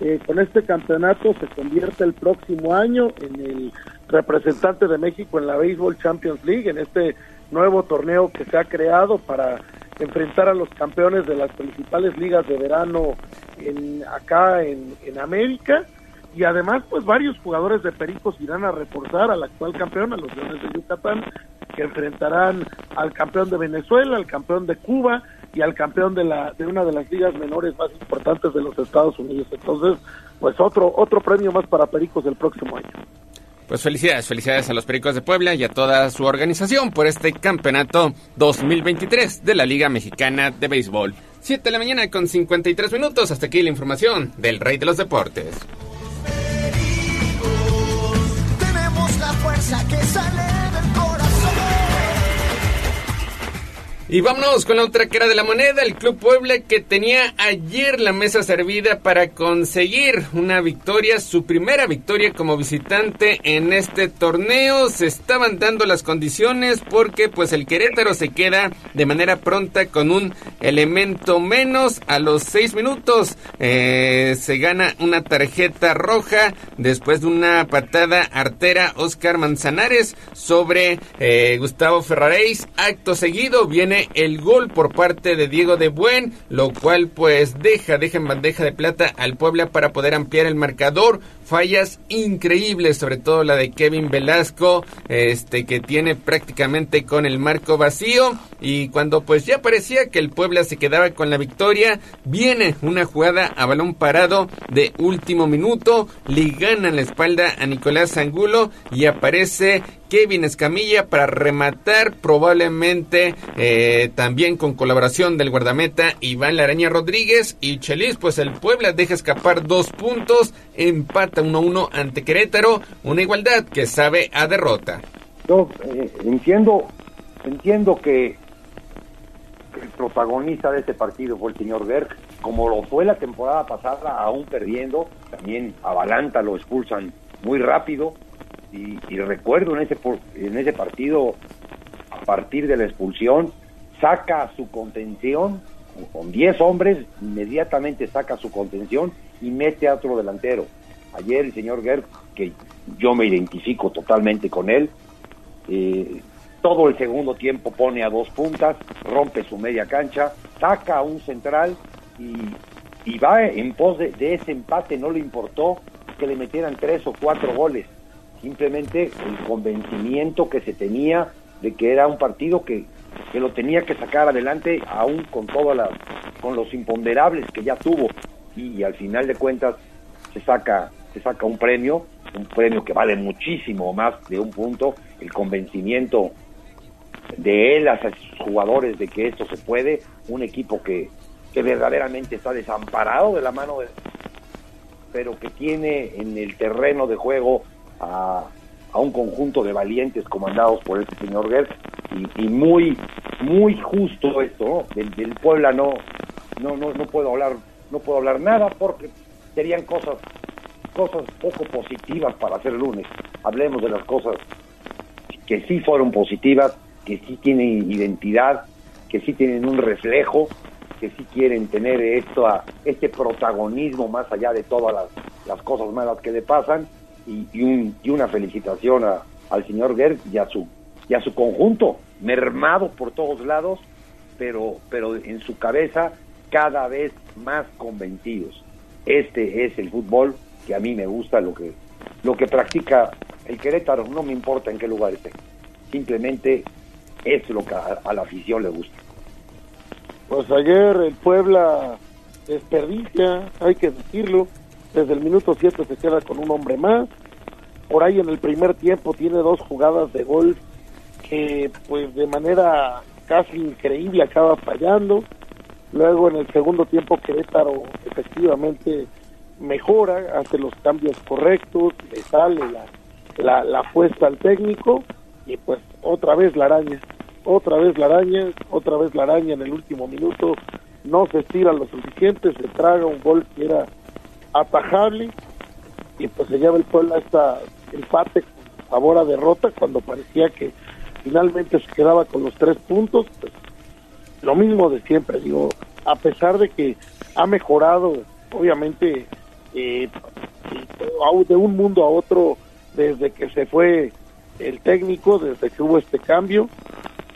Speaker 33: Eh, con este campeonato se convierte el próximo año en el representante de México en la Baseball Champions League, en este nuevo torneo que se ha creado para enfrentar a los campeones de las principales ligas de verano en, acá en, en América. Y además pues varios jugadores de Pericos irán a reforzar al actual campeón, a los Leones de Yucatán, que enfrentarán al campeón de Venezuela, al campeón de Cuba y al campeón de la de una de las ligas menores más importantes de los Estados Unidos. Entonces, pues otro otro premio más para Pericos el próximo año.
Speaker 32: Pues felicidades, felicidades a los Pericos de Puebla y a toda su organización por este campeonato 2023 de la Liga Mexicana de Béisbol. 7 de la mañana con 53 minutos. Hasta aquí la información del Rey de los Deportes.
Speaker 20: fuerza que sale
Speaker 32: Y vámonos con la otra cara de la moneda, el Club Puebla que tenía ayer la mesa servida para conseguir una victoria, su primera victoria como visitante en este torneo. Se estaban dando las condiciones porque pues el Querétaro se queda de manera pronta con un elemento menos. A los seis minutos eh, se gana una tarjeta roja después de una patada artera Oscar Manzanares sobre eh, Gustavo Ferraréis. Acto seguido viene el gol por parte de Diego de Buen, lo cual pues deja, deja en bandeja de plata al Puebla para poder ampliar el marcador. Fallas increíbles, sobre todo la de Kevin Velasco, este que tiene prácticamente con el marco vacío y cuando pues ya parecía que el Puebla se quedaba con la victoria, viene una jugada a balón parado de último minuto, le gana la espalda a Nicolás Angulo y aparece Kevin Escamilla para rematar probablemente eh, también con colaboración del guardameta Iván Laraña Rodríguez y Chelis pues el Puebla deja escapar dos puntos empata 1-1 ante Querétaro una igualdad que sabe a derrota
Speaker 34: yo eh, entiendo entiendo que el protagonista de este partido fue el señor Berg, como lo fue la temporada pasada, aún perdiendo, también a Balanta lo expulsan muy rápido, y, recuerdo en ese, en ese partido, a partir de la expulsión, saca su contención, con 10 hombres, inmediatamente saca su contención y mete a otro delantero. Ayer el señor Gerg, que yo me identifico totalmente con él, eh, todo el segundo tiempo pone a dos puntas, rompe su media cancha, saca a un central y, y va en pos de, ese empate, no le importó que le metieran tres o cuatro goles, simplemente el convencimiento que se tenía de que era un partido que, que lo tenía que sacar adelante aún con todas las, con los imponderables que ya tuvo. Y al final de cuentas se saca, saca un premio, un premio que vale muchísimo más de un punto, el convencimiento de él hacia sus jugadores de que esto se puede, un equipo que, que verdaderamente está desamparado de la mano de pero que tiene en el terreno de juego a, a un conjunto de valientes comandados por este señor Gertz y, muy muy justo esto del, del, Puebla no, no no no puedo hablar no puedo hablar nada porque serían cosas cosas poco positivas para hacer lunes. Hablemos de las cosas que sí fueron positivas que sí tienen identidad, que sí tienen un reflejo, que sí quieren tener esto a, este protagonismo más allá de todas las, cosas malas que le pasan. Y, y, un, y una felicitación a, al señor Gerg y a su y a su conjunto mermado por todos lados pero pero en su cabeza cada vez más convencidos. Este es el fútbol que a mí me gusta lo que lo que practica el Querétaro no me importa en qué lugar esté. Simplemente es lo que a, a, la afición le gusta.
Speaker 33: Pues ayer el Puebla desperdicia, hay que decirlo, desde el minuto 7 se queda con un hombre más, por ahí en el primer tiempo tiene dos jugadas de gol que pues de manera casi increíble acaba fallando, luego en el segundo tiempo Querétaro efectivamente mejora, hace los cambios correctos, le sale la, la, la apuesta al técnico y pues otra vez la araña, otra vez la araña, otra vez la araña en el último minuto, no se estira lo suficiente, se traga un gol que era atajable y pues se lleva el pueblo a esta empate con sabor a derrota cuando parecía que finalmente se quedaba con los tres puntos, pues lo mismo de siempre, digo, a pesar de que ha mejorado, obviamente, eh, de un mundo a otro desde que se fue el técnico desde que hubo este cambio,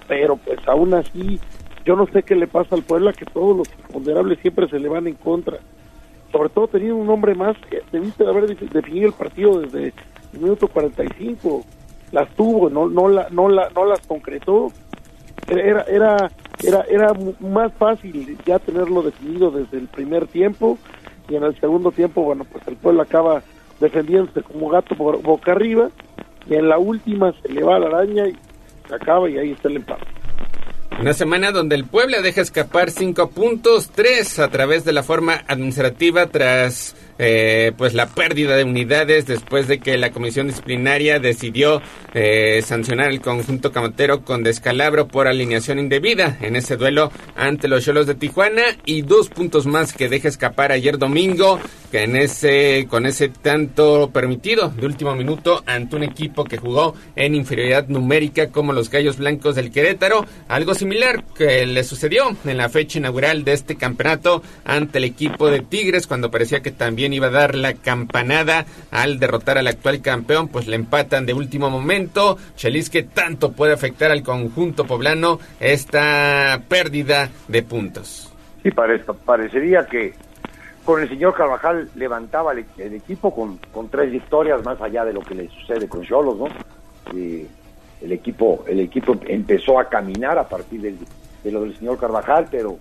Speaker 33: pero pues aún así yo no sé qué le pasa al Puebla que todos los ponderables siempre se le van en contra. Sobre todo teniendo un hombre más que debiste de haber definido el partido desde el minuto 45. Las tuvo, no no la, no la, no las concretó. Era era era era más fácil ya tenerlo definido desde el primer tiempo y en el segundo tiempo, bueno, pues el pueblo acaba defendiéndose como gato boca arriba y en la última se le va la araña y se acaba y ahí está el empate.
Speaker 32: Una semana donde el Puebla deja escapar cinco puntos, tres a través de la forma administrativa tras eh, pues la pérdida de unidades después de que la comisión disciplinaria decidió eh, sancionar el conjunto camotero con descalabro por alineación indebida en ese duelo ante los Cholos de Tijuana y dos puntos más que deja escapar ayer domingo que en ese con ese tanto permitido de último minuto ante un equipo que jugó en inferioridad numérica como los Gallos Blancos del Querétaro, algo similar que le sucedió en la fecha inaugural de este campeonato ante el equipo de Tigres cuando parecía que también iba a dar la campanada al derrotar al actual campeón, pues le empatan de último momento. Chelis que tanto puede afectar al conjunto poblano esta pérdida de puntos.
Speaker 34: Sí, parece, parecería que con el señor Carvajal levantaba el, equipo con, con, tres victorias más allá de lo que le sucede con Cholos, ¿no? Eh, el equipo el equipo empezó a caminar a partir del, de lo del señor Carvajal, pero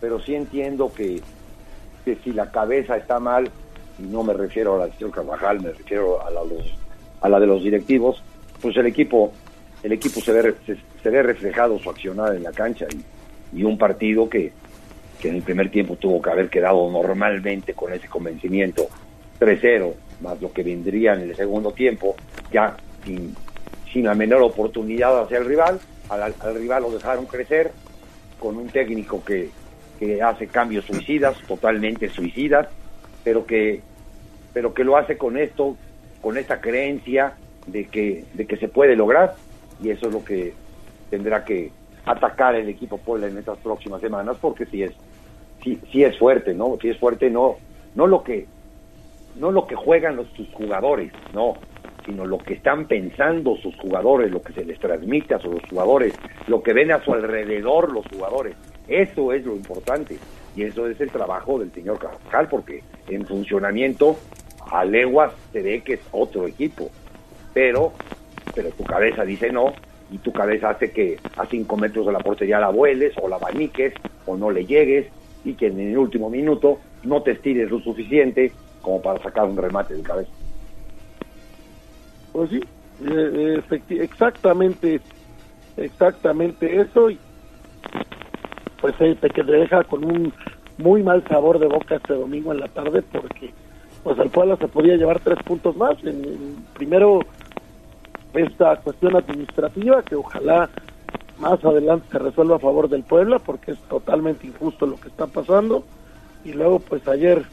Speaker 34: pero sí entiendo que, que si la cabeza está mal, y no me refiero a la señor Carvajal, me refiero a la, a la de los directivos, pues el equipo el equipo se ve se, se ve reflejado su accionar en la cancha y, y un partido que, que en el primer tiempo tuvo que haber quedado normalmente con ese convencimiento 3-0, más lo que vendría en el segundo tiempo, ya sin, sin la menor oportunidad hacia el rival, al, al, rival lo dejaron crecer con un técnico que, que hace cambios suicidas, totalmente suicidas, pero que, pero que lo hace con esto, con esta creencia de que, de que se puede lograr, y eso es lo que tendrá que atacar el equipo Puebla en estas próximas semanas, porque si es sí, sí es fuerte, ¿no? Sí es fuerte, no, no lo que, no lo que juegan los, sus jugadores, no, sino lo que están pensando sus jugadores, lo que se les transmite a sus jugadores, lo que ven a su alrededor los jugadores. Eso es lo importante y eso es el trabajo del señor Carvajal, porque en funcionamiento a leguas se ve que es otro equipo, pero, pero tu cabeza dice no y tu cabeza hace que a cinco metros de la portería la vueles o la abaniques o no le llegues y que en el último minuto no te estires lo suficiente como para sacar un remate de cabeza.
Speaker 33: Pues sí, eh, exactamente, exactamente eso y pues eh, te te deja con un muy mal sabor de boca este domingo en la tarde porque pues el Puebla se podía llevar tres puntos más. En, primero esta cuestión administrativa que ojalá más adelante se resuelva a favor del Puebla porque es totalmente injusto lo que está pasando y luego pues ayer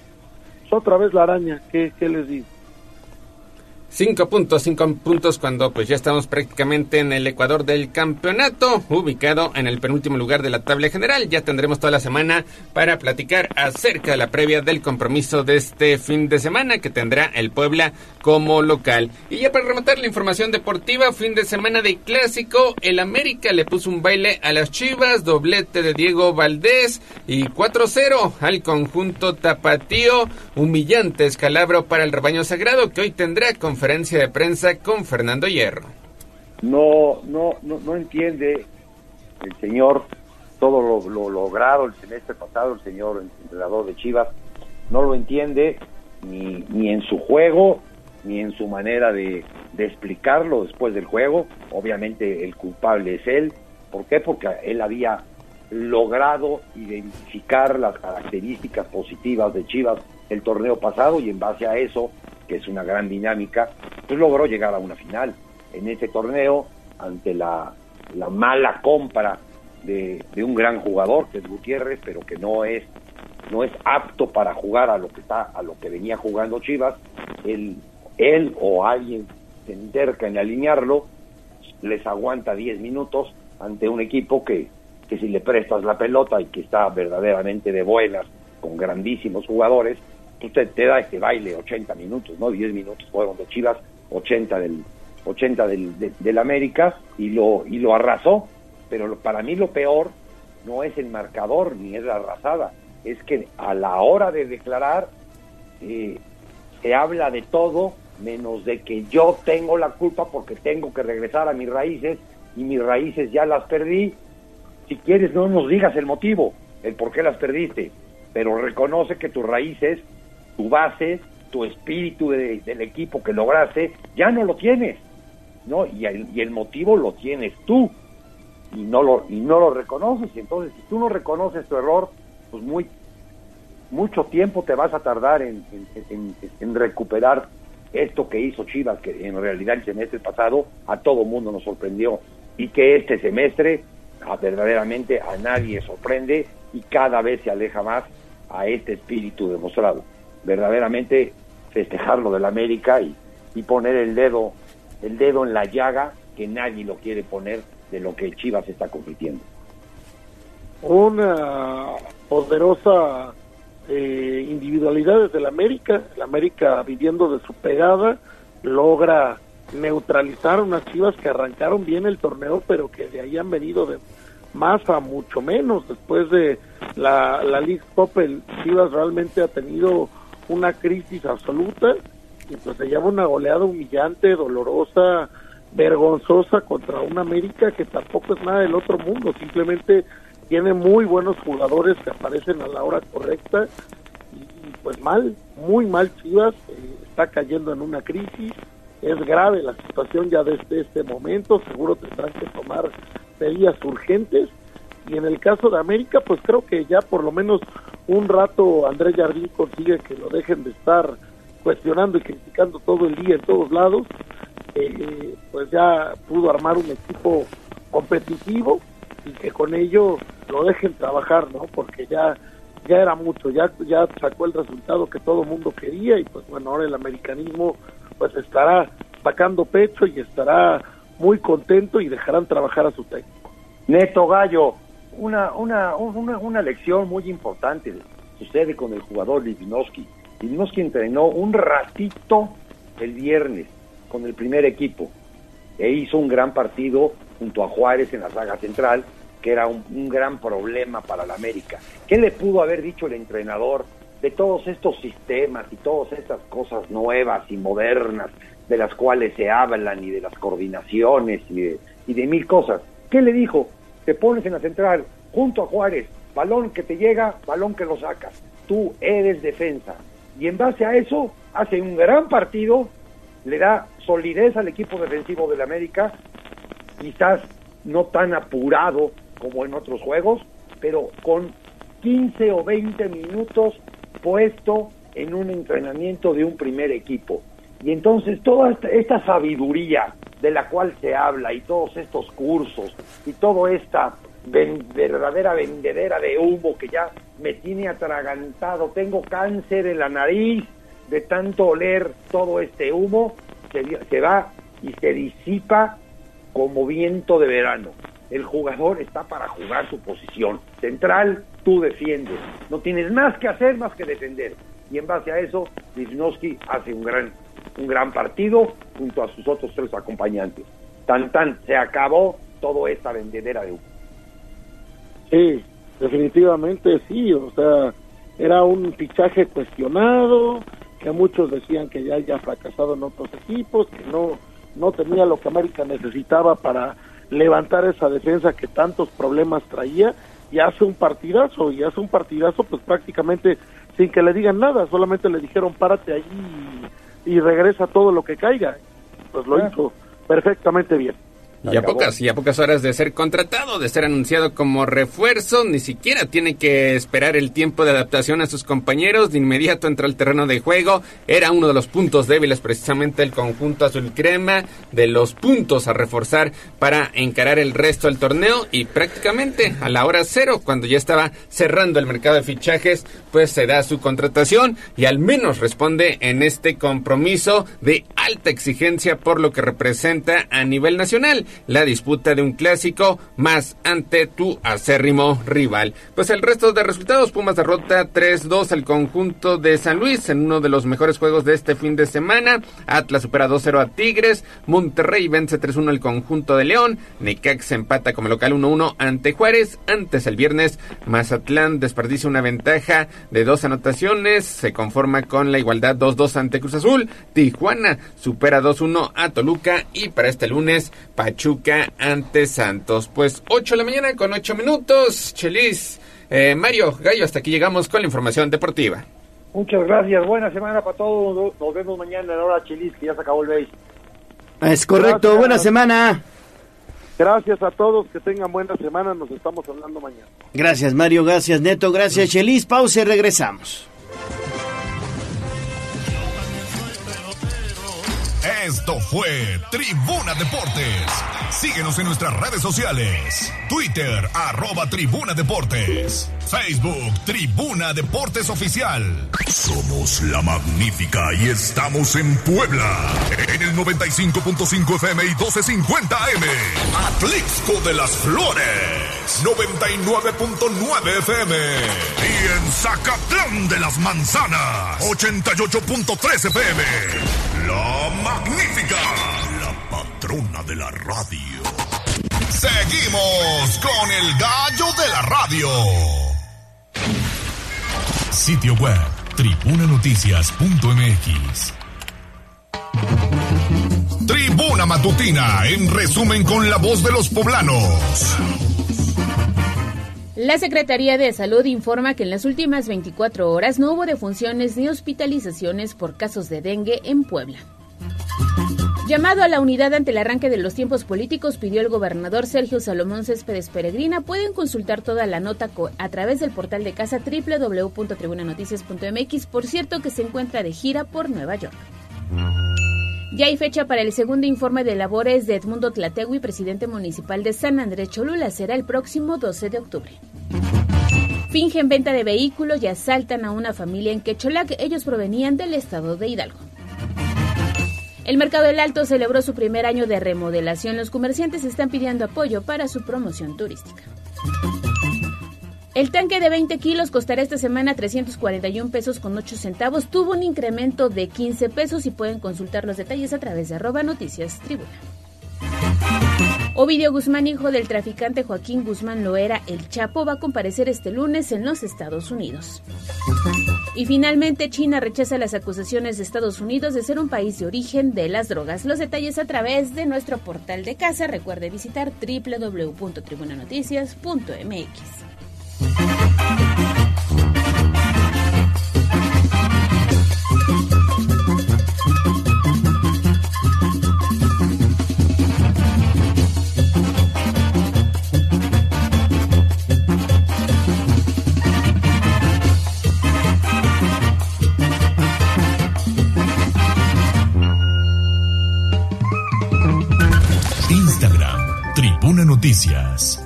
Speaker 33: pues, otra vez la araña ¿qué, qué les digo?
Speaker 32: Cinco puntos, cinco puntos cuando pues ya estamos prácticamente en el Ecuador del campeonato, ubicado en el penúltimo lugar de la tabla general. Ya tendremos toda la semana para platicar acerca de la previa del compromiso de este fin de semana que tendrá el Puebla como local. Y ya para rematar la información deportiva, fin de semana de clásico, el América le puso un baile a las Chivas, doblete de Diego Valdés y 4-0 al conjunto tapatío, humillante escalabro para el rebaño sagrado que hoy tendrá con conferencia de prensa con Fernando Hierro.
Speaker 34: No, no, no, no entiende el señor todo lo, lo, logrado el semestre pasado, el señor entrenador de Chivas, no lo entiende ni, ni en su juego, ni en su manera de, de explicarlo después del juego. Obviamente el culpable es él. ¿Por qué? Porque él había logrado identificar las características positivas de Chivas el torneo pasado y en base a eso que es una gran dinámica, pues logró llegar a una final. En ese torneo, ante la, la mala compra de, de, un gran jugador, que es Gutiérrez, pero que no es, no es apto para jugar a lo que está, a lo que venía jugando Chivas, él, él o alguien se enterca en alinearlo, les aguanta 10 minutos ante un equipo que, que si le prestas la pelota y que está verdaderamente de buenas, con grandísimos jugadores, usted te da este baile 80 minutos, ¿no? 10 minutos fueron de Chivas, 80 del 80 del, de, del América y lo y lo arrasó, pero lo, para mí lo peor no es el marcador ni es la arrasada, es que a la hora de declarar eh, se habla de todo menos de que yo tengo la culpa porque tengo que regresar a mis raíces y mis raíces ya las perdí. Si quieres no nos digas el motivo, el por qué las perdiste, pero reconoce que tus raíces tu base, tu espíritu de, del equipo que lograste, ya no lo tienes, ¿no? Y el, motivo lo tienes tú y no lo y no lo reconoces. Y entonces, si tú no reconoces tu error, pues muy mucho tiempo te vas a tardar en, recuperar esto que hizo Chivas, que en realidad el semestre pasado a todo mundo nos sorprendió y que este semestre a, verdaderamente a nadie sorprende y cada vez se aleja más a este espíritu demostrado verdaderamente festejarlo del América y, y poner el dedo, el dedo en la llaga que nadie lo quiere poner de lo que Chivas está compitiendo.
Speaker 33: Una poderosa eh, individualidad desde la América, el América viviendo de su pegada, logra neutralizar unas Chivas que arrancaron bien el torneo, pero que de ahí han venido de Maza mucho menos. Después de la, la League Cup, el Chivas realmente ha tenido una crisis absoluta y pues se lleva una goleada humillante, dolorosa, vergonzosa contra un América que tampoco es nada del otro mundo, simplemente tiene muy buenos jugadores que aparecen a la hora correcta y, pues mal, muy mal Chivas, eh, está cayendo en una crisis, es grave la situación ya desde este momento, seguro tendrán que tomar medidas urgentes y en el caso de América pues creo que ya por lo menos un rato Andrés Jardín consigue que lo dejen de estar cuestionando y criticando todo el día en todos lados, eh, pues ya pudo armar un equipo competitivo y que con ello lo dejen trabajar, ¿no? Porque ya ya era mucho, ya ya sacó el resultado que todo mundo quería y pues bueno, ahora el americanismo pues estará sacando pecho y estará muy contento y dejarán trabajar a su técnico.
Speaker 34: Neto Gallo, una, una, una, una lección muy importante sucede con el jugador Livinovsky. Livinovsky entrenó un ratito el viernes con el primer equipo e hizo un gran partido junto a Juárez en la saga central, que era un, gran problema para la América. ¿Qué le pudo haber dicho el entrenador de todos estos sistemas y todas estas cosas nuevas y modernas de las cuales se hablan y de las coordinaciones y de mil cosas? ¿Qué le dijo? Te pones en la central junto a Juárez, balón que te llega, balón que lo sacas. Tú eres defensa. Y en base a eso hace un gran partido, le da solidez al equipo defensivo del América, quizás no tan apurado como en otros juegos, pero con 15 o 20 minutos puesto en un entrenamiento de un primer equipo. Y entonces toda esta, sabiduría de la cual se habla y todos estos cursos y toda esta verdadera vendedera de humo que ya me tiene atragantado, tengo cáncer en la nariz de tanto oler todo este humo, se va y se disipa como viento de verano. El jugador está para jugar su posición. Central, tú defiendes. No tienes más que hacer más que defender. Y en base a eso, Wisnowski hace un gran, un gran partido junto a sus otros tres acompañantes. Tan tan, se acabó toda esta vendedera de humo.
Speaker 33: Sí, definitivamente sí, o sea, era un fichaje cuestionado, que muchos decían que ya haya fracasado en otros equipos, que no, no tenía lo que América necesitaba para levantar esa defensa que tantos problemas traía, y hace un partidazo, y hace un partidazo pues prácticamente sin que le digan nada, solamente le dijeron párate ahí y, regresa todo lo que caiga, pues lo hizo perfectamente bien.
Speaker 32: Y a pocas, y a pocas horas de ser contratado, de ser anunciado como refuerzo, ni siquiera tiene que esperar el tiempo de adaptación a sus compañeros, de inmediato entra al terreno de juego, era uno de los puntos débiles precisamente del conjunto azul crema, de los puntos a reforzar para encarar el resto del torneo. Y prácticamente a la hora cero, cuando ya estaba cerrando el mercado de fichajes, pues se da su contratación y al menos responde en este compromiso de alta exigencia por lo que representa a nivel nacional la disputa de un clásico más ante tu acérrimo rival. Pues el resto de resultados, Pumas derrota 3-2 al conjunto de San Luis en uno de los mejores juegos de este fin de semana. Atlas supera 2-0 a Tigres, Monterrey vence 3-1 al conjunto de León, Necax empata como local 1-1 ante Juárez. Antes el viernes, Mazatlán desperdicia una ventaja de dos anotaciones, se conforma con la igualdad 2-2 ante Cruz Azul. Tijuana supera 2-1 a Toluca y para este lunes, Pachuca ante Santos. Pues 8 de la mañana con 8 minutos. Chelis, eh, Mario Gallo, hasta aquí llegamos con la información deportiva.
Speaker 34: Muchas gracias, buena semana para todos. Nos vemos mañana en hora Chilis, que ya se acabó el béis.
Speaker 1: Es correcto,
Speaker 33: Gracias.
Speaker 1: buena semana.
Speaker 33: Gracias a todos, que tengan buena semana, nos estamos hablando mañana.
Speaker 1: Gracias Mario, gracias Neto, gracias Chelis. Pausa y regresamos.
Speaker 2: Esto fue Tribuna Deportes. Síguenos en nuestras redes sociales. Twitter, arroba Tribuna Deportes. Facebook, Tribuna Deportes Oficial. Somos la magnífica y estamos en Puebla. En el 95.5 FM y 1250 AM. Atlixco de las Flores. 99.9 FM. Y en Zacatlán de las Manzanas. 88.3 FM. Magnífica. La patrona de la radio. Seguimos con el gallo de la radio. Sitio web, tribunanoticias.mx. Tribuna Matutina, en resumen con la voz de los poblanos.
Speaker 7: La Secretaría de Salud informa que en las últimas 24 horas no hubo defunciones ni hospitalizaciones por casos de dengue en Puebla. Llamado a la unidad ante el arranque de los tiempos políticos, pidió el gobernador Sergio Salomón Céspedes Peregrina. Pueden consultar toda la nota a través del portal de casa www.tribunanoticias.mx. Por cierto, que se encuentra de gira por Nueva York. Ya hay fecha para el segundo informe de labores de Edmundo Tlategui, presidente municipal de San Andrés Cholula. Será el próximo 12 de octubre. Fingen venta de vehículos y asaltan a una familia en Quecholac. Ellos provenían del estado de Hidalgo. El Mercado del Alto celebró su primer año de remodelación. Los comerciantes están pidiendo apoyo para su promoción turística. El tanque de 20 kilos costará esta semana 341 pesos con 8 centavos. Tuvo un incremento de 15 pesos y pueden consultar los detalles a través de arroba noticias tribuna. Ovidio Guzmán, hijo del traficante Joaquín Guzmán Loera El Chapo, va a comparecer este lunes en los Estados Unidos. Y finalmente, China rechaza las acusaciones de Estados Unidos de ser un país de origen de las drogas. Los detalles a través de nuestro portal de casa. Recuerde visitar www.tribunanoticias.mx.
Speaker 2: Noticias.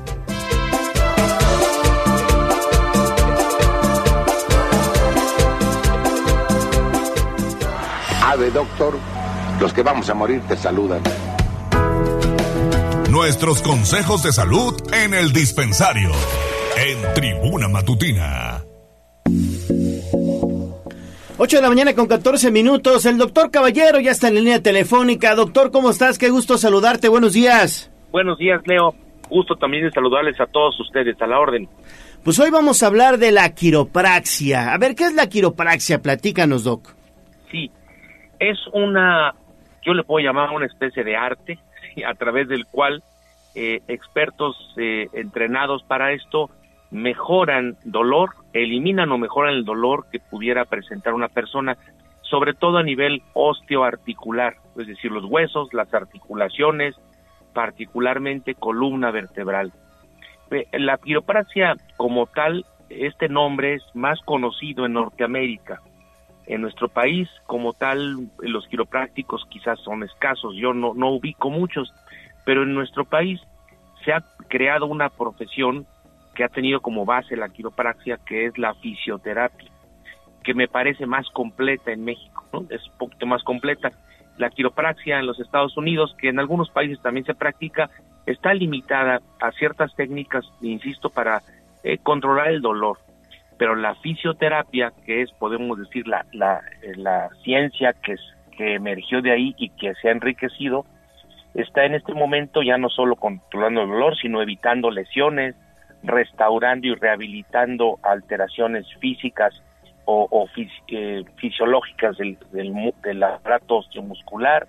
Speaker 35: Ave, doctor, los que vamos a morir te saludan.
Speaker 2: Nuestros consejos de salud en el dispensario. En Tribuna Matutina.
Speaker 1: 8 de la mañana con 14 minutos. El doctor Caballero ya está en línea telefónica. Doctor, ¿cómo estás? Qué gusto saludarte. Buenos días.
Speaker 36: Buenos días, Leo. Gusto también de saludarles a todos ustedes, a la orden.
Speaker 1: Pues hoy vamos a hablar de la quiropraxia. A ver, ¿qué es la quiropraxia? Platícanos, doc.
Speaker 36: Sí, es una, yo le puedo llamar una especie de arte, a través del cual eh, expertos eh, entrenados para esto mejoran dolor, eliminan o mejoran el dolor que pudiera presentar una persona, sobre todo a nivel osteoarticular, es decir, los huesos, las articulaciones, particularmente columna vertebral. La quiropraxia como tal, este nombre es más conocido en Norteamérica. En nuestro país, como tal, los quiroprácticos quizás son escasos, yo no, no ubico muchos, pero en nuestro país se ha creado una profesión que ha tenido como base la quiropraxia, que es la fisioterapia, que me parece más completa en México, ¿no? es un poquito más completa. La quiropraxia en los Estados Unidos, que en algunos países también se practica, está limitada a ciertas técnicas, insisto, para eh, controlar el dolor. Pero la fisioterapia, que es, podemos decir, la, la, eh, la ciencia que, que emergió de ahí y que se ha enriquecido, está en este momento ya no solo controlando el dolor, sino evitando lesiones, restaurando y rehabilitando alteraciones físicas o, eh, fisiológicas del, del, aparato osteomuscular.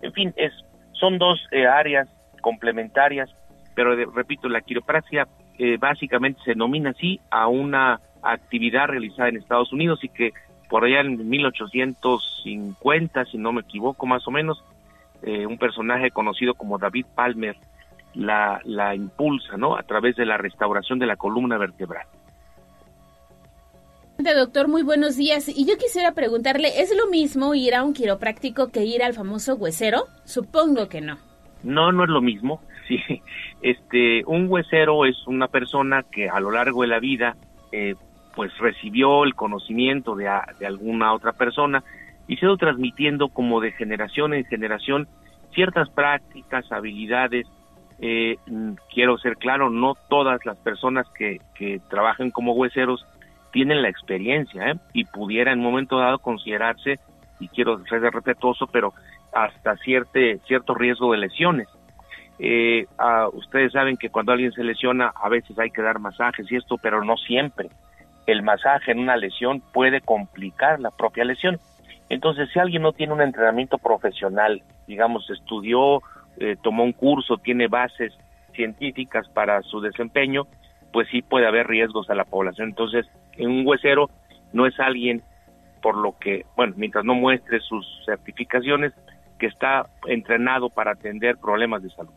Speaker 36: En fin, es, son dos eh, áreas complementarias, pero repito, la quiropraxia básicamente se denomina así a una actividad realizada en Estados Unidos y que por allá en 1850, si no me equivoco más o menos, eh, un personaje conocido como David Palmer la, la impulsa, ¿no? A través de la restauración de la columna vertebral.
Speaker 7: Doctor, muy buenos días. Y yo quisiera preguntarle, ¿es lo mismo ir a un quiropráctico que ir al famoso huesero? Supongo que no.
Speaker 36: No, no es lo mismo. [LAUGHS] Sí, este, un huesero es una persona que a lo largo de la vida eh, pues recibió el conocimiento de, alguna otra persona y se ha ido transmitiendo como de generación en generación ciertas prácticas, habilidades. Eh, mm, quiero ser claro, no todas las personas que, que trabajan como hueseros tienen la experiencia ¿eh? y pudiera en un momento dado considerarse, y quiero ser respetuoso, pero hasta cierto, cierto riesgo de lesiones. Eh, ustedes saben que cuando alguien se lesiona a veces hay que dar masajes y esto, pero no siempre. El masaje en una lesión puede complicar la propia lesión. Entonces, si alguien no tiene un entrenamiento profesional, digamos, estudió, eh, tomó un curso, tiene bases científicas para su desempeño, pues sí puede haber riesgos a la población. Entonces, en un huesero no es alguien por lo que, bueno, mientras no muestre sus certificaciones, que está entrenado para atender problemas de salud.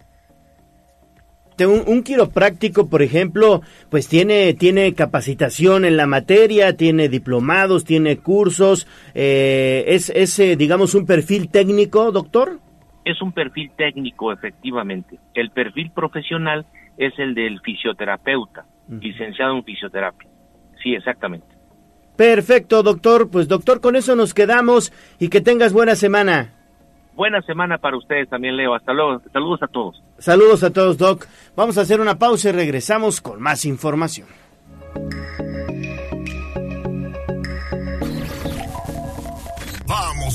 Speaker 1: Un, un, quiropráctico, por ejemplo, pues tiene, tiene capacitación en la materia, tiene diplomados, tiene cursos, eh, es, es eh, digamos, un perfil técnico, doctor.
Speaker 36: Es un perfil técnico, efectivamente. El perfil profesional es el del fisioterapeuta, licenciado en fisioterapia. Sí, exactamente.
Speaker 1: Perfecto, doctor. Pues doctor, con eso nos quedamos y que tengas buena semana.
Speaker 36: Buena semana para ustedes también, Leo. Hasta luego. Saludos a todos.
Speaker 1: Saludos a todos, Doc. Vamos a hacer una pausa y regresamos con más información.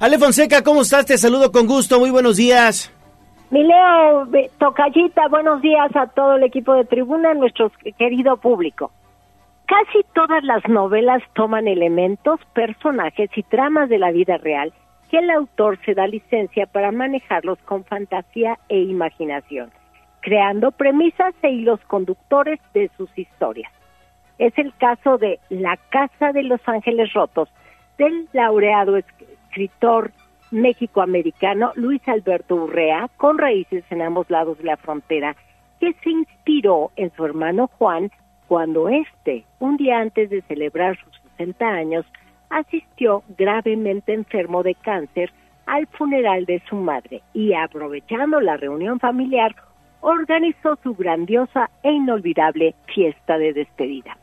Speaker 1: Ale Fonseca, ¿cómo estás? Te saludo con gusto. Muy buenos días.
Speaker 37: Mi Leo Tocayita, buenos días a todo el equipo de Tribuna, nuestro querido público. Casi todas las novelas toman elementos, personajes y tramas de la vida real que el autor se da licencia para manejarlos con fantasía e imaginación, creando premisas e hilos conductores de sus historias. Es el caso de La Casa de los Ángeles Rotos, del laureado escritor México-americano Luis Alberto Urrea, con raíces en ambos lados de la frontera, que se inspiró en su hermano Juan cuando éste, un día antes de celebrar sus 60 años, asistió gravemente enfermo de cáncer al funeral de su madre y aprovechando la reunión familiar, organizó su grandiosa e inolvidable fiesta de despedida.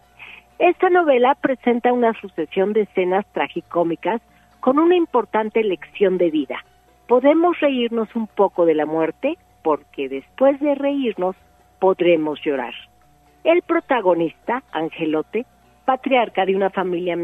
Speaker 37: Esta novela presenta una sucesión de escenas tragicómicas con una importante lección de vida. Podemos reírnos un poco de la muerte porque después de reírnos podremos llorar. El protagonista, Angelote, patriarca de una familia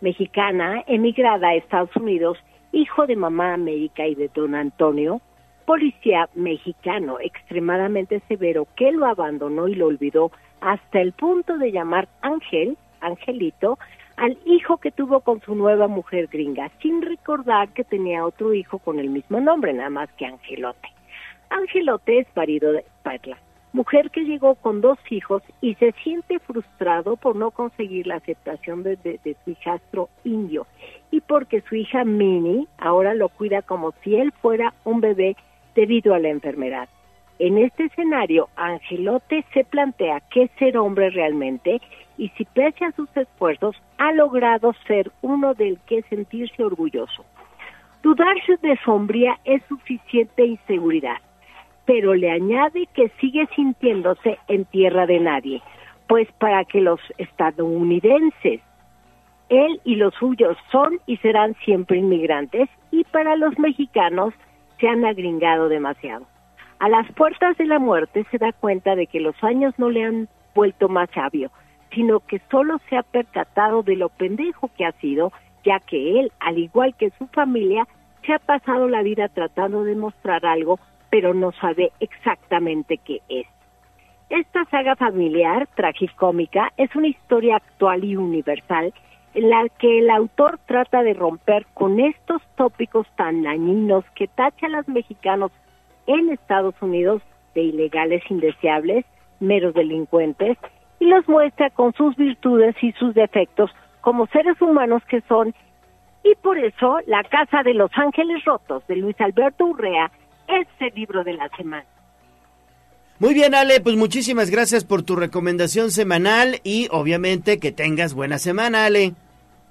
Speaker 37: mexicana emigrada a Estados Unidos, hijo de mamá América y de don Antonio, policía mexicano extremadamente severo que lo abandonó y lo olvidó hasta el punto de llamar Ángel, Angelito, al hijo que tuvo con su nueva mujer gringa, sin recordar que tenía otro hijo con el mismo nombre, nada más que Angelote. Angelote es marido de Perla, mujer que llegó con dos hijos y se siente frustrado por no conseguir la aceptación de, de, su hijastro indio y porque su hija Minnie ahora lo cuida como si él fuera un bebé debido a la enfermedad. En este escenario, Angelote se plantea qué ser hombre realmente y si pese a sus esfuerzos ha logrado ser uno del que sentirse orgulloso. Dudarse de sombría es suficiente inseguridad, pero le añade que sigue sintiéndose en tierra de nadie, pues para que los estadounidenses, él y los suyos son y serán siempre inmigrantes, y para los mexicanos se han agringado demasiado. A las puertas de la muerte se da cuenta de que los años no le han vuelto más sabio, sino que solo se ha percatado de lo pendejo que ha sido, ya que él, al igual que su familia, se ha pasado la vida tratando de mostrar algo, pero no sabe exactamente qué es. Esta saga familiar, tragicómica, es una historia actual y universal en la que el autor trata de romper con estos tópicos tan dañinos que tacha a los mexicanos en Estados Unidos de ilegales indeseables, meros delincuentes, y los muestra con sus virtudes y sus defectos como seres humanos que son. Y por eso La Casa de los Ángeles Rotos de Luis Alberto Urrea es el libro de la semana.
Speaker 1: Muy bien, Ale, pues muchísimas gracias por tu recomendación semanal y obviamente que tengas buena semana, Ale.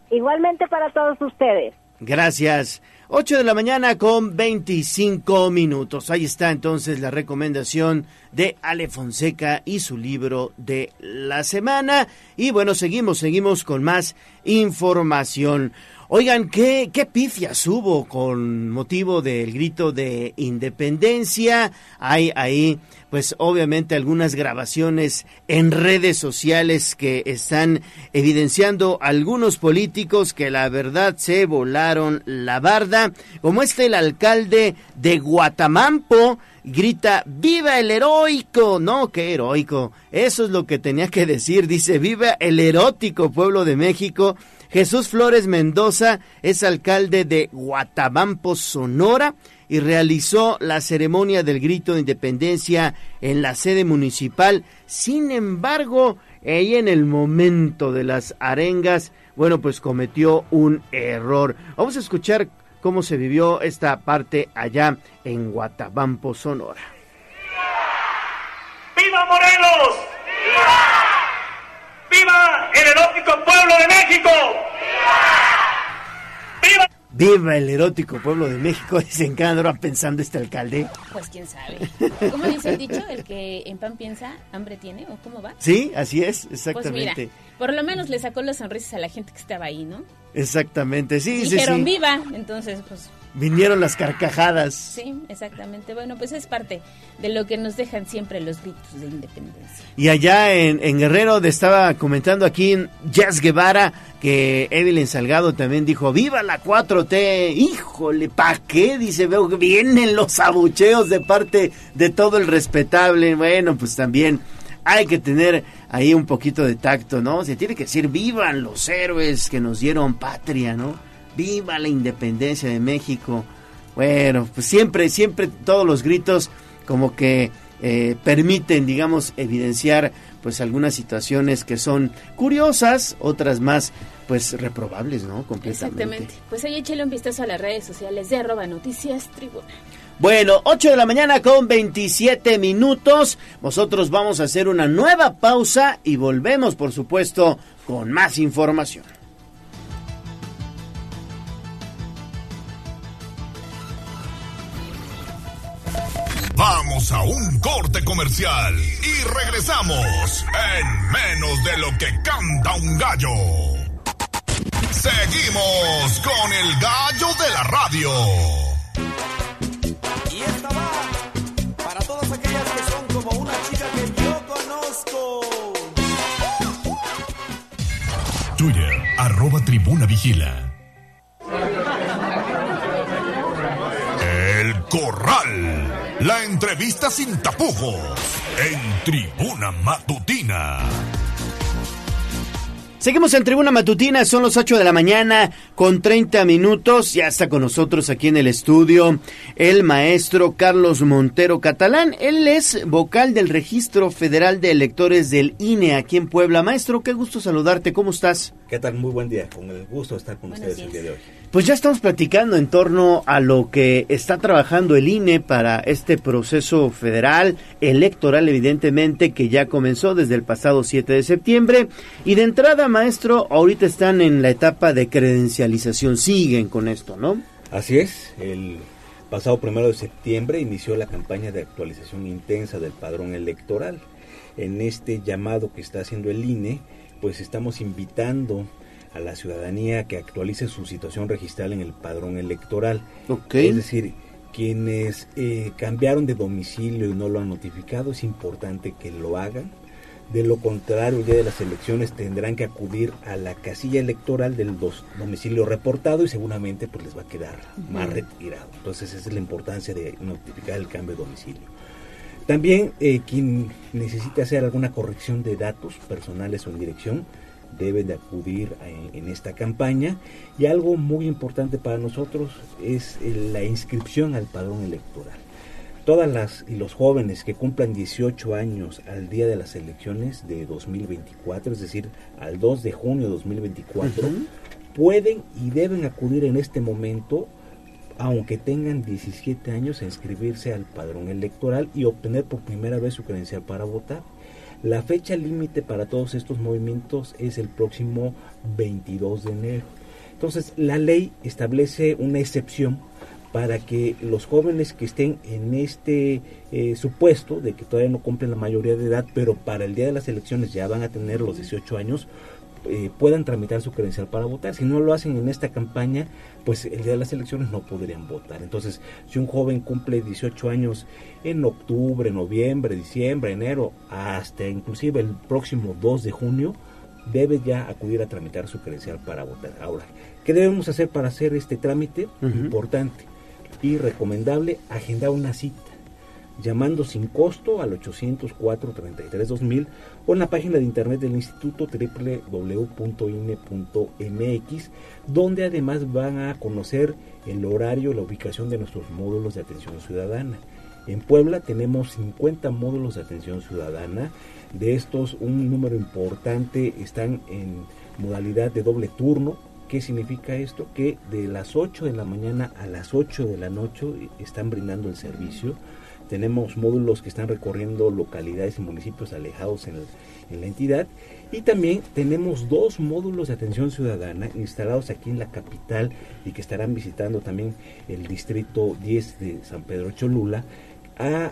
Speaker 37: Igualmente para todos ustedes.
Speaker 1: Gracias. 8 de la mañana con 25 minutos. Ahí está entonces la recomendación de Ale Fonseca y su libro de la semana. Y bueno, seguimos, seguimos con más información. Oigan, ¿qué, qué pifias hubo con motivo del grito de independencia? Hay ahí, pues obviamente algunas grabaciones en redes sociales que están evidenciando algunos políticos que la verdad se volaron la barda, como este el alcalde de Guatamampo, grita, viva el heroico, no, qué heroico, eso es lo que tenía que decir, dice, viva el erótico pueblo de México, Jesús Flores Mendoza es alcalde de Guatabampo, Sonora, y realizó la ceremonia del grito de independencia en la sede municipal. Sin embargo, ella en el momento de las arengas, bueno, pues cometió un error. Vamos a escuchar cómo se vivió esta parte allá en Guatabampo, Sonora.
Speaker 38: ¡Viva Morelos! ¡Viva! ¡Viva el erótico pueblo de México!
Speaker 1: ¡Viva! ¡Viva! el erótico pueblo de México! Dicen que andará pensando este alcalde.
Speaker 7: Pues quién sabe. ¿Cómo dice el dicho? ¿El que en pan piensa, hambre tiene? ¿O cómo va?
Speaker 1: Sí, así es, exactamente.
Speaker 7: Pues mira, por lo menos le sacó las sonrisas a la gente que estaba ahí, ¿no?
Speaker 1: Exactamente, sí,
Speaker 7: Dijeron
Speaker 1: sí,
Speaker 7: viva, entonces pues
Speaker 1: vinieron las carcajadas.
Speaker 7: Sí, exactamente. Bueno, pues es parte de lo que nos dejan siempre los gritos de independencia.
Speaker 1: Y allá en, en Guerrero estaba comentando aquí en Jazz Guevara que Evelyn Salgado también dijo, viva la 4T, híjole, ¿pa' qué? Dice, veo que vienen los abucheos de parte de todo el respetable. Bueno, pues también hay que tener ahí un poquito de tacto, ¿no? Se tiene que decir, vivan los héroes que nos dieron patria, ¿no? Viva la independencia de México. Bueno, pues siempre, siempre todos los gritos como que eh, permiten, digamos, evidenciar pues algunas situaciones que son curiosas, otras más pues reprobables, ¿no? Completamente.
Speaker 7: Exactamente. Pues ahí échale un vistazo a las redes sociales de arroba noticias tribuna.
Speaker 1: Bueno, 8 de la mañana con 27 minutos. Nosotros vamos a hacer una nueva pausa y volvemos, por supuesto, con más información.
Speaker 2: Vamos a un corte comercial y regresamos en menos de lo que canta un gallo. Seguimos con el gallo de la radio.
Speaker 39: Y esta va para todas aquellas que son como una chica que yo conozco.
Speaker 2: Twitter, arroba tribuna vigila. El corral. La entrevista sin tapujos en Tribuna Matutina.
Speaker 1: Seguimos en Tribuna Matutina, son los 8 de la mañana con 30 minutos. Ya está con nosotros aquí en el estudio el maestro Carlos Montero Catalán. Él es vocal del Registro Federal de Electores del INE aquí en Puebla. Maestro, qué gusto saludarte, ¿cómo estás?
Speaker 40: ¿Qué tal? Muy buen día, con el gusto de estar con ustedes el día de hoy.
Speaker 1: Pues ya estamos platicando en torno a lo que está trabajando el INE para este proceso federal electoral, evidentemente, que ya comenzó desde el pasado 7 de septiembre. Y de entrada, maestro, ahorita están en la etapa de credencialización, siguen con esto, ¿no?
Speaker 40: Así es, el pasado primero de septiembre inició la campaña de actualización intensa del padrón electoral. En este llamado que está haciendo el INE, pues estamos invitando a la ciudadanía que actualice su situación registral en el padrón electoral. Es decir, quienes eh, cambiaron de domicilio y no lo han notificado, es importante que lo hagan. De lo contrario, el día de las elecciones tendrán que acudir a la casilla electoral del domicilio reportado y seguramente pues les va a quedar más retirado. Entonces esa es la importancia de notificar el cambio de domicilio. También eh, quien necesite hacer alguna corrección de datos personales o en dirección, deben de acudir en, esta campaña y algo muy importante para nosotros es la inscripción al padrón electoral. Todas las y los jóvenes que cumplan 18 años al día de las elecciones de 2024, es decir, al 2 de junio de 2024, pueden y deben acudir en este momento aunque tengan 17 años a inscribirse al padrón electoral y obtener por primera vez su credencial para votar. La fecha límite para todos estos movimientos es el próximo 22 de enero. Entonces, la ley establece una excepción para que los jóvenes que estén en este eh, supuesto de que todavía no cumplen la mayoría de edad, pero para el día de las elecciones ya van a tener los 18 años, eh, puedan tramitar su credencial para votar. Si no lo hacen en esta campaña, pues el día de las elecciones no podrían votar. Entonces, si un joven cumple 18 años en octubre, noviembre, diciembre, enero, hasta inclusive el próximo 2 de junio, debe ya acudir a tramitar su credencial para votar. Ahora, ¿qué debemos hacer para hacer este trámite? Importante y recomendable agendar una cita llamando sin costo al 804-33-2000 o en la página de internet del instituto www.ine.mx donde además van a conocer el horario, la ubicación de nuestros módulos de atención ciudadana. En Puebla tenemos 50 módulos de atención ciudadana, de estos un número importante están en modalidad de doble turno, ¿Qué significa esto? Que de las 8 de la mañana a las 8 de la noche están brindando el servicio. Tenemos módulos que están recorriendo localidades y municipios alejados en, la entidad. Y también tenemos dos módulos de atención ciudadana instalados aquí en la capital y que estarán visitando también el distrito 10 de San Pedro Cholula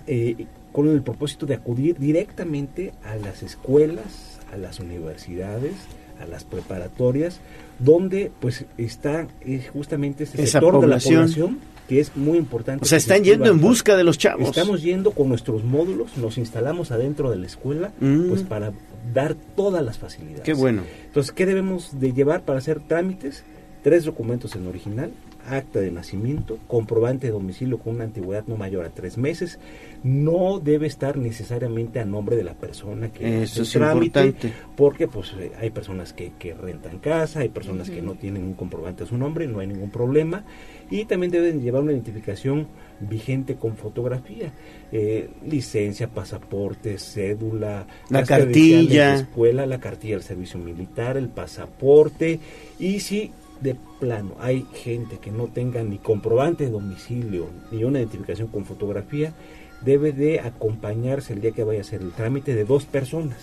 Speaker 40: eh, con el propósito de acudir directamente a las escuelas, a las universidades, a las preparatorias, donde pues está eh, justamente este sector de la población que es muy importante.
Speaker 1: O sea, están yendo en busca de los chavos.
Speaker 40: Estamos yendo con nuestros módulos, nos instalamos adentro de la escuela, mm. pues para dar todas las facilidades.
Speaker 1: Qué bueno.
Speaker 40: Entonces, ¿qué debemos de llevar para hacer trámites? Tres documentos en original, acta de nacimiento, comprobante de domicilio con una antigüedad no mayor a tres meses, no debe estar necesariamente a nombre de la persona que
Speaker 1: Eso es trámite,
Speaker 40: porque pues eh, hay personas que, rentan casa, hay personas que no tienen un comprobante a su nombre, no hay ningún problema, y también deben llevar una identificación vigente con fotografía, eh, licencia, pasaporte, cédula,
Speaker 1: la cartilla,
Speaker 40: de escuela, la cartilla del servicio militar, el pasaporte, y si de plano hay gente que no tenga ni comprobante de domicilio ni una identificación con fotografía, debe de acompañarse el día que vaya a hacer el trámite de dos personas.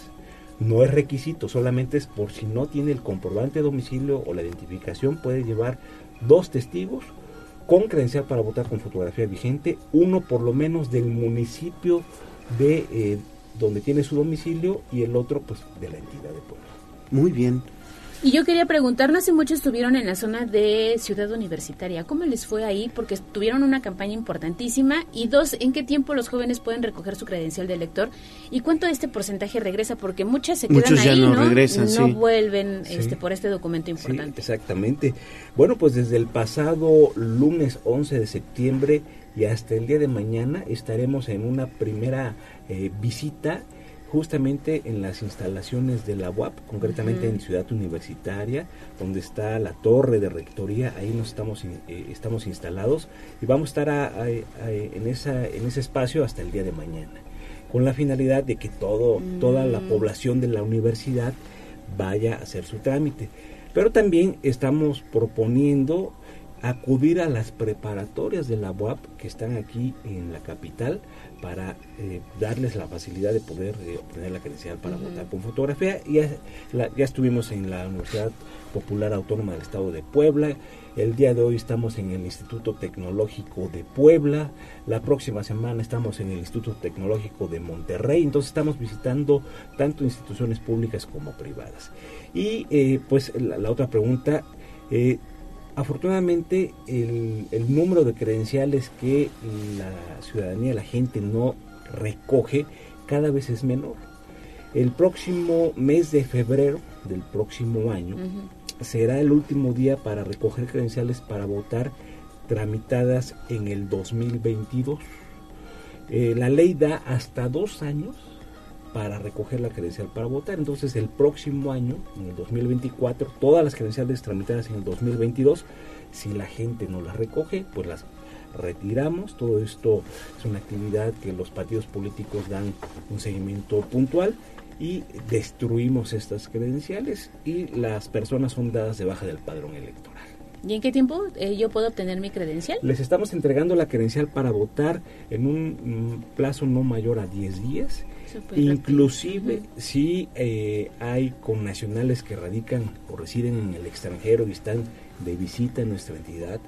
Speaker 40: No es requisito, solamente es por si no tiene el comprobante de domicilio o la identificación, puede llevar dos testigos con credencial para votar con fotografía vigente, uno por lo menos del municipio de eh, donde tiene su domicilio y el otro pues de la entidad de pueblo.
Speaker 1: Muy bien.
Speaker 7: Y yo quería preguntar, no hace mucho estuvieron en la zona de Ciudad Universitaria. ¿Cómo les fue ahí? Porque tuvieron una campaña importantísima. Y dos, ¿en qué tiempo los jóvenes pueden recoger su credencial de elector? ¿Y cuánto de este porcentaje regresa? Porque muchas se quedan ahí, no, Regresan, no vuelven este, por este documento importante.
Speaker 40: exactamente. Bueno, pues desde el pasado lunes 11 de septiembre y hasta el día de mañana estaremos en una primera eh, visita justamente en las instalaciones de la UAP, concretamente en Ciudad Universitaria, donde está la torre de rectoría, ahí nos estamos, eh, estamos instalados y vamos a estar en, esa, en ese espacio hasta el día de mañana, con la finalidad de que todo, toda la mm. población de la universidad vaya a hacer su trámite. Pero también estamos proponiendo acudir a las preparatorias de la UAP que están aquí en la capital para eh, darles la facilidad de poder eh, obtener la credencial para votar con fotografía. Ya, ya estuvimos en la Universidad Popular Autónoma del Estado de Puebla. El día de hoy estamos en el Instituto Tecnológico de Puebla. La próxima semana estamos en el Instituto Tecnológico de Monterrey. Entonces estamos visitando tanto instituciones públicas como privadas. Y eh, pues la, otra pregunta, Afortunadamente, el, número de credenciales que la ciudadanía, la gente no recoge, cada vez es menor. El próximo mes de febrero del próximo año será el último día para recoger credenciales para votar tramitadas en el 2022. Eh, la ley da hasta dos años para recoger la credencial para votar. Entonces el próximo año, en el 2024, todas las credenciales tramitadas en el 2022, si la gente no las recoge, pues las retiramos. Todo esto es una actividad que los partidos políticos dan un seguimiento puntual y destruimos estas credenciales y las personas son dadas de baja del padrón electoral.
Speaker 7: ¿Y en qué tiempo eh, yo puedo obtener mi credencial?
Speaker 40: Les estamos entregando la credencial para votar en un mm, plazo no mayor a 10 días Inclusive si eh, hay connacionales que radican o residen en el extranjero y están de visita en nuestra entidad.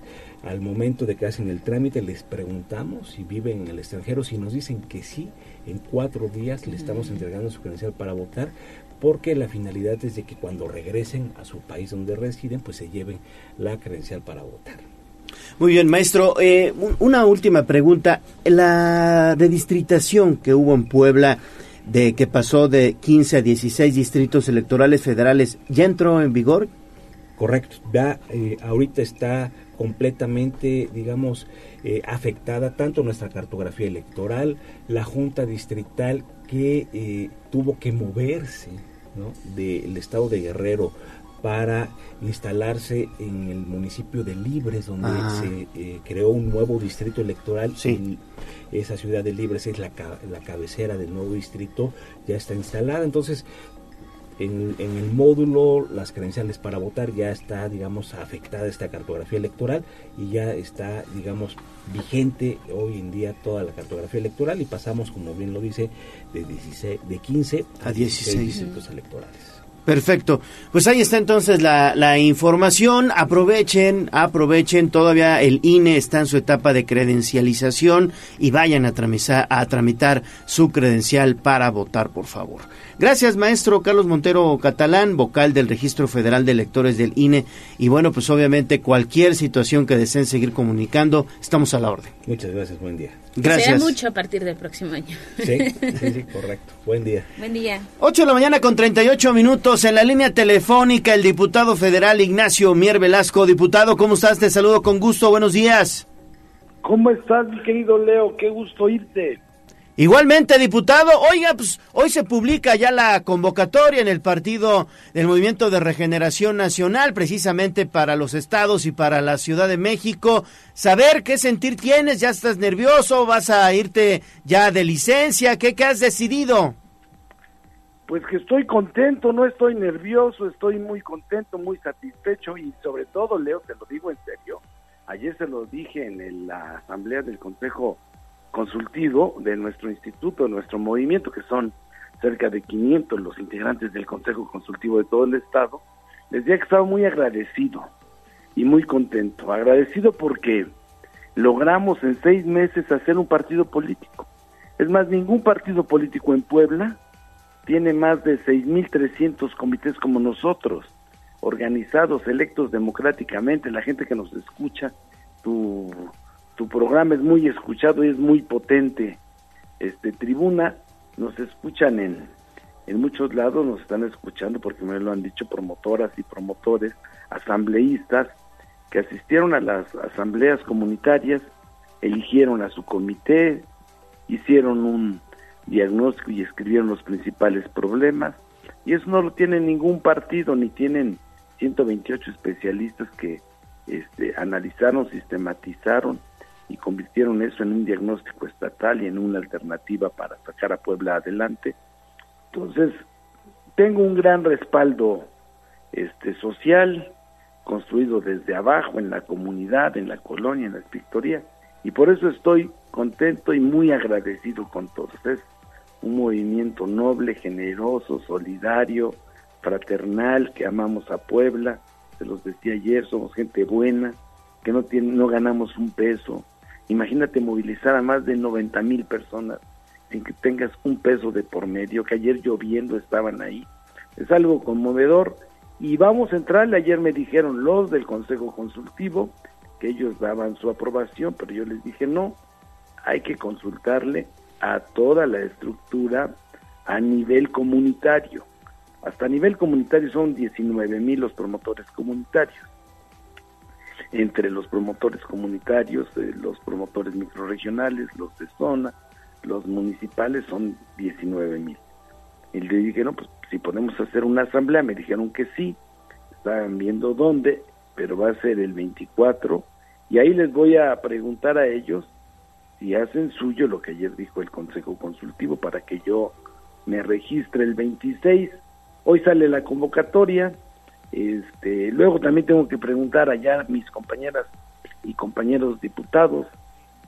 Speaker 40: Al momento de que hacen el trámite les preguntamos si viven en el extranjero, si nos dicen que sí, en cuatro días le estamos entregando su credencial para votar, porque la finalidad es de que cuando regresen a su país donde residen, pues se lleven la credencial para votar.
Speaker 1: Muy bien, maestro. Eh, una última pregunta. La redistritación que hubo en Puebla, de que pasó de 15 a 16 distritos electorales federales, ¿ya entró en vigor?
Speaker 40: Correcto. Ya eh, ahorita está completamente, digamos, eh, afectada tanto nuestra cartografía electoral, la Junta Distrital que tuvo que moverse del estado de Guerrero para instalarse en el municipio de Libres, donde se eh, creó un nuevo distrito electoral. esa ciudad de Libres es la, la cabecera del nuevo distrito, ya está instalada. Entonces, en, el módulo, las credenciales para votar, ya está, digamos, afectada esta cartografía electoral y ya está, digamos, vigente hoy en día toda la cartografía electoral y pasamos, como bien lo dice, de, 16, de 15 a, 16 distritos electorales.
Speaker 1: Perfecto. Pues ahí está entonces la, la, información. Aprovechen, aprovechen. Todavía el INE está en su etapa de credencialización y vayan a tramitar, a tramitar su credencial para votar, por favor. Gracias, maestro Carlos Montero Catalán, vocal del Registro Federal de Electores del INE. Y bueno, pues obviamente cualquier situación que deseen seguir comunicando, estamos a la orden.
Speaker 40: Muchas gracias, buen día.
Speaker 7: Gracias. Sea mucho a partir del próximo año.
Speaker 40: Sí, sí, [LAUGHS] sí, correcto. Buen día.
Speaker 7: Buen día.
Speaker 1: 8 de la mañana con 38 minutos en la línea telefónica el diputado federal Ignacio Mier Velasco. Diputado, ¿cómo estás? Te saludo con gusto. Buenos días.
Speaker 41: ¿Cómo estás, mi querido Leo? Qué gusto irte.
Speaker 1: Igualmente, diputado, oiga, pues hoy se publica ya la convocatoria en el partido del Movimiento de Regeneración Nacional, precisamente para los estados y para la Ciudad de México. Saber qué sentir tienes, ya estás nervioso, vas a irte ya de licencia, ¿qué, qué has decidido?
Speaker 41: Pues que estoy contento, no estoy nervioso, estoy muy contento, muy satisfecho y sobre todo, Leo, te lo digo en serio, ayer se lo dije en la asamblea del Consejo consultivo de nuestro instituto, de nuestro movimiento, que son cerca de 500 los integrantes del Consejo Consultivo de todo el Estado, les decía que estaba muy agradecido y muy contento. Agradecido porque logramos en seis meses hacer un partido político. Es más, ningún partido político en Puebla tiene más de 6.300 comités como nosotros, organizados, electos democráticamente, la gente que nos escucha, tu tu programa es muy escuchado y es muy potente. Este Tribuna nos escuchan en en muchos lados nos están escuchando porque me lo han dicho promotoras y promotores, asambleístas que asistieron a las asambleas comunitarias, eligieron a su comité, hicieron un diagnóstico y escribieron los principales problemas y eso no lo tiene ningún partido ni tienen 128 especialistas que este, analizaron, sistematizaron y convirtieron eso en un diagnóstico estatal y en una alternativa para sacar a Puebla adelante. Entonces, tengo un gran respaldo este social construido desde abajo en la comunidad, en la colonia, en la victoria y por eso estoy contento y muy agradecido con todos. Es un movimiento noble, generoso, solidario, fraternal, que amamos a Puebla, se los decía ayer, somos gente buena, que no tiene, no ganamos un peso, Imagínate movilizar a más de 90 mil personas sin que tengas un peso de por medio, que ayer lloviendo estaban ahí. Es algo conmovedor y vamos a entrarle. Ayer me dijeron los del Consejo Consultivo que ellos daban su aprobación, pero yo les dije no, hay que consultarle a toda la estructura a nivel comunitario. Hasta a nivel comunitario son 19 mil los promotores comunitarios entre los promotores comunitarios, eh, los promotores microregionales, los de zona, los municipales son 19 mil. Y le dije, no, pues si podemos hacer una asamblea, me dijeron que sí, estaban viendo dónde, pero va a ser el 24, y ahí les voy a preguntar a ellos si hacen suyo lo que ayer dijo el Consejo Consultivo para que yo me registre el 26. Hoy sale la convocatoria, este, luego también tengo que preguntar allá a mis compañeras y compañeros diputados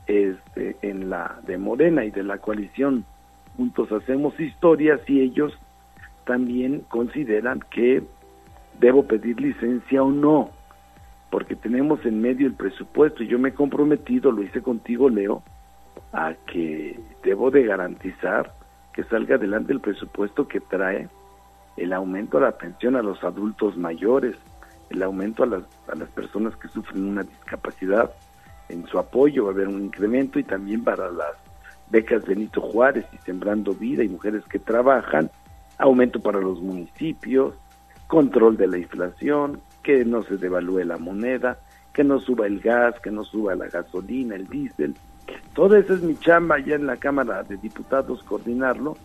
Speaker 41: este, en la de Morena y de la coalición Juntos Hacemos Historia si ellos también consideran que debo pedir licencia o no. porque tenemos en medio el presupuesto y yo me he comprometido, lo hice contigo, Leo, a que debo de garantizar que salga adelante el presupuesto que trae el aumento a la pensión a los adultos mayores, el aumento a las, a las personas que sufren una discapacidad, en su apoyo va a haber un incremento y también para las becas Benito Juárez y Sembrando Vida y mujeres que trabajan, aumento para los municipios, control de la inflación, que no se devalúe la moneda, que no suba el gas, que no suba la gasolina, el diésel. Toda esa es mi chamba ya en la Cámara de Diputados, coordinarlo.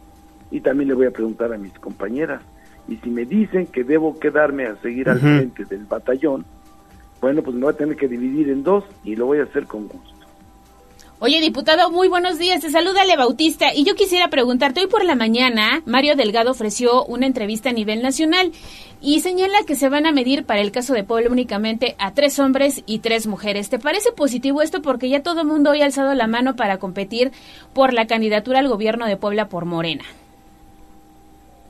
Speaker 41: Y también le voy a preguntar a mis compañeras. Y si me dicen que debo quedarme a seguir al frente del batallón, bueno, pues me voy a tener que dividir en dos y lo voy a hacer con gusto.
Speaker 7: Oye, diputado, muy buenos días. Te saluda Ale Bautista. Y yo quisiera preguntarte, hoy por la mañana, Mario Delgado ofreció una entrevista a nivel nacional y señala que se van a medir para el caso de Puebla únicamente a tres hombres y tres mujeres. ¿Te parece positivo esto? Porque ya todo el mundo hoy ha alzado la mano para competir por la candidatura al gobierno de Puebla por Morena.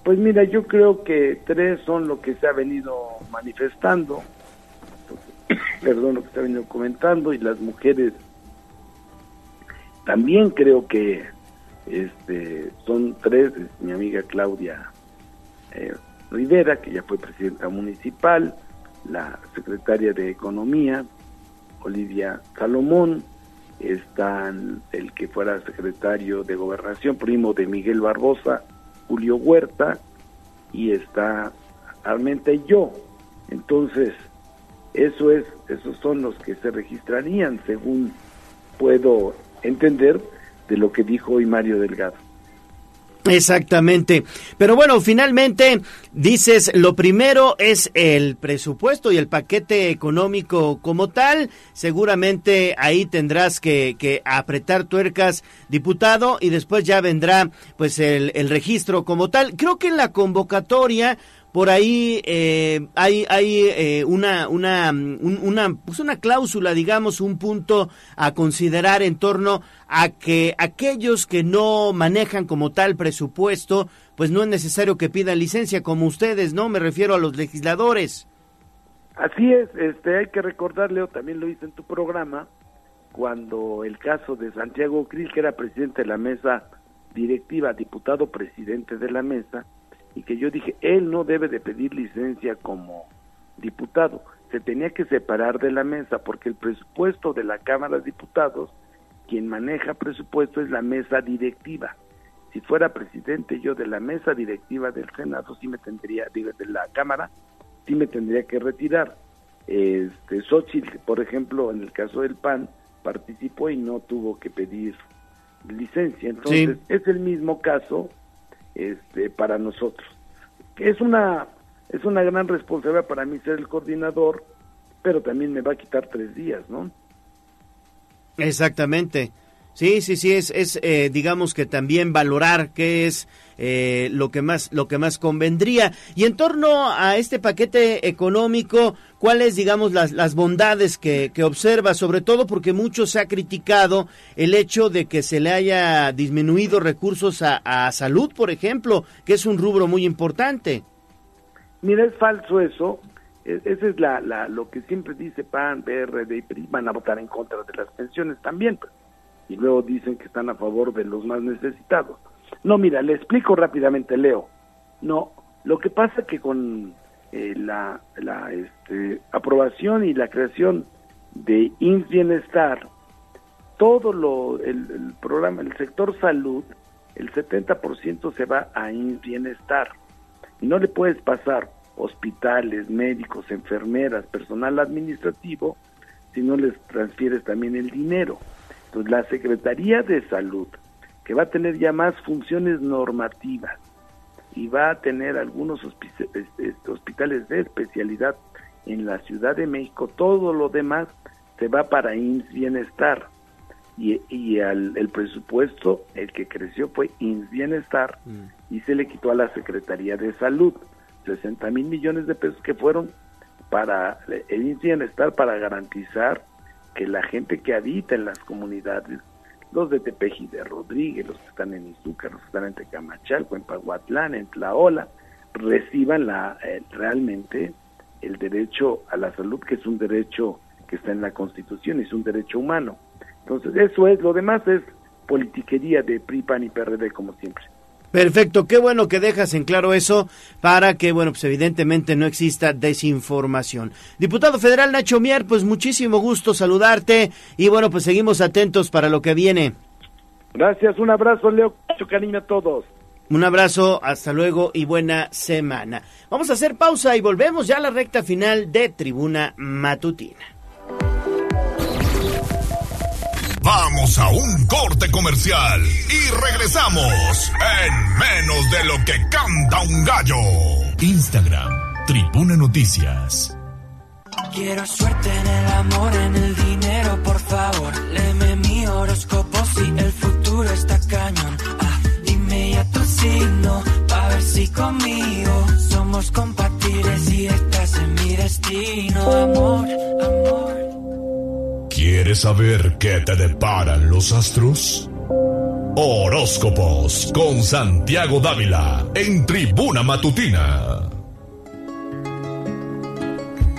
Speaker 41: Pues mira, yo creo que tres son lo que se ha venido manifestando, [COUGHS] perdón, lo que se ha venido comentando, y las mujeres también creo que este, son tres, mi amiga Claudia eh, Rivera, que ya fue presidenta municipal, la secretaria de Economía, Olivia Salomón, están el que fuera secretario de Gobernación, primo de Miguel Barbosa, Julio Huerta, y está Armenta yo. Entonces, eso es, esos son los que se registrarían según puedo entender de lo que dijo hoy Mario Delgado.
Speaker 1: Exactamente. Pero bueno, finalmente dices, lo primero es el presupuesto y el paquete económico como tal. Seguramente ahí tendrás que, que apretar tuercas, diputado, y después ya vendrá pues el, el registro como tal. Creo que en la convocatoria por ahí eh, hay, hay eh, una, una, una, pues una cláusula, digamos, un punto a considerar en torno a que aquellos que no manejan como tal presupuesto, pues no es necesario que pidan licencia como ustedes, ¿no? Me refiero a los legisladores.
Speaker 41: Así es, este, hay que recordar, Leo, también lo hice en tu programa, cuando el caso de Santiago Krill, que era presidente de la mesa directiva, diputado presidente de la mesa, y que yo dije, él no debe de pedir licencia como diputado, se tenía que separar de la mesa porque el presupuesto de la Cámara de Diputados, quien maneja presupuesto es la mesa directiva. Si fuera presidente yo de la mesa directiva del Senado, sí me tendría, digo, de la Cámara, sí me tendría que retirar. Este, Xochitl, por ejemplo, en el caso del PAN, participó y no tuvo que pedir licencia. Entonces, es el mismo caso este, para nosotros. Es una, es una gran responsabilidad para mí ser el coordinador, pero también me va a quitar tres días, ¿no?
Speaker 1: Exactamente. Sí, sí, sí, es, es eh, digamos que también valorar qué es eh, lo que más lo que más convendría. Y en torno a este paquete económico, ¿cuáles, digamos, las, las bondades que, que observa? Sobre todo porque mucho se ha criticado el hecho de que se le haya disminuido recursos a, a salud, por ejemplo, que es un rubro muy importante.
Speaker 41: Mira, es falso eso. E, Ese es la, la, lo que siempre dice PAN, PRD y PRI, van a votar en contra de las pensiones también. Pues y luego dicen que están a favor de los más necesitados. No, mira, le explico rápidamente, Leo. No, lo que pasa que con eh, la, la este, aprobación y la creación de INS Bienestar, todo lo, el, programa, el sector salud, el 70% se va a INS Bienestar. Y no le puedes pasar hospitales, médicos, enfermeras, personal administrativo, si no les transfieres también el dinero. Entonces, la Secretaría de Salud, que va a tener ya más funciones normativas y va a tener algunos hospitales de especialidad en la Ciudad de México, todo lo demás se va para INS Bienestar. Y, y al, el presupuesto, el que creció fue INS Bienestar mm. y se le quitó a la Secretaría de Salud 60 mil millones de pesos que fueron para el INS Bienestar para garantizar que la gente que habita en las comunidades, los de Tepeji de Rodríguez, los que están en Izúcar, los que están en Tecamachalco, en Paguatlán, en Tlaola, reciban la, eh, realmente el derecho a la salud, que es un derecho que está en la Constitución, es un derecho humano. Entonces, eso es, lo demás es politiquería de PRI, PAN y PRD, como siempre.
Speaker 1: Perfecto, qué bueno que dejas en claro eso para que, bueno, pues evidentemente no exista desinformación. Diputado federal Nacho Mier, pues muchísimo gusto saludarte y bueno, pues seguimos atentos para lo que viene.
Speaker 41: Gracias, un abrazo, Leo, mucho cariño a todos.
Speaker 1: Un abrazo, hasta luego y buena semana. Vamos a hacer pausa y volvemos ya a la recta final de Tribuna Matutina.
Speaker 2: Vamos a un corte comercial y regresamos en menos de lo que canta un gallo. Instagram, Tribuna Noticias.
Speaker 42: Quiero suerte en el amor, en el dinero, por favor. Léeme mi horóscopo si el futuro está cañón. Ah, dime ya tu signo, pa' ver si conmigo somos compatibles y estás en mi destino. Amor, amor.
Speaker 2: ¿Quieres saber qué te deparan los astros? Horóscopos con Santiago Dávila en Tribuna Matutina.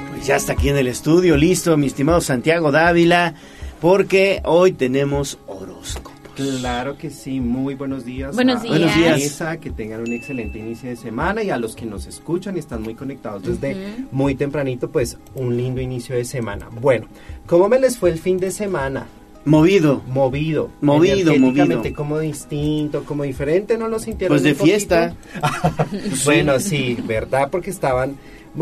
Speaker 1: Pues ya está aquí en el estudio, listo, mi estimado Santiago Dávila, porque hoy tenemos horóscopo.
Speaker 43: Claro que sí, muy buenos días.
Speaker 7: Buenos días.
Speaker 43: la mesa, que tengan un excelente inicio de semana y a los que nos escuchan y están muy conectados desde muy tempranito, pues un lindo inicio de semana. Bueno, ¿cómo me les fue el fin de semana?
Speaker 1: Movido.
Speaker 43: Movido.
Speaker 1: Movido, movido.
Speaker 43: como distinto, como diferente, ¿no lo sintieron?
Speaker 1: Pues de fiesta. [LAUGHS]
Speaker 43: bueno, sí, ¿verdad? Porque estaban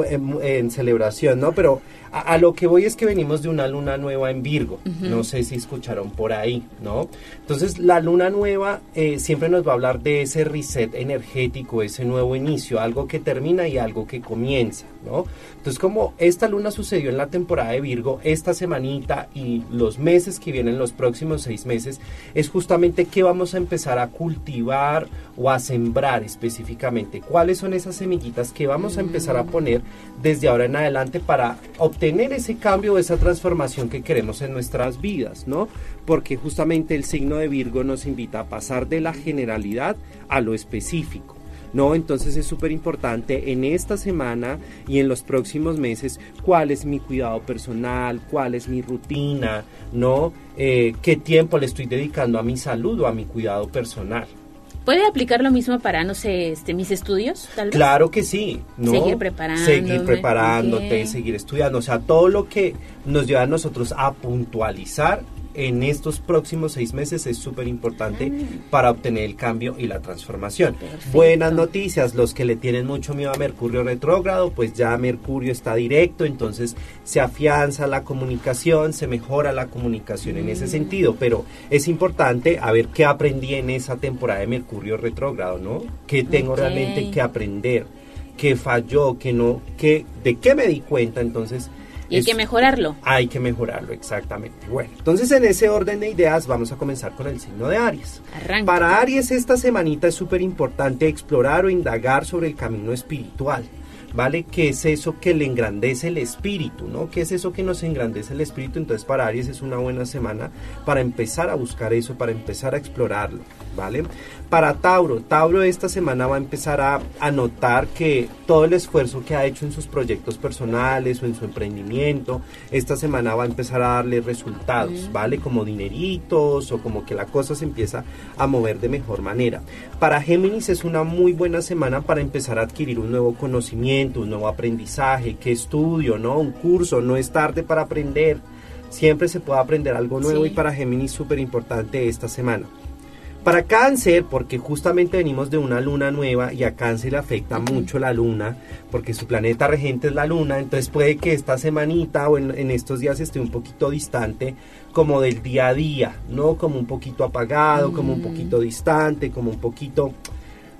Speaker 43: en, en celebración, ¿no? Pero a, a lo que voy es que venimos de una luna nueva en Virgo.
Speaker 7: Ujú.
Speaker 43: No sé si escucharon por ahí, ¿no? Entonces, la luna nueva eh, siempre nos va a hablar de ese reset energético, ese nuevo inicio, algo que termina y algo que comienza, ¿no? Entonces, como esta luna sucedió en la temporada de Virgo, esta semanita y los meses que vienen, los próximos seis meses, es justamente qué vamos a empezar a cultivar o a sembrar específicamente. ¿Cuáles son esas semillitas que vamos a empezar a poner desde ahora en adelante para obtener ese cambio esa transformación que queremos en nuestras vidas, ¿no? Porque justamente el signo de Virgo nos invita a pasar de la generalidad a lo específico. ¿no? Entonces es súper importante en esta semana y en los próximos meses cuál es mi cuidado personal, cuál es mi rutina, ¿no? Eh, qué tiempo le estoy dedicando a mi salud o a mi cuidado personal.
Speaker 7: ¿Puede aplicar lo mismo para, no sé, este, mis estudios, tal vez?
Speaker 43: Claro que sí, ¿no?
Speaker 7: Seguir preparándome,
Speaker 43: Seguir preparándote, seguir estudiando, o sea, todo lo que nos lleva a nosotros a puntualizar en estos próximos seis meses es súper importante para obtener el cambio y la transformación. Buenas noticias, los que le tienen mucho miedo a Mercurio retrógrado, pues ya Mercurio está directo, entonces se afianza la comunicación, se mejora la comunicación en ese sentido, pero es importante a ver qué aprendí en esa temporada de Mercurio retrógrado, ¿no? ¿Qué tengo realmente que aprender? ¿Qué falló? ¿Qué no? ¿Qué, ¿De qué me di cuenta? Entonces...
Speaker 7: Y hay
Speaker 43: es-
Speaker 7: que mejorarlo.
Speaker 43: hay que mejorarlo, exactamente. Bueno, entonces en ese orden de ideas vamos a comenzar con el signo de Aries.
Speaker 7: Arranca.
Speaker 43: Para Aries esta semanita es súper importante explorar o indagar sobre el camino espiritual. ¿Vale? ¿Qué es eso que le engrandece el espíritu? ¿No? ¿Qué es eso que nos engrandece el espíritu? Entonces para Aries es una buena semana para empezar a buscar eso, para empezar a explorarlo. ¿Vale? Para Tauro, Tauro esta semana va a empezar a, a notar que todo el esfuerzo que ha hecho en sus proyectos personales o en su emprendimiento, esta semana va a empezar a darle resultados, ¿vale? Como dineritos o como que la cosa se empieza a mover de mejor manera. Para Géminis es una muy buena semana para empezar a adquirir un nuevo conocimiento, un nuevo aprendizaje, que estudio, ¿no? Un curso, no es tarde para aprender. Siempre se puede aprender algo nuevo
Speaker 7: Sí.
Speaker 43: y para Géminis súper importante esta semana. Para cáncer, porque justamente venimos de una luna nueva y a cáncer le afecta mucho la luna, porque su planeta regente es la luna, entonces puede que esta semanita o en, en estos días esté un poquito distante como del día a día, ¿no? Como un poquito apagado, como un poquito distante, como un poquito...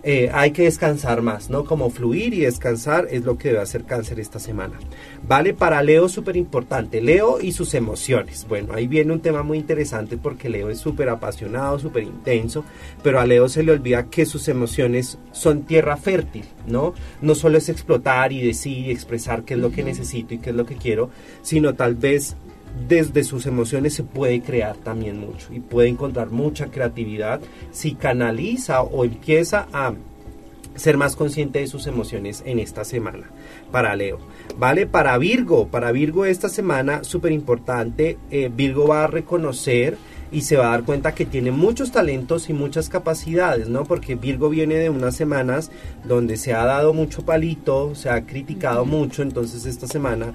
Speaker 43: eh, hay que descansar más, ¿no? Como fluir y descansar es lo que debe hacer cáncer esta semana. Vale, para Leo súper importante, Leo y sus emociones. Bueno, ahí viene un tema muy interesante porque Leo es súper apasionado, súper intenso, pero a Leo se le olvida que sus emociones son tierra fértil, ¿no? No solo es explotar y decir y expresar qué es lo que necesito y qué es lo que quiero, sino tal vez desde sus emociones se puede crear también mucho y puede encontrar mucha creatividad si canaliza o empieza a ser más consciente de sus emociones en esta semana para Leo. ¿Vale? Para Virgo, para Virgo esta semana súper importante, eh, Virgo va a reconocer y se va a dar cuenta que tiene muchos talentos y muchas capacidades, ¿no? Porque Virgo viene de unas semanas donde se ha dado mucho palito, se ha criticado mucho, entonces esta semana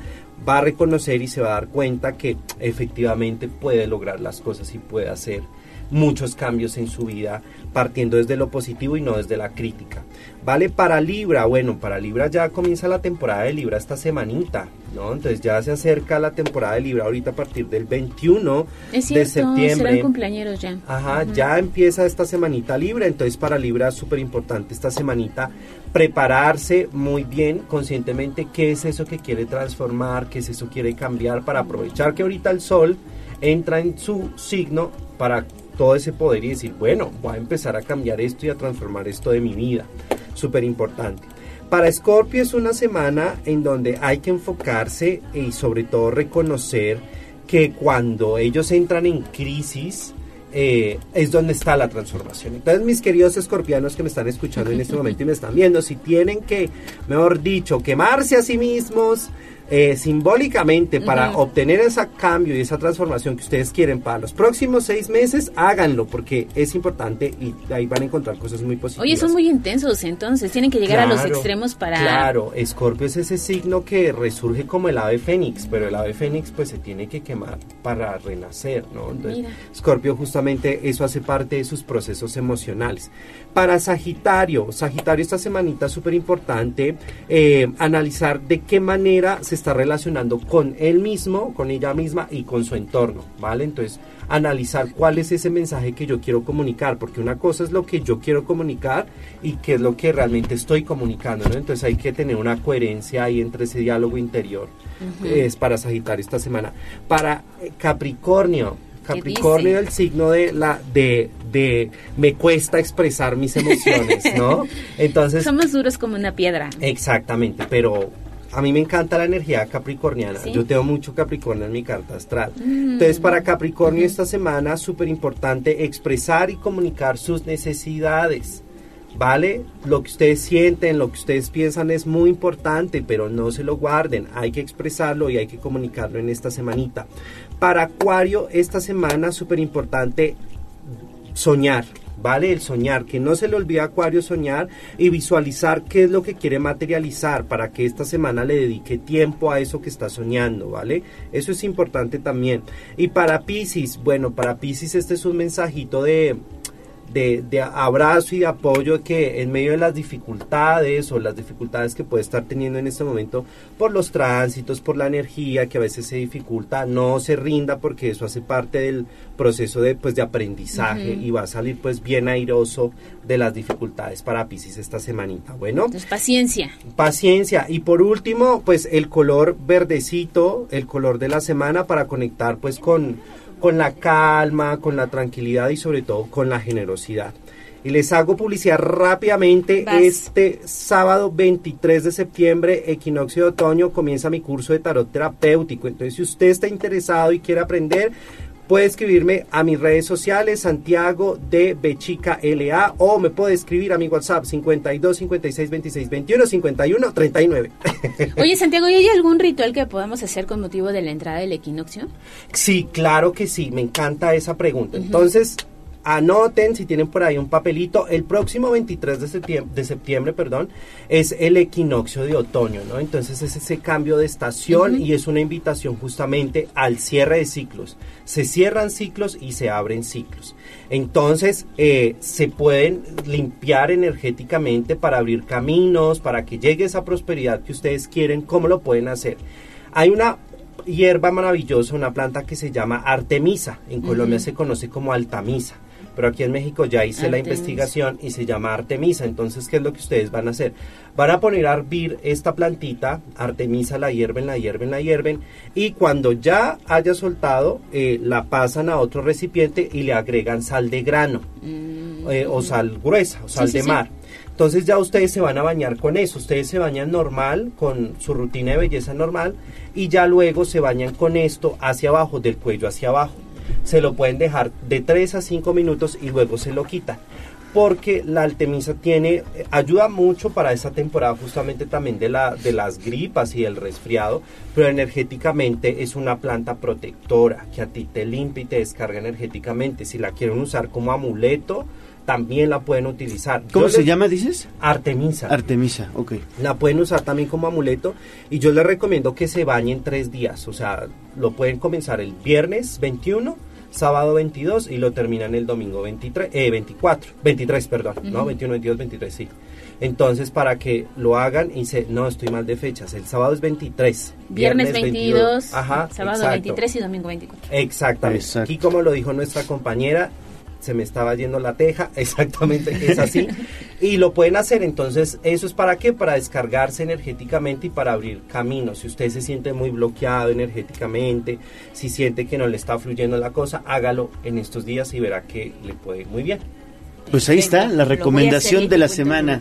Speaker 43: va a reconocer y se va a dar cuenta que efectivamente puede lograr las cosas y puede hacer muchos cambios en su vida partiendo desde lo positivo y no desde la crítica. ¿Vale? Para Libra, bueno, para Libra ya comienza la temporada de Libra esta semanita, ¿no? Entonces ya se acerca la temporada de Libra ahorita a partir del 21
Speaker 7: Es cierto,
Speaker 43: de septiembre.
Speaker 7: serán cumpleañeros ya.
Speaker 43: Ajá, ya empieza esta semanita libre, entonces para Libra es súper importante esta semanita prepararse muy bien conscientemente qué es eso que quiere transformar, qué es eso que quiere cambiar para aprovechar que ahorita el sol entra en su signo para todo ese poder y decir, bueno, voy a empezar a cambiar esto y a transformar esto de mi vida. Súper importante. Para Scorpio es una semana en donde hay que enfocarse y sobre todo reconocer que cuando ellos entran en crisis, eh, es donde está la transformación. Entonces, mis queridos escorpianos que me están escuchando en este momento y me están viendo, si tienen que, mejor dicho, quemarse a sí mismos eh, simbólicamente para obtener ese cambio y esa transformación que ustedes quieren para los próximos seis meses, háganlo porque es importante y ahí van a encontrar cosas muy positivas.
Speaker 7: Oye, son muy intensos, entonces tienen que llegar a los extremos para...
Speaker 43: Claro, Escorpio es ese signo que resurge como el ave fénix, pero el ave fénix pues se tiene que quemar para renacer, ¿no? Entonces. Escorpio justamente eso hace parte de sus procesos emocionales. Para Sagitario, Sagitario esta semanita es súper importante eh, analizar de qué manera se está relacionando con él mismo, con ella misma y con su entorno, ¿vale? Entonces, analizar cuál es ese mensaje que yo quiero comunicar, porque una cosa es lo que yo quiero comunicar y qué es lo que realmente estoy comunicando, ¿no? Entonces hay que tener una coherencia ahí entre ese diálogo interior. Es para Sagitario esta semana. Para eh, Capricornio, Capricornio el signo de la de de me cuesta expresar mis emociones, ¿no? [LAUGHS] Entonces
Speaker 7: Somos duros como una piedra.
Speaker 43: Exactamente, pero a mí me encanta la energía capricorniana.
Speaker 7: ¿Sí?
Speaker 43: Yo tengo mucho Capricornio en mi carta astral.
Speaker 7: Mm.
Speaker 43: Entonces, para Capricornio esta semana, súper importante expresar y comunicar sus necesidades. ¿Vale? Lo que ustedes sienten, lo que ustedes piensan es muy importante, pero no se lo guarden. Hay que expresarlo y hay que comunicarlo en esta semanita. Para Acuario, esta semana, súper importante soñar, ¿vale? El soñar, que no se le olvide a Acuario soñar y visualizar qué es lo que quiere materializar para que esta semana le dedique tiempo a eso que está soñando, ¿vale? Eso es importante también. Y para Pisces, bueno, para Pisces este es un mensajito de de, de abrazo y de apoyo que en medio de las dificultades o las dificultades que puede estar teniendo en este momento por los tránsitos, por la energía que a veces se dificulta, no se rinda porque eso hace parte del proceso de, pues, de aprendizaje y va a salir pues bien airoso de las dificultades para Pisces esta semanita. Bueno,
Speaker 7: Entonces, paciencia.
Speaker 43: paciencia y por último pues el color verdecito el color de la semana para conectar pues con con la calma con la tranquilidad y sobre todo con la generosidad. Y les hago publicidad rápidamente.
Speaker 7: Vas.
Speaker 43: este sábado 23 de septiembre equinoccio de otoño comienza mi curso de tarot terapéutico. Entonces si usted está interesado y quiere aprender puede escribirme a mis redes sociales, Santiago de Bechica LA, o me puede escribir a mi WhatsApp 52 56 26 21 51 39.
Speaker 7: Oye, Santiago, ¿y hay algún ritual que podamos hacer con motivo de la entrada del equinoccio?
Speaker 43: Sí, claro que sí, me encanta esa pregunta.
Speaker 7: Ujú.
Speaker 43: Entonces, anoten si tienen por ahí un papelito. El próximo 23 de septiembre, de septiembre perdón, es el equinoccio de otoño, ¿no? Entonces es ese cambio de estación y es una invitación justamente al cierre de ciclos. Se cierran ciclos y se abren ciclos. Entonces, eh, se pueden limpiar energéticamente para abrir caminos, para que llegue esa prosperidad que ustedes quieren. ¿Cómo lo pueden hacer? Hay una hierba maravillosa, una planta que se llama Artemisa. En Colombia se conoce como Altamisa. Pero aquí en México ya hice la investigación y se llama Artemisa. Entonces, ¿qué es lo que ustedes van a hacer? Van a poner a hervir esta plantita, Artemisa, la hierven, la hierven, la hierven. Y cuando ya haya soltado, eh, la pasan a otro recipiente y le agregan sal de grano eh, o sal gruesa, o sal
Speaker 7: Sí,
Speaker 43: de
Speaker 7: sí.
Speaker 43: mar. Entonces ya ustedes se van a bañar con eso, ustedes se bañan normal, con su rutina de belleza normal, y ya luego se bañan con esto hacia abajo, del cuello hacia abajo. Se lo pueden dejar de 3 a 5 minutos y luego se lo quitan. porque la Artemisa tiene, eh, ayuda mucho para esa temporada justamente también de, la, de las gripas y el resfriado, pero energéticamente es una planta protectora que a ti te limpia y te descarga energéticamente. Si la quieren usar como amuleto, también la pueden utilizar.
Speaker 1: ¿Cómo
Speaker 43: Yo
Speaker 1: se
Speaker 43: les-
Speaker 1: llama, dices?
Speaker 43: Artemisa.
Speaker 1: Artemisa, ok.
Speaker 43: La pueden usar también como amuleto y yo les recomiendo que se bañen tres días, o sea, lo pueden comenzar el viernes 21, sábado 22 y lo terminan el domingo 23, eh, 24, 23, perdón, no,
Speaker 26: Ujú.
Speaker 43: 21, 22, 23, sí. Entonces, para que lo hagan y se, no, estoy mal de fechas, el sábado es 23.
Speaker 7: Viernes 22,
Speaker 43: Ajá,
Speaker 7: sábado
Speaker 43: exacto.
Speaker 7: 23 y domingo 24.
Speaker 43: Exactamente. Aquí, como lo dijo nuestra compañera, se me estaba yendo la teja, [LAUGHS] exactamente, es así. y lo pueden hacer, entonces, ¿eso es para qué? Para descargarse energéticamente y para abrir caminos. Si usted se siente muy bloqueado energéticamente, si siente que no le está fluyendo la cosa, hágalo en estos días y verá que le puede ir muy bien.
Speaker 1: Pues ahí está, la recomendación de la semana.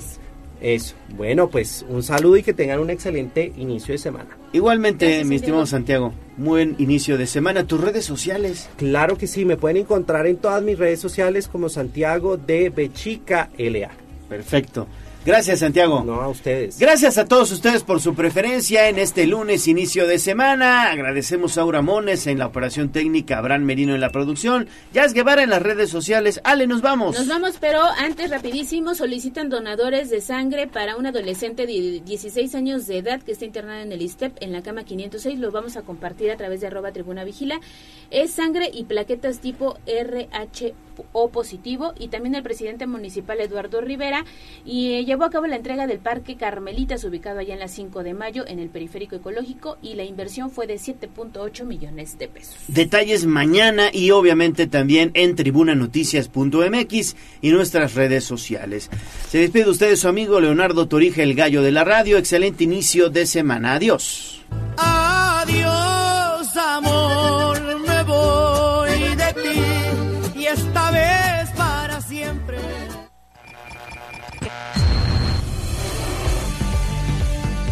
Speaker 43: Eso. Bueno, pues un saludo y que tengan un excelente inicio de semana.
Speaker 1: Igualmente, mi estimado Santiago, buen inicio de semana. ¿Tus redes sociales?
Speaker 43: Claro que sí, me pueden encontrar en todas mis redes sociales como Santiago de Bechica LA.
Speaker 1: Perfecto. Gracias, Santiago.
Speaker 43: No, a ustedes.
Speaker 1: Gracias a todos ustedes por su preferencia en este lunes, inicio de semana. Agradecemos a Aura Mones en la operación técnica, Abraham Merino en la producción, Jazz Guevara en las redes sociales. Ale, nos vamos.
Speaker 7: Nos vamos, pero antes rapidísimo solicitan donadores de sangre para un adolescente de 16 años de edad que está internado en el ISTEP en la cama 506. Lo vamos a compartir a través de arroba tribuna vigila. Es sangre y plaquetas tipo RHO positivo y también el presidente municipal Eduardo Rivera y eh, llevó a cabo la entrega del Parque Carmelitas ubicado allá en la 5 de mayo en el periférico ecológico y la inversión fue de 7.8 millones de pesos.
Speaker 1: Detalles mañana y obviamente también en tribunanoticias.mx y nuestras redes sociales. Se despide de ustedes su amigo Leonardo Torija, el gallo de la radio. Excelente inicio de semana. Adiós.
Speaker 39: Adiós, amor, me voy de ti